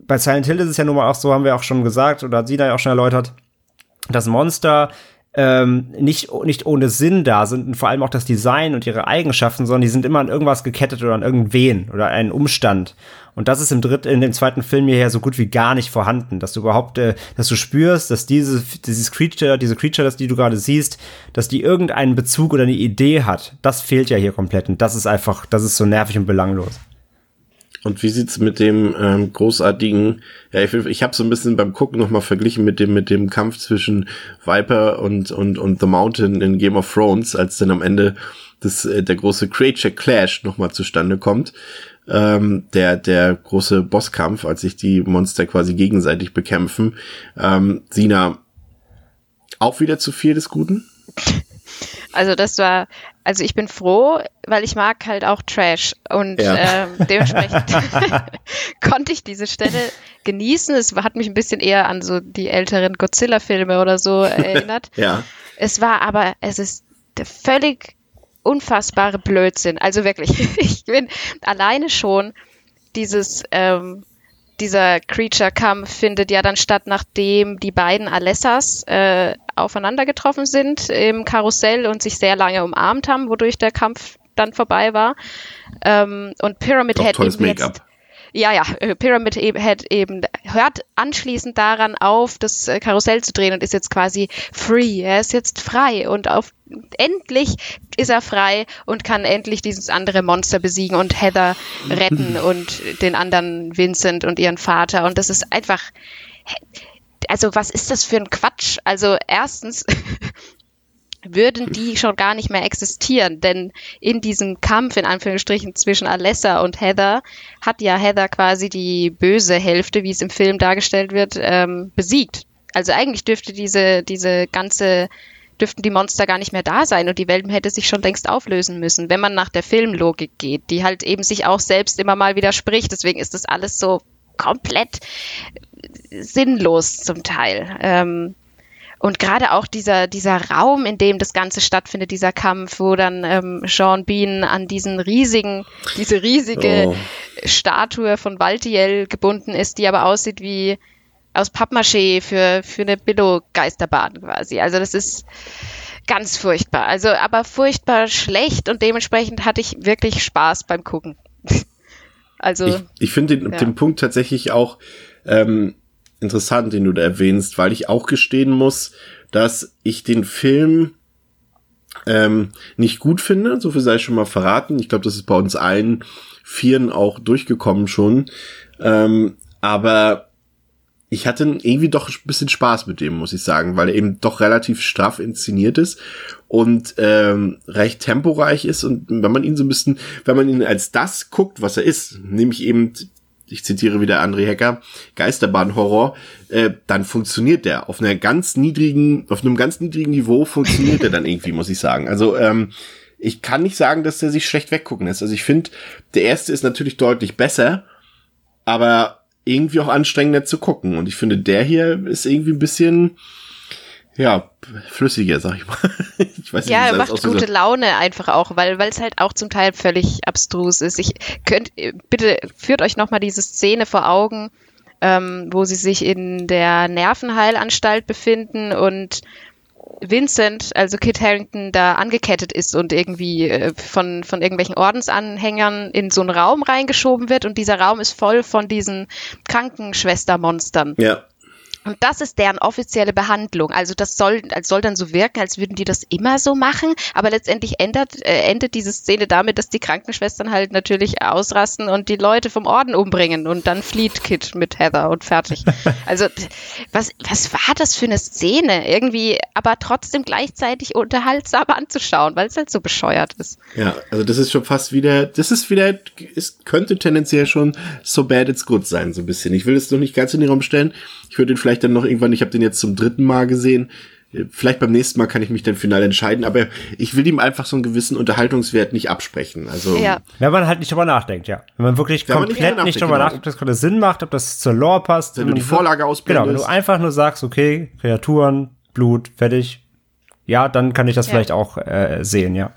Speaker 2: Bei Silent Hill ist es ja nun mal auch so, haben wir auch schon gesagt, oder hat sie da ja auch schon erläutert, dass Monster ähm, nicht, nicht ohne Sinn da sind und vor allem auch das Design und ihre Eigenschaften, sondern die sind immer an irgendwas gekettet oder an irgendwen oder einen Umstand. Und das ist im dritten, in dem zweiten Film hierher so gut wie gar nicht vorhanden, dass du überhaupt, äh, dass du spürst, dass diese, dieses Creature, diese Creature, das die du gerade siehst, dass die irgendeinen Bezug oder eine Idee hat. Das fehlt ja hier komplett und das ist einfach, das ist so nervig und belanglos.
Speaker 1: Und wie sieht's mit dem ähm, großartigen, ja, ich, ich habe so ein bisschen beim Gucken nochmal verglichen mit dem mit dem Kampf zwischen Viper und und und The Mountain in Game of Thrones, als dann am Ende das äh, der große Creature Clash nochmal zustande kommt. Ähm, der der große Bosskampf, als sich die Monster quasi gegenseitig bekämpfen. Ähm, Sina auch wieder zu viel des Guten? [laughs]
Speaker 3: Also das war, also ich bin froh, weil ich mag halt auch Trash und
Speaker 1: Ja.
Speaker 3: ähm, dementsprechend [laughs] konnte ich diese Stelle genießen. Es hat mich ein bisschen eher an so die älteren Godzilla-Filme oder so [laughs] erinnert.
Speaker 1: Ja.
Speaker 3: Es war aber, es ist der völlig unfassbare Blödsinn. Also wirklich, [laughs] ich bin alleine schon dieses, ähm, dieser Creature-Kampf findet ja dann statt, nachdem die beiden Alessas äh, aufeinander getroffen sind im Karussell und sich sehr lange umarmt haben, wodurch der Kampf dann vorbei war. Ähm, und Pyramid
Speaker 1: Doch,
Speaker 3: Head
Speaker 1: tolles
Speaker 3: jetzt,
Speaker 1: Make-up.
Speaker 3: Ja, ja, äh, Pyramid Head eben hört anschließend daran auf, das äh, Karussell zu drehen und ist jetzt quasi free. Er ist jetzt frei und auf endlich ist er frei und kann endlich dieses andere Monster besiegen und Heather retten [laughs] und den anderen Vincent und ihren Vater. Und das ist einfach. Also, was ist das für ein Quatsch? Also, erstens [laughs] würden die schon gar nicht mehr existieren, denn in diesem Kampf in Anführungsstrichen zwischen Alessa und Heather hat ja Heather quasi die böse Hälfte, wie es im Film dargestellt wird, ähm, besiegt. Also eigentlich dürfte diese diese ganze dürften die Monster gar nicht mehr da sein und die Welt hätte sich schon längst auflösen müssen, wenn man nach der Filmlogik geht, die halt eben sich auch selbst immer mal widerspricht. Deswegen ist das alles so komplett sinnlos zum Teil. Ähm, und gerade auch dieser, dieser Raum, in dem das Ganze stattfindet, dieser Kampf, wo dann ähm, Sean Bean an diesen riesigen, diese riesige
Speaker 1: Oh.
Speaker 3: Statue von Valtiel gebunden ist, die aber aussieht wie aus Pappmaché für, für eine Billo-Geisterbahn quasi. Also das ist ganz furchtbar. Also aber furchtbar schlecht und dementsprechend hatte ich wirklich Spaß beim Gucken. [laughs] also
Speaker 1: Ich, ich finde den,
Speaker 3: ja.
Speaker 1: den Punkt tatsächlich auch ähm, interessant, den du da erwähnst, weil ich auch gestehen muss, dass ich den Film ähm, nicht gut finde. So viel sei schon mal verraten. Ich glaube, das ist bei uns allen Vieren auch durchgekommen schon. Ähm, aber ich hatte irgendwie doch ein bisschen Spaß mit dem, muss ich sagen, weil er eben doch relativ straff inszeniert ist und ähm, recht temporeich ist und wenn man ihn so ein bisschen, wenn man ihn als das guckt, was er ist, nämlich eben, ich zitiere wieder André Hecker, Geisterbahn-Horror, äh, dann funktioniert der auf einer ganz niedrigen, auf einem ganz niedrigen Niveau funktioniert er dann irgendwie, muss ich sagen. Also ähm, ich kann nicht sagen, dass der sich schlecht weggucken lässt. Also ich finde, der erste ist natürlich deutlich besser, aber irgendwie auch anstrengender zu gucken. Und ich finde, der hier ist irgendwie ein bisschen, ja, flüssiger, sag ich mal. [laughs] ich weiß
Speaker 3: Ja,
Speaker 1: wie
Speaker 3: er
Speaker 1: das
Speaker 3: macht gute Laune einfach auch, weil weil es halt auch zum Teil völlig abstrus ist. Ich könnt bitte führt euch noch mal diese Szene vor Augen, ähm, wo sie sich in der Nervenheilanstalt befinden und Vincent, also Kit Harrington, da angekettet ist und irgendwie äh, von, von irgendwelchen Ordensanhängern in so einen Raum reingeschoben wird und dieser Raum ist voll von diesen Krankenschwestermonstern.
Speaker 1: Ja.
Speaker 3: Und das ist deren offizielle Behandlung. Also das soll, als soll dann so wirken, als würden die das immer so machen. Aber letztendlich ändert, äh, endet diese Szene damit, dass die Krankenschwestern halt natürlich ausrasten und die Leute vom Orden umbringen. Und dann flieht Kit mit Heather und fertig. [laughs] Also was, was war das für eine Szene? Irgendwie, aber trotzdem gleichzeitig unterhaltsam anzuschauen, weil es halt so bescheuert ist.
Speaker 1: Ja, also das ist schon fast wieder, das ist wieder, es könnte tendenziell schon so bad it's good sein, so ein bisschen. Ich will es noch nicht ganz in den Raum stellen. Ich würde den vielleicht dann noch irgendwann, ich habe den jetzt zum dritten Mal gesehen. Vielleicht beim nächsten Mal kann ich mich dann final entscheiden, aber ich will ihm einfach so einen gewissen Unterhaltungswert nicht absprechen. Also
Speaker 3: Ja.
Speaker 2: Wenn man halt nicht drüber nachdenkt, ja. Wenn man wirklich
Speaker 1: Wenn man nicht
Speaker 2: komplett
Speaker 1: drüber
Speaker 2: nicht drüber
Speaker 1: nachdenkt,
Speaker 2: nachdenkt, ob das gerade Sinn macht, ob das zur Lore passt.
Speaker 1: Wenn du die
Speaker 2: man-
Speaker 1: Vorlage ausblendest.
Speaker 2: Genau, wenn du einfach nur sagst, okay, Kreaturen, Blut, fertig. Ja, dann kann ich das
Speaker 3: Ja.
Speaker 2: vielleicht auch äh, sehen, ja.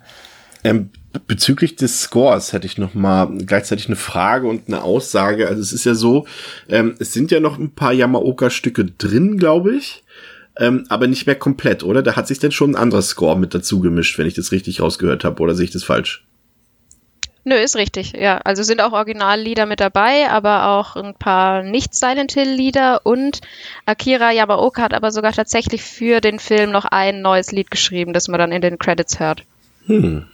Speaker 1: Ähm, bezüglich des Scores hätte ich noch mal gleichzeitig eine Frage und eine Aussage. Also es ist ja so, ähm, es sind ja noch ein paar Yamaoka-Stücke drin, glaube ich, ähm, aber nicht mehr komplett, oder? Da hat sich denn schon ein anderer Score mit dazu gemischt, wenn ich das richtig rausgehört habe, oder sehe ich das falsch?
Speaker 3: Nö, ist richtig, ja. Also sind auch Originallieder mit dabei, aber auch ein paar Nicht-Silent Hill-Lieder und Akira Yamaoka hat aber sogar tatsächlich für den Film noch ein neues Lied geschrieben, das man dann in den Credits hört.
Speaker 1: Hm.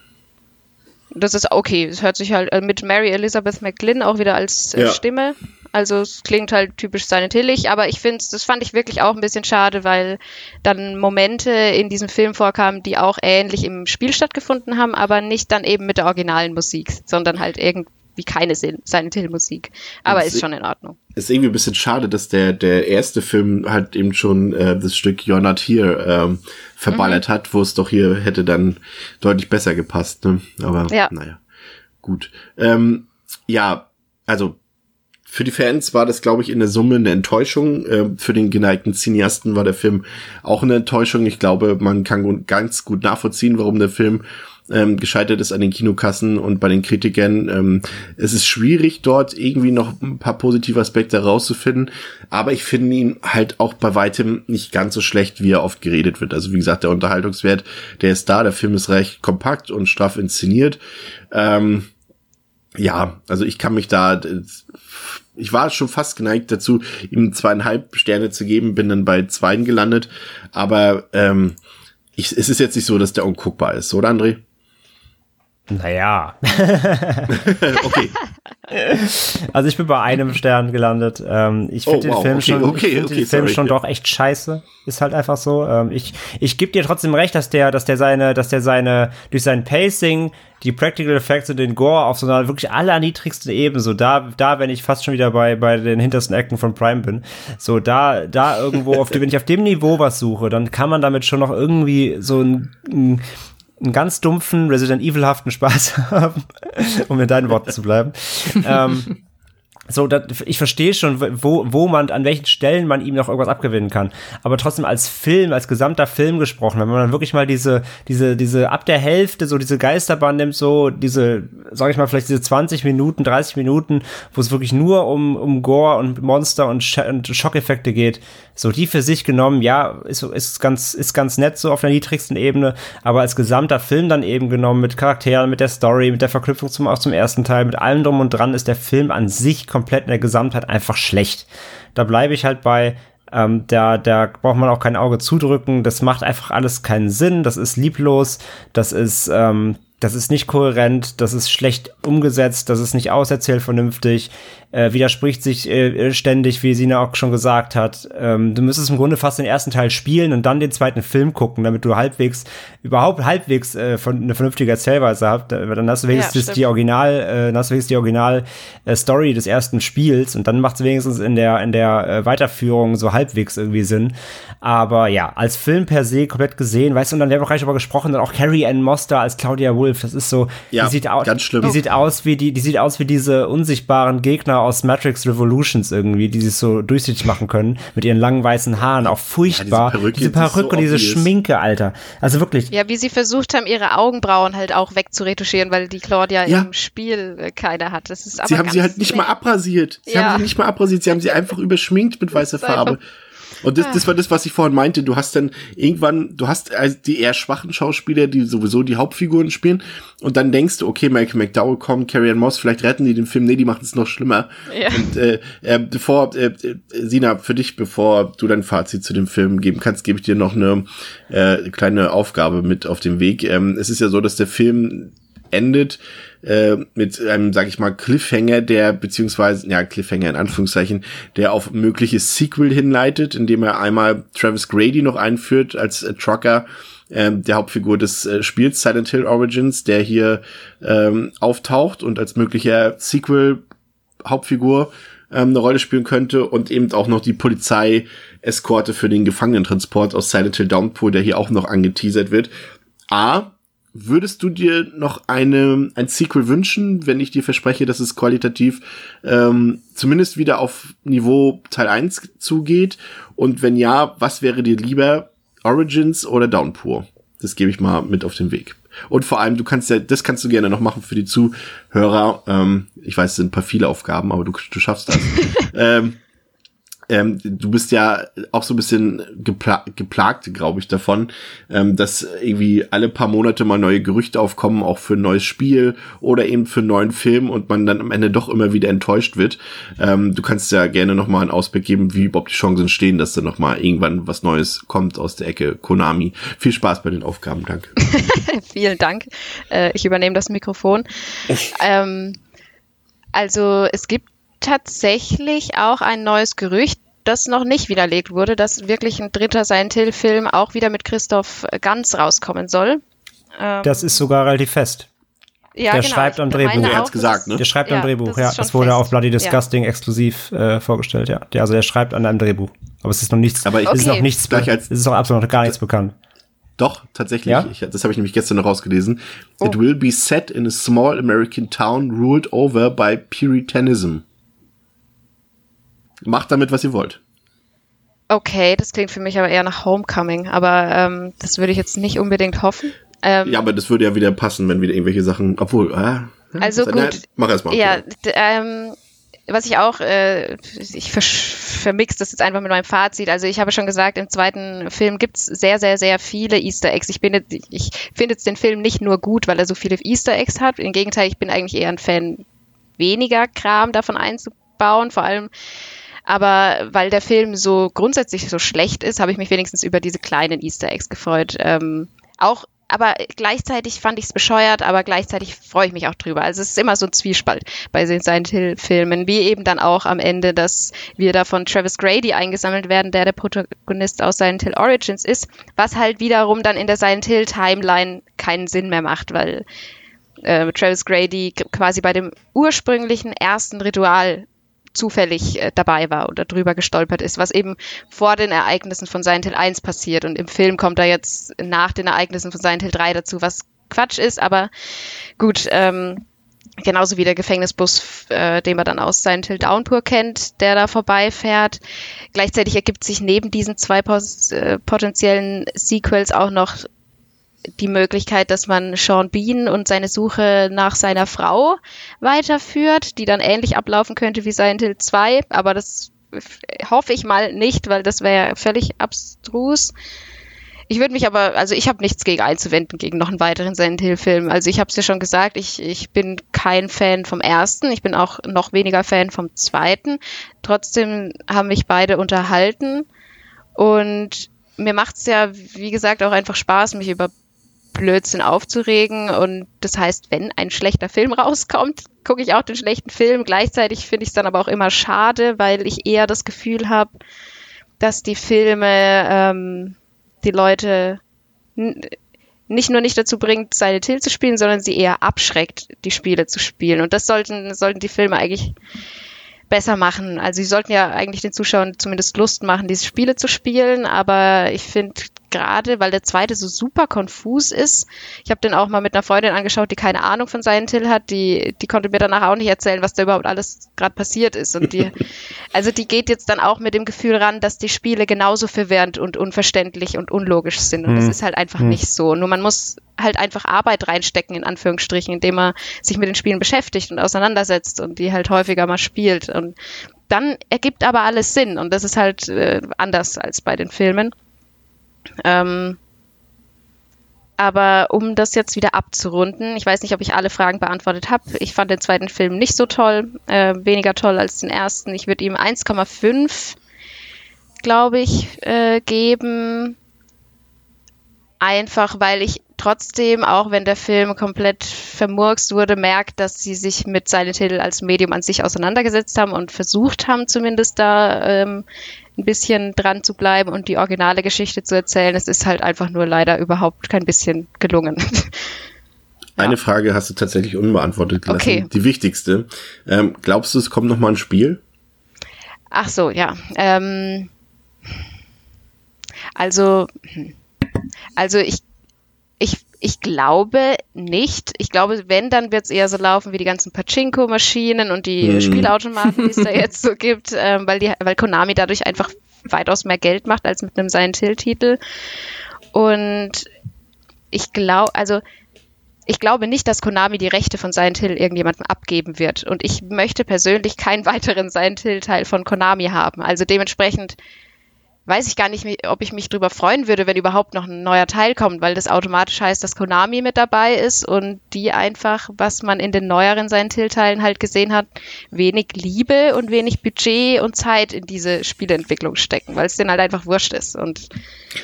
Speaker 3: Das ist okay. Es hört sich halt äh, mit Mary Elizabeth McGlynn auch wieder als äh,
Speaker 1: Ja.
Speaker 3: Stimme. Also es klingt halt typisch Silent Hillig, aber ich finde, das fand ich wirklich auch ein bisschen schade, weil dann Momente in diesem Film vorkamen, die auch ähnlich im Spiel stattgefunden haben, aber nicht dann eben mit der originalen Musik, sondern halt irgendwie keine Sil- Silent Hill Musik. Aber
Speaker 1: Und
Speaker 3: ist schon in Ordnung.
Speaker 1: Ist irgendwie ein bisschen schade, dass der, der erste Film halt eben schon äh, das Stück You're Not Here ähm, verballert hat, wo es doch hier hätte dann deutlich besser gepasst. Ne? Aber
Speaker 3: Ja.
Speaker 1: naja, gut. Ähm, ja, also für die Fans war das, glaube ich, in der Summe eine Enttäuschung. Ähm, für den geneigten Cineasten war der Film auch eine Enttäuschung. Ich glaube, man kann ganz gut nachvollziehen, warum der Film ähm, gescheitert ist an den Kinokassen und bei den Kritikern. Ähm, es ist schwierig, dort irgendwie noch ein paar positive Aspekte herauszufinden, aber ich finde ihn halt auch bei weitem nicht ganz so schlecht, wie er oft geredet wird. Also wie gesagt, der Unterhaltungswert, der ist da, der Film ist recht kompakt und straff inszeniert. Ähm, ja, also ich kann mich da, ich war schon fast geneigt dazu, ihm zweieinhalb Sterne zu geben, bin dann bei zweien gelandet, aber ähm, ich, es ist jetzt nicht so, dass der unguckbar ist, oder André?
Speaker 2: Naja. [laughs]
Speaker 1: okay. [laughs]
Speaker 2: Also ich bin bei einem Stern gelandet. Ähm, ich finde
Speaker 1: Oh, wow.
Speaker 2: den Film
Speaker 1: Okay,
Speaker 2: schon,
Speaker 1: okay,
Speaker 2: ich find
Speaker 1: okay,
Speaker 2: den Film
Speaker 1: sorry.
Speaker 2: schon doch echt scheiße. Ist halt einfach so. Ähm, ich ich gebe dir trotzdem recht, dass der, dass der seine, dass der seine durch sein Pacing die Practical Effects und den Gore auf so einer wirklich allerniedrigsten Ebene, so da, da, wenn ich fast schon wieder bei, bei den hintersten Ecken von Prime bin, so da, da irgendwo, auf wenn ich auf dem Niveau was suche, dann kann man damit schon noch irgendwie so ein, ein einen ganz dumpfen, Resident Evil-haften Spaß [laughs] haben, um in deinen Worten zu bleiben. ähm, [laughs] so, dat, ich verstehe schon, wo, wo man, an welchen Stellen man ihm noch irgendwas abgewinnen kann. Aber trotzdem als Film, als gesamter Film gesprochen, wenn man dann wirklich mal diese, diese, diese, ab der Hälfte, so diese Geisterbahn nimmt, so diese, sag ich mal, vielleicht diese 20 Minuten, 30 Minuten, wo es wirklich nur um, um Gore und Monster und, Sch und Schockeffekte geht, so die für sich genommen, ja, ist, ist ganz, ist ganz nett so auf der niedrigsten Ebene, aber als gesamter Film dann eben genommen mit Charakteren, mit der Story, mit der Verknüpfung zum, auch zum ersten Teil, mit allem drum und dran, ist der Film an sich komplett in der Gesamtheit einfach schlecht. Da bleibe ich halt bei, ähm, da, da braucht man auch kein Auge zudrücken. Das macht einfach alles keinen Sinn. Das ist lieblos. Das ist, ähm, das ist nicht kohärent. Das ist schlecht umgesetzt. Das ist nicht auserzählt vernünftig. Äh, widerspricht sich äh, ständig, wie Sina auch schon gesagt hat. Ähm, du müsstest im Grunde fast den ersten Teil spielen und dann den zweiten Film gucken, damit du halbwegs, überhaupt halbwegs äh, von eine vernünftige Erzählweise hast. Dann hast du wenigstens
Speaker 3: stimmt.
Speaker 2: die Original, äh, dann hast du wenigstens die Original äh, Story des ersten Spiels und dann macht es wenigstens in der in der äh, Weiterführung so halbwegs irgendwie Sinn. Aber ja, als Film per se komplett gesehen, weißt du, und dann wir haben auch gleich darüber gesprochen, dann auch Carrie Ann Moster als Claudia Wolf, das ist so,
Speaker 1: Ja,
Speaker 2: die sieht aus,
Speaker 1: ganz schlimm.
Speaker 2: die sieht aus wie die, die sieht aus wie diese unsichtbaren Gegner aus Matrix Revolutions irgendwie, die sich so durchsichtig machen können mit ihren langen weißen Haaren, auch furchtbar.
Speaker 1: Perücke,
Speaker 2: diese
Speaker 1: die ist so
Speaker 2: Perücke, diese
Speaker 1: obvious.
Speaker 2: Schminke, Alter. Also wirklich.
Speaker 3: Ja, wie sie versucht haben, ihre Augenbrauen halt auch wegzuretuschieren, weil die Claudia
Speaker 1: Ja.
Speaker 3: im Spiel äh, keine hat. Das ist aber
Speaker 1: Sie haben sie halt nicht mal abrasiert. Sie
Speaker 3: Ja.
Speaker 1: haben sie nicht mal abrasiert, sie haben sie [laughs] einfach überschminkt mit weißer Farbe. Und das, das war das, was ich vorhin meinte. Du hast dann irgendwann, du hast also die eher schwachen Schauspieler, die sowieso die Hauptfiguren spielen. Und dann denkst du, okay, Malcolm McDowell kommt, Carrie Ann Moss, vielleicht retten die den Film. Nee, die machen es noch schlimmer.
Speaker 3: Ja.
Speaker 1: Und äh, äh, bevor, äh, äh, Sina, für dich, bevor du dein Fazit zu dem Film geben kannst, gebe ich dir noch eine äh, kleine Aufgabe mit auf den Weg. Ähm, es ist ja so, dass der Film endet äh, mit einem, sag ich mal, Cliffhanger, der beziehungsweise, ja, Cliffhanger in Anführungszeichen, der auf mögliches Sequel hinleitet, indem er einmal Travis Grady noch einführt als äh, Trucker, ähm, der Hauptfigur des äh, Spiels Silent Hill Origins, der hier ähm, auftaucht und als möglicher Sequel Hauptfigur ähm, eine Rolle spielen könnte und eben auch noch die Polizei-Eskorte für den Gefangenentransport aus Silent Hill Downpour, der hier auch noch angeteasert wird. A, würdest du dir noch eine, ein Sequel wünschen, wenn ich dir verspreche, dass es qualitativ ähm, zumindest wieder auf Niveau Teil 1 zugeht? Und wenn ja, was wäre dir lieber, Origins oder Downpour? Das gebe ich mal mit auf den Weg. Und vor allem, du kannst ja, das kannst du gerne noch machen für die Zuhörer. Ähm, ich weiß, es sind ein paar viele Aufgaben, aber du, du schaffst das. [laughs] ähm, ähm, du bist ja auch so ein bisschen gepla geplagt, glaube ich, davon, ähm, dass irgendwie alle paar Monate mal neue Gerüchte aufkommen, auch für ein neues Spiel oder eben für einen neuen Film und man dann am Ende doch immer wieder enttäuscht wird. Ähm, du kannst ja gerne noch mal einen Ausblick geben, wie überhaupt die Chancen stehen, dass da noch mal irgendwann was Neues kommt aus der Ecke Konami. Viel Spaß bei den Aufgaben, danke. [laughs]
Speaker 3: Vielen Dank. Äh, ich übernehme das Mikrofon. [laughs] ähm, also es gibt tatsächlich auch ein neues Gerücht, das noch nicht widerlegt wurde, dass wirklich ein dritter Silent Hill-Film auch wieder mit Christoph Ganz rauskommen soll. Ähm,
Speaker 2: Das ist sogar relativ fest.
Speaker 3: ja,
Speaker 2: der
Speaker 3: genau.
Speaker 2: schreibt am Drehbuch.
Speaker 1: Er hat's
Speaker 3: auch,
Speaker 1: gesagt, ne?
Speaker 2: Der schreibt
Speaker 3: Ja,
Speaker 2: am Drehbuch,
Speaker 3: das
Speaker 2: ja. Das wurde
Speaker 3: fest.
Speaker 2: auf Bloody
Speaker 3: Ja.
Speaker 2: Disgusting exklusiv äh, vorgestellt, ja. Der, also er schreibt an einem Drehbuch. Aber es ist noch nichts,
Speaker 1: Aber ich-
Speaker 2: es ist
Speaker 3: Okay.
Speaker 2: noch nichts,
Speaker 1: Gleich als-
Speaker 2: es ist noch absolut noch gar nichts bekannt.
Speaker 1: Doch, tatsächlich.
Speaker 2: Ja?
Speaker 1: Ich, das habe ich nämlich gestern noch rausgelesen. It will be set in a small American town ruled over by Puritanism. Macht damit, was ihr wollt.
Speaker 3: Okay, das klingt für mich aber eher nach Homecoming, aber ähm, das würde ich jetzt nicht unbedingt hoffen. Ähm,
Speaker 1: Ja, aber das würde ja wieder passen, wenn wieder irgendwelche Sachen. Obwohl, ah,
Speaker 3: Also
Speaker 1: na,
Speaker 3: gut.
Speaker 1: mach erst mal.
Speaker 3: Ja, ähm, was ich auch, äh, ich vermix das jetzt einfach mit meinem Fazit. Also ich habe schon gesagt, im zweiten Film gibt's sehr, sehr, sehr viele Easter Eggs. Ich bin jetzt, ich finde jetzt den Film nicht nur gut, weil er so viele Easter Eggs hat. Im Gegenteil, ich bin eigentlich eher ein Fan weniger Kram davon einzubauen, vor allem aber weil der Film so grundsätzlich so schlecht ist, habe ich mich wenigstens über diese kleinen Easter Eggs gefreut. Ähm, auch aber gleichzeitig fand ich es bescheuert, aber gleichzeitig freue ich mich auch drüber. Also es ist immer so ein Zwiespalt bei den Silent Hill-Filmen, wie eben dann auch am Ende, dass wir da von Travis Grady eingesammelt werden, der der Protagonist aus Silent Hill Origins ist, was halt wiederum dann in der Silent Hill Timeline keinen Sinn mehr macht, weil äh, Travis Grady quasi bei dem ursprünglichen ersten Ritual zufällig äh, dabei war oder drüber gestolpert ist, was eben vor den Ereignissen von Silent Hill 1 passiert. Und im Film kommt er jetzt nach den Ereignissen von Silent Hill 3 dazu, was Quatsch ist, aber gut, ähm, genauso wie der Gefängnisbus, äh, den man dann aus Silent Hill Downpour kennt, der da vorbeifährt. Gleichzeitig ergibt sich neben diesen zwei pos äh, potenziellen Sequels auch noch die Möglichkeit, dass man Sean Bean und seine Suche nach seiner Frau weiterführt, die dann ähnlich ablaufen könnte wie Silent Hill 2, aber das hoffe ich mal nicht, weil das wäre völlig abstrus. Ich würde mich aber, also ich habe nichts gegen einzuwenden, gegen noch einen weiteren Silent Hill-Film. Also ich habe es ja schon gesagt, ich, ich bin kein Fan vom ersten, ich bin auch noch weniger Fan vom zweiten. Trotzdem haben mich beide unterhalten und mir macht es ja, wie gesagt, auch einfach Spaß, mich über Blödsinn aufzuregen. Und das heißt, wenn ein schlechter Film [laughs] rauskommt, gucke ich auch den schlechten Film. Gleichzeitig finde ich es dann aber auch immer schade, weil ich eher das Gefühl habe, dass die Filme ähm, die Leute nicht nur nicht dazu bringt, Silent Hill zu spielen, sondern sie eher abschreckt, die Spiele zu spielen. Und das sollten, sollten die Filme eigentlich besser machen. Also sie sollten ja eigentlich den Zuschauern zumindest Lust machen, diese Spiele zu spielen, aber ich finde gerade, weil der zweite so super konfus ist. Ich habe den auch mal mit einer Freundin angeschaut, die keine Ahnung von Silent Hill hat. Die, die konnte mir danach auch nicht erzählen, was da überhaupt alles gerade passiert ist. Und die, [laughs] also die geht jetzt dann auch mit dem Gefühl ran, dass die Spiele genauso verwirrend und unverständlich und unlogisch sind. Und hm. das ist halt einfach hm. nicht so. Nur man muss halt einfach Arbeit reinstecken, in Anführungsstrichen, indem man sich mit den Spielen beschäftigt und auseinandersetzt und die halt häufiger mal spielt. Und dann ergibt aber alles Sinn. Und das ist halt äh, anders als bei den Filmen. Ähm, aber um das jetzt wieder abzurunden, ich weiß nicht, ob ich alle Fragen beantwortet habe. Ich fand den zweiten Film nicht so toll, äh, weniger toll als den ersten. Ich würde ihm 1,5, glaube ich, äh, geben. Einfach weil ich trotzdem, auch wenn der Film komplett vermurkst wurde, merkt, dass sie sich mit Silent Hill als Medium an sich auseinandergesetzt haben und versucht haben, zumindest da ähm, ein bisschen dran zu bleiben und die originale Geschichte zu erzählen. Es ist halt einfach nur leider überhaupt kein bisschen gelungen. [laughs]
Speaker 1: Eine Frage hast du tatsächlich unbeantwortet gelassen.
Speaker 3: Okay.
Speaker 1: Die wichtigste. Ähm, glaubst du, es kommt noch mal ein Spiel?
Speaker 3: Ach so, ja. Ähm, also, hm. also ich, ich glaube nicht. Ich glaube, wenn, dann wird es eher so laufen wie die ganzen Pachinko-Maschinen und die hm. Spielautomaten, die es da [laughs] jetzt so gibt, ähm, weil, die, weil Konami dadurch einfach weitaus mehr Geld macht als mit einem Silent Hill-Titel. Und ich glaube, also ich glaube nicht, dass Konami die Rechte von Silent Hill irgendjemandem abgeben wird. Und ich möchte persönlich keinen [laughs] weiteren Silent Hill-Teil von Konami haben. Also dementsprechend weiß ich gar nicht, ob ich mich drüber freuen würde, wenn überhaupt noch ein neuer Teil kommt, weil das automatisch heißt, dass Konami mit dabei ist und die einfach, was man in den neueren Silent Hill-Teilen halt gesehen hat, wenig Liebe und wenig Budget und Zeit in diese Spieleentwicklung stecken, weil es denen halt einfach wurscht ist. Und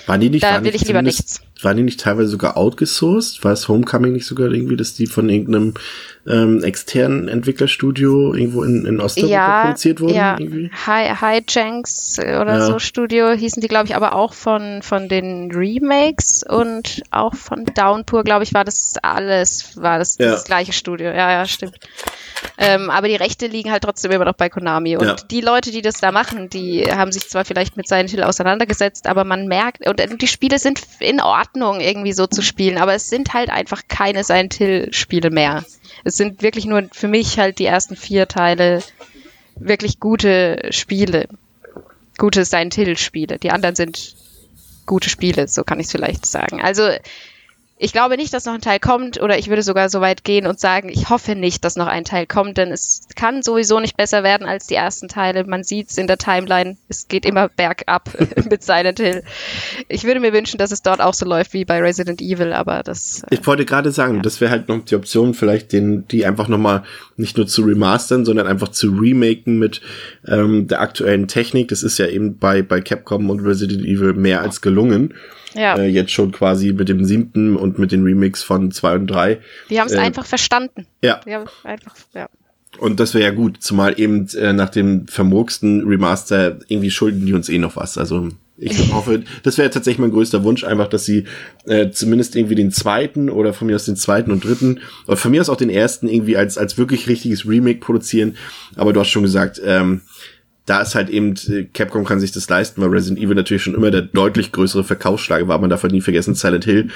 Speaker 1: waren die nicht,
Speaker 3: da will ich lieber nichts.
Speaker 1: Waren die nicht teilweise sogar outgesourced? War es Homecoming nicht sogar irgendwie, dass die von irgendeinem ähm, externen Entwicklerstudio irgendwo in, in Osteuropa
Speaker 3: ja,
Speaker 1: produziert wurden?
Speaker 3: Ja, High, High Janks oder ja. so Studio hießen die, glaube ich, aber auch von, von den Remakes und auch von Downpour, glaube ich, war das alles, war das ja. das gleiche Studio. Ja, ja, stimmt. Ähm, aber die Rechte liegen halt trotzdem immer noch bei Konami. Und ja. die Leute, die das da machen, die haben sich zwar vielleicht mit Silent Hill auseinandergesetzt, aber man merkt, und die Spiele sind in Ordnung, irgendwie so zu spielen, aber es sind halt einfach keine Silent Hill-Spiele mehr. Es sind wirklich nur für mich halt die ersten vier Teile wirklich gute Spiele. Gute Silent Hill-Spiele. Die anderen sind gute Spiele, so kann ich es vielleicht sagen. Also ich glaube nicht, dass noch ein Teil kommt oder ich würde sogar so weit gehen und sagen, ich hoffe nicht, dass noch ein Teil kommt, denn es kann sowieso nicht besser werden als die ersten Teile. Man sieht es in der Timeline, es geht immer bergab [laughs] mit Silent Hill. Ich würde mir wünschen, dass es dort auch so läuft wie bei Resident Evil, aber das.
Speaker 1: Äh, ich wollte gerade sagen, ja. das wäre halt noch die Option, vielleicht den, die einfach nochmal nicht nur zu remastern, sondern einfach zu remaken mit ähm, der aktuellen Technik. Das ist ja eben bei, bei Capcom und Resident Evil mehr als gelungen ja. Äh, jetzt schon quasi mit dem siebten und mit den Remix von zwei und drei.
Speaker 3: Wir haben es äh, einfach verstanden.
Speaker 1: Ja.
Speaker 3: Wir einfach, ja.
Speaker 1: Und das wäre ja gut, zumal eben äh, nach dem vermurksten Remaster irgendwie schulden die uns eh noch was. Also ich [laughs] hoffe, das wäre tatsächlich mein größter Wunsch, einfach, dass sie äh, zumindest irgendwie den zweiten oder von mir aus den zweiten und dritten oder von mir aus auch den ersten irgendwie als als wirklich richtiges Remake produzieren. Aber du hast schon gesagt, ähm, da ist halt eben, äh, Capcom kann sich das leisten, weil Resident Evil natürlich schon immer der deutlich größere Verkaufsschlager war. Man darf halt nie vergessen, Silent Hill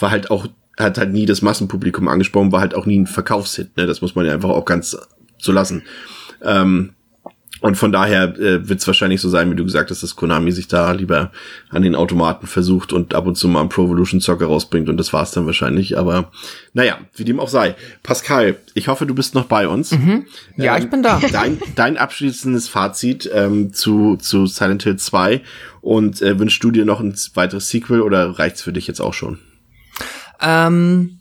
Speaker 1: war halt auch, hat halt nie das Massenpublikum angesprochen, war halt auch nie ein Verkaufshit. Ne? Das muss man ja einfach auch ganz so lassen. Ähm, und von daher äh, wird es wahrscheinlich so sein, wie du gesagt hast, dass Konami sich da lieber an den Automaten versucht und ab und zu mal einen Pro Evolution Soccer rausbringt und das war's dann wahrscheinlich. Aber naja, wie dem auch sei. Pascal, ich hoffe, du bist noch bei uns.
Speaker 4: Mhm. Ja, ähm, ich bin da.
Speaker 1: Dein, dein abschließendes Fazit ähm, zu, zu Silent Hill 2 und äh, wünschst du dir noch ein weiteres Sequel oder reicht's für dich jetzt auch schon?
Speaker 4: Ähm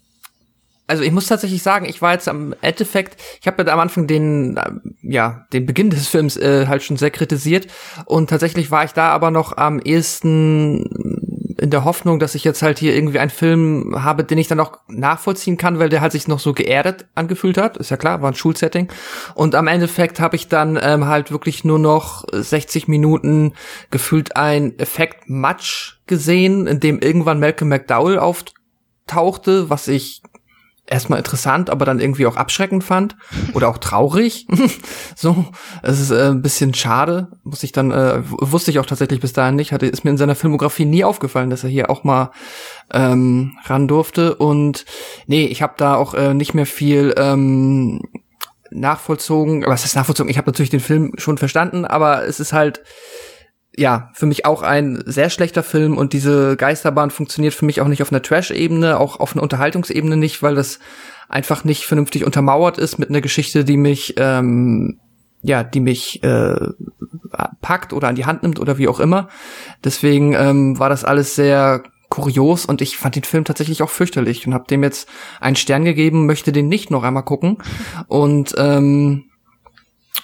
Speaker 4: also ich muss tatsächlich sagen, ich war jetzt am Endeffekt, ich habe ja am Anfang den, äh, ja, den Beginn des Films äh, halt schon sehr kritisiert und tatsächlich war ich da aber noch am ehesten in der Hoffnung, dass ich jetzt halt hier irgendwie einen Film habe, den ich dann auch nachvollziehen kann, weil der halt sich noch so geerdet angefühlt hat. Ist ja klar, war ein Schulsetting. Und am Endeffekt habe ich dann ähm, halt wirklich nur noch 60 Minuten gefühlt ein Effekt Match gesehen, in dem irgendwann Malcolm McDowell auftauchte, was ich erstmal interessant, aber dann irgendwie auch abschreckend fand oder auch traurig. [laughs] so, es ist äh, ein bisschen schade, muss ich dann äh, wusste ich auch tatsächlich bis dahin nicht, hatte ist mir in seiner Filmografie nie aufgefallen, dass er hier auch mal ähm, ran durfte und nee, ich habe da auch äh, nicht mehr viel ähm, nachvollzogen, was ist nachvollzogen? Ich habe natürlich den Film schon verstanden, aber es ist halt ja, für mich auch ein sehr schlechter Film und diese Geisterbahn funktioniert für mich auch nicht auf einer Trash-Ebene, auch auf einer Unterhaltungsebene nicht, weil das einfach nicht vernünftig untermauert ist mit einer Geschichte, die mich, ähm, ja, die mich äh, packt oder an die Hand nimmt oder wie auch immer. Deswegen ähm, war das alles sehr kurios und ich fand den Film tatsächlich auch fürchterlich und habe dem jetzt einen Stern gegeben, möchte den nicht noch einmal gucken und ähm,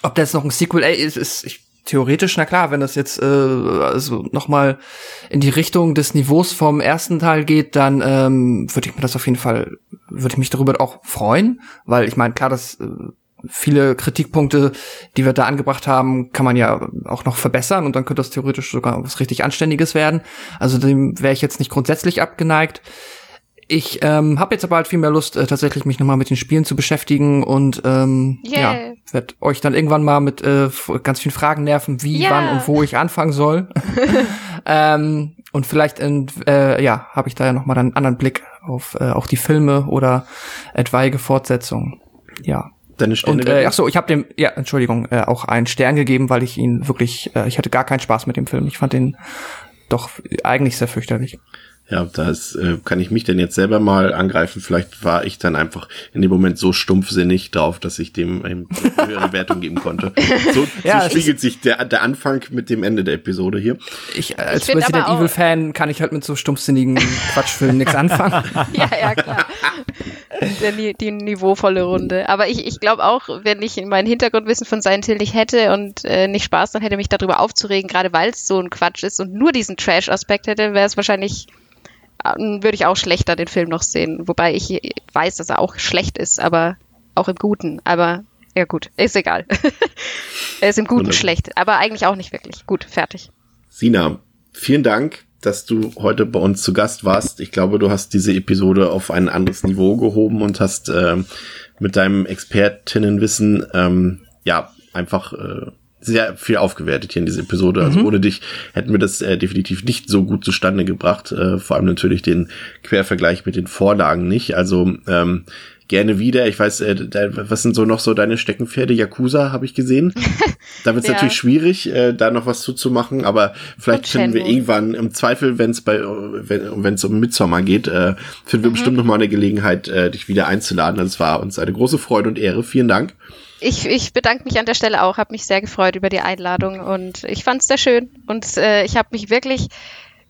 Speaker 4: ob da jetzt noch ein Sequel, ey, ist, ist ich theoretisch, na klar, wenn das jetzt äh, also nochmal in die Richtung des Niveaus vom ersten Teil geht, dann ähm, würde ich mir das auf jeden Fall, würde ich mich darüber auch freuen, weil ich meine, klar, dass äh, viele Kritikpunkte, die wir da angebracht haben, kann man ja auch noch verbessern und dann könnte das theoretisch sogar was richtig Anständiges werden. Also dem wäre ich jetzt nicht grundsätzlich abgeneigt. Ich ähm, habe jetzt aber halt viel mehr Lust, äh, tatsächlich mich nochmal mit den Spielen zu beschäftigen und ähm, yeah. ja, werde euch dann irgendwann mal mit äh, ganz vielen Fragen nerven, wie, yeah. wann und wo ich anfangen soll. [laughs] ähm, und vielleicht in, äh, ja, habe ich da ja nochmal einen anderen Blick auf äh, auch die Filme oder etwaige Fortsetzungen. Ja.
Speaker 1: Deine Sterne
Speaker 4: und äh, ach so, ich habe dem ja Entschuldigung äh, auch einen Stern gegeben, weil ich ihn wirklich, äh, ich hatte gar keinen Spaß mit dem Film. Ich fand den doch eigentlich sehr fürchterlich.
Speaker 1: Ja, da ist, äh, kann ich mich denn jetzt selber mal angreifen. Vielleicht war ich dann einfach in dem Moment so stumpfsinnig drauf, dass ich dem eine höhere Wertung geben konnte. [laughs] So, ja, so spiegelt sich der, der Anfang mit dem Ende der Episode hier.
Speaker 4: Ich, äh, als ich Resident Evil Fan kann ich halt mit so stumpfsinnigen Quatschfilmen nichts anfangen. [laughs] [laughs]
Speaker 3: ja, ja, klar. Die, die niveauvolle Runde. Aber ich, ich glaube auch, wenn ich mein Hintergrundwissen von Silent Hill nicht hätte und äh, nicht Spaß, dann hätte mich darüber aufzuregen, gerade weil es so ein Quatsch ist und nur diesen Trash-Aspekt hätte, wäre es wahrscheinlich würde ich auch schlechter den Film noch sehen. Wobei ich weiß, dass er auch schlecht ist, aber auch im Guten. Aber ja gut, ist egal. [laughs] er ist im Guten Wunderbar. schlecht, aber eigentlich auch nicht wirklich. Gut, fertig.
Speaker 1: Sina, vielen Dank, dass du heute bei uns zu Gast warst. Ich glaube, du hast diese Episode auf ein anderes Niveau gehoben und hast äh, mit deinem Expertinnenwissen ähm, ja einfach äh, sehr viel aufgewertet hier in dieser Episode. Also mhm. ohne dich hätten wir das äh, definitiv nicht so gut zustande gebracht. Äh, vor allem natürlich den Quervergleich mit den Vorlagen nicht. Also ähm, gerne wieder. Ich weiß, äh, da, was sind so noch so deine Steckenpferde? Yakuza habe ich gesehen. [laughs] Da wird es
Speaker 3: Ja.
Speaker 1: natürlich schwierig, äh, da noch was zuzumachen, aber vielleicht finden wir irgendwann im Zweifel, wenn es bei wenn wenn es um Midsommar geht, äh, finden
Speaker 3: Mhm.
Speaker 1: wir bestimmt noch mal eine Gelegenheit, äh, dich wieder einzuladen. Es war uns eine große Freude und Ehre. Vielen Dank.
Speaker 3: Ich, ich bedanke mich an der Stelle auch, habe mich sehr gefreut über die Einladung und ich fand es sehr schön. Und äh, ich habe mich wirklich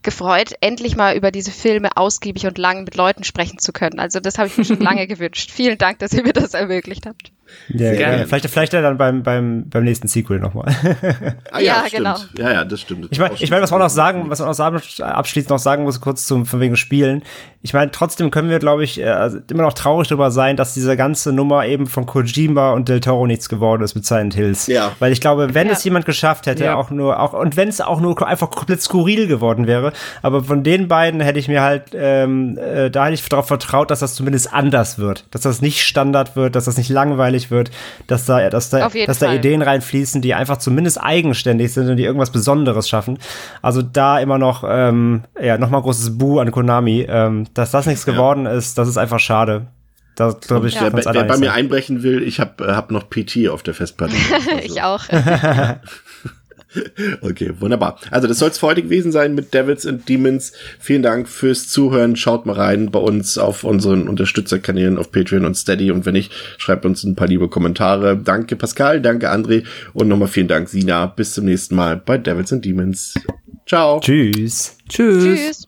Speaker 3: gefreut, endlich mal über diese Filme ausgiebig und lang mit Leuten sprechen zu können. Also das habe ich mir schon [laughs] lange gewünscht. Vielen Dank, dass ihr mir das ermöglicht habt.
Speaker 2: Ja, gerne. Vielleicht, vielleicht ja dann beim, beim, beim nächsten Sequel nochmal. [laughs]
Speaker 1: Ah,
Speaker 3: Ja,
Speaker 1: stimmt.
Speaker 3: genau.
Speaker 1: Ja, ja, das stimmt.
Speaker 2: Ich meine, ich meine, was man noch sagen, was man noch sagen, abschließend noch sagen muss, kurz zum, von wegen Spielen. Ich meine, trotzdem können wir, glaube ich, äh, also immer noch traurig darüber sein, dass diese ganze Nummer eben von Kojima und Del Toro nichts geworden ist mit Silent Hills.
Speaker 1: Ja.
Speaker 2: Weil ich glaube, wenn
Speaker 3: Ja.
Speaker 2: es jemand geschafft hätte,
Speaker 4: Ja.
Speaker 2: auch nur, auch, und wenn es auch nur einfach komplett skurril geworden wäre, aber von den beiden hätte ich mir halt, ähm, äh, da hätte ich darauf vertraut, dass das zumindest anders wird. Dass das nicht Standard wird, dass das nicht langweilig wird, dass da, dass da, dass da. Ideen reinfließen, die einfach zumindest eigenständig sind und die irgendwas Besonderes schaffen. Also da immer noch, ähm, ja, nochmal großes Bu an Konami. Ähm, dass das nichts geworden ist, das ist einfach schade. Da glaube ich,
Speaker 1: wer,
Speaker 2: kann's
Speaker 1: wer
Speaker 2: alle
Speaker 1: bei mir einbrechen will, ich habe hab noch PT auf der Festplatte. [laughs] Also,
Speaker 3: ich auch. [laughs]
Speaker 1: Okay, wunderbar. Also das soll es für heute gewesen sein mit Devils and Demons. Vielen Dank fürs Zuhören. Schaut mal rein bei uns auf unseren Unterstützerkanälen auf Patreon und Steady. Und wenn nicht, schreibt uns ein paar liebe Kommentare. Danke Pascal, danke André und nochmal vielen Dank Sina. Bis zum nächsten Mal bei Devils and Demons. Ciao.
Speaker 2: Tschüss.
Speaker 4: Tschüss.
Speaker 3: Tschüss.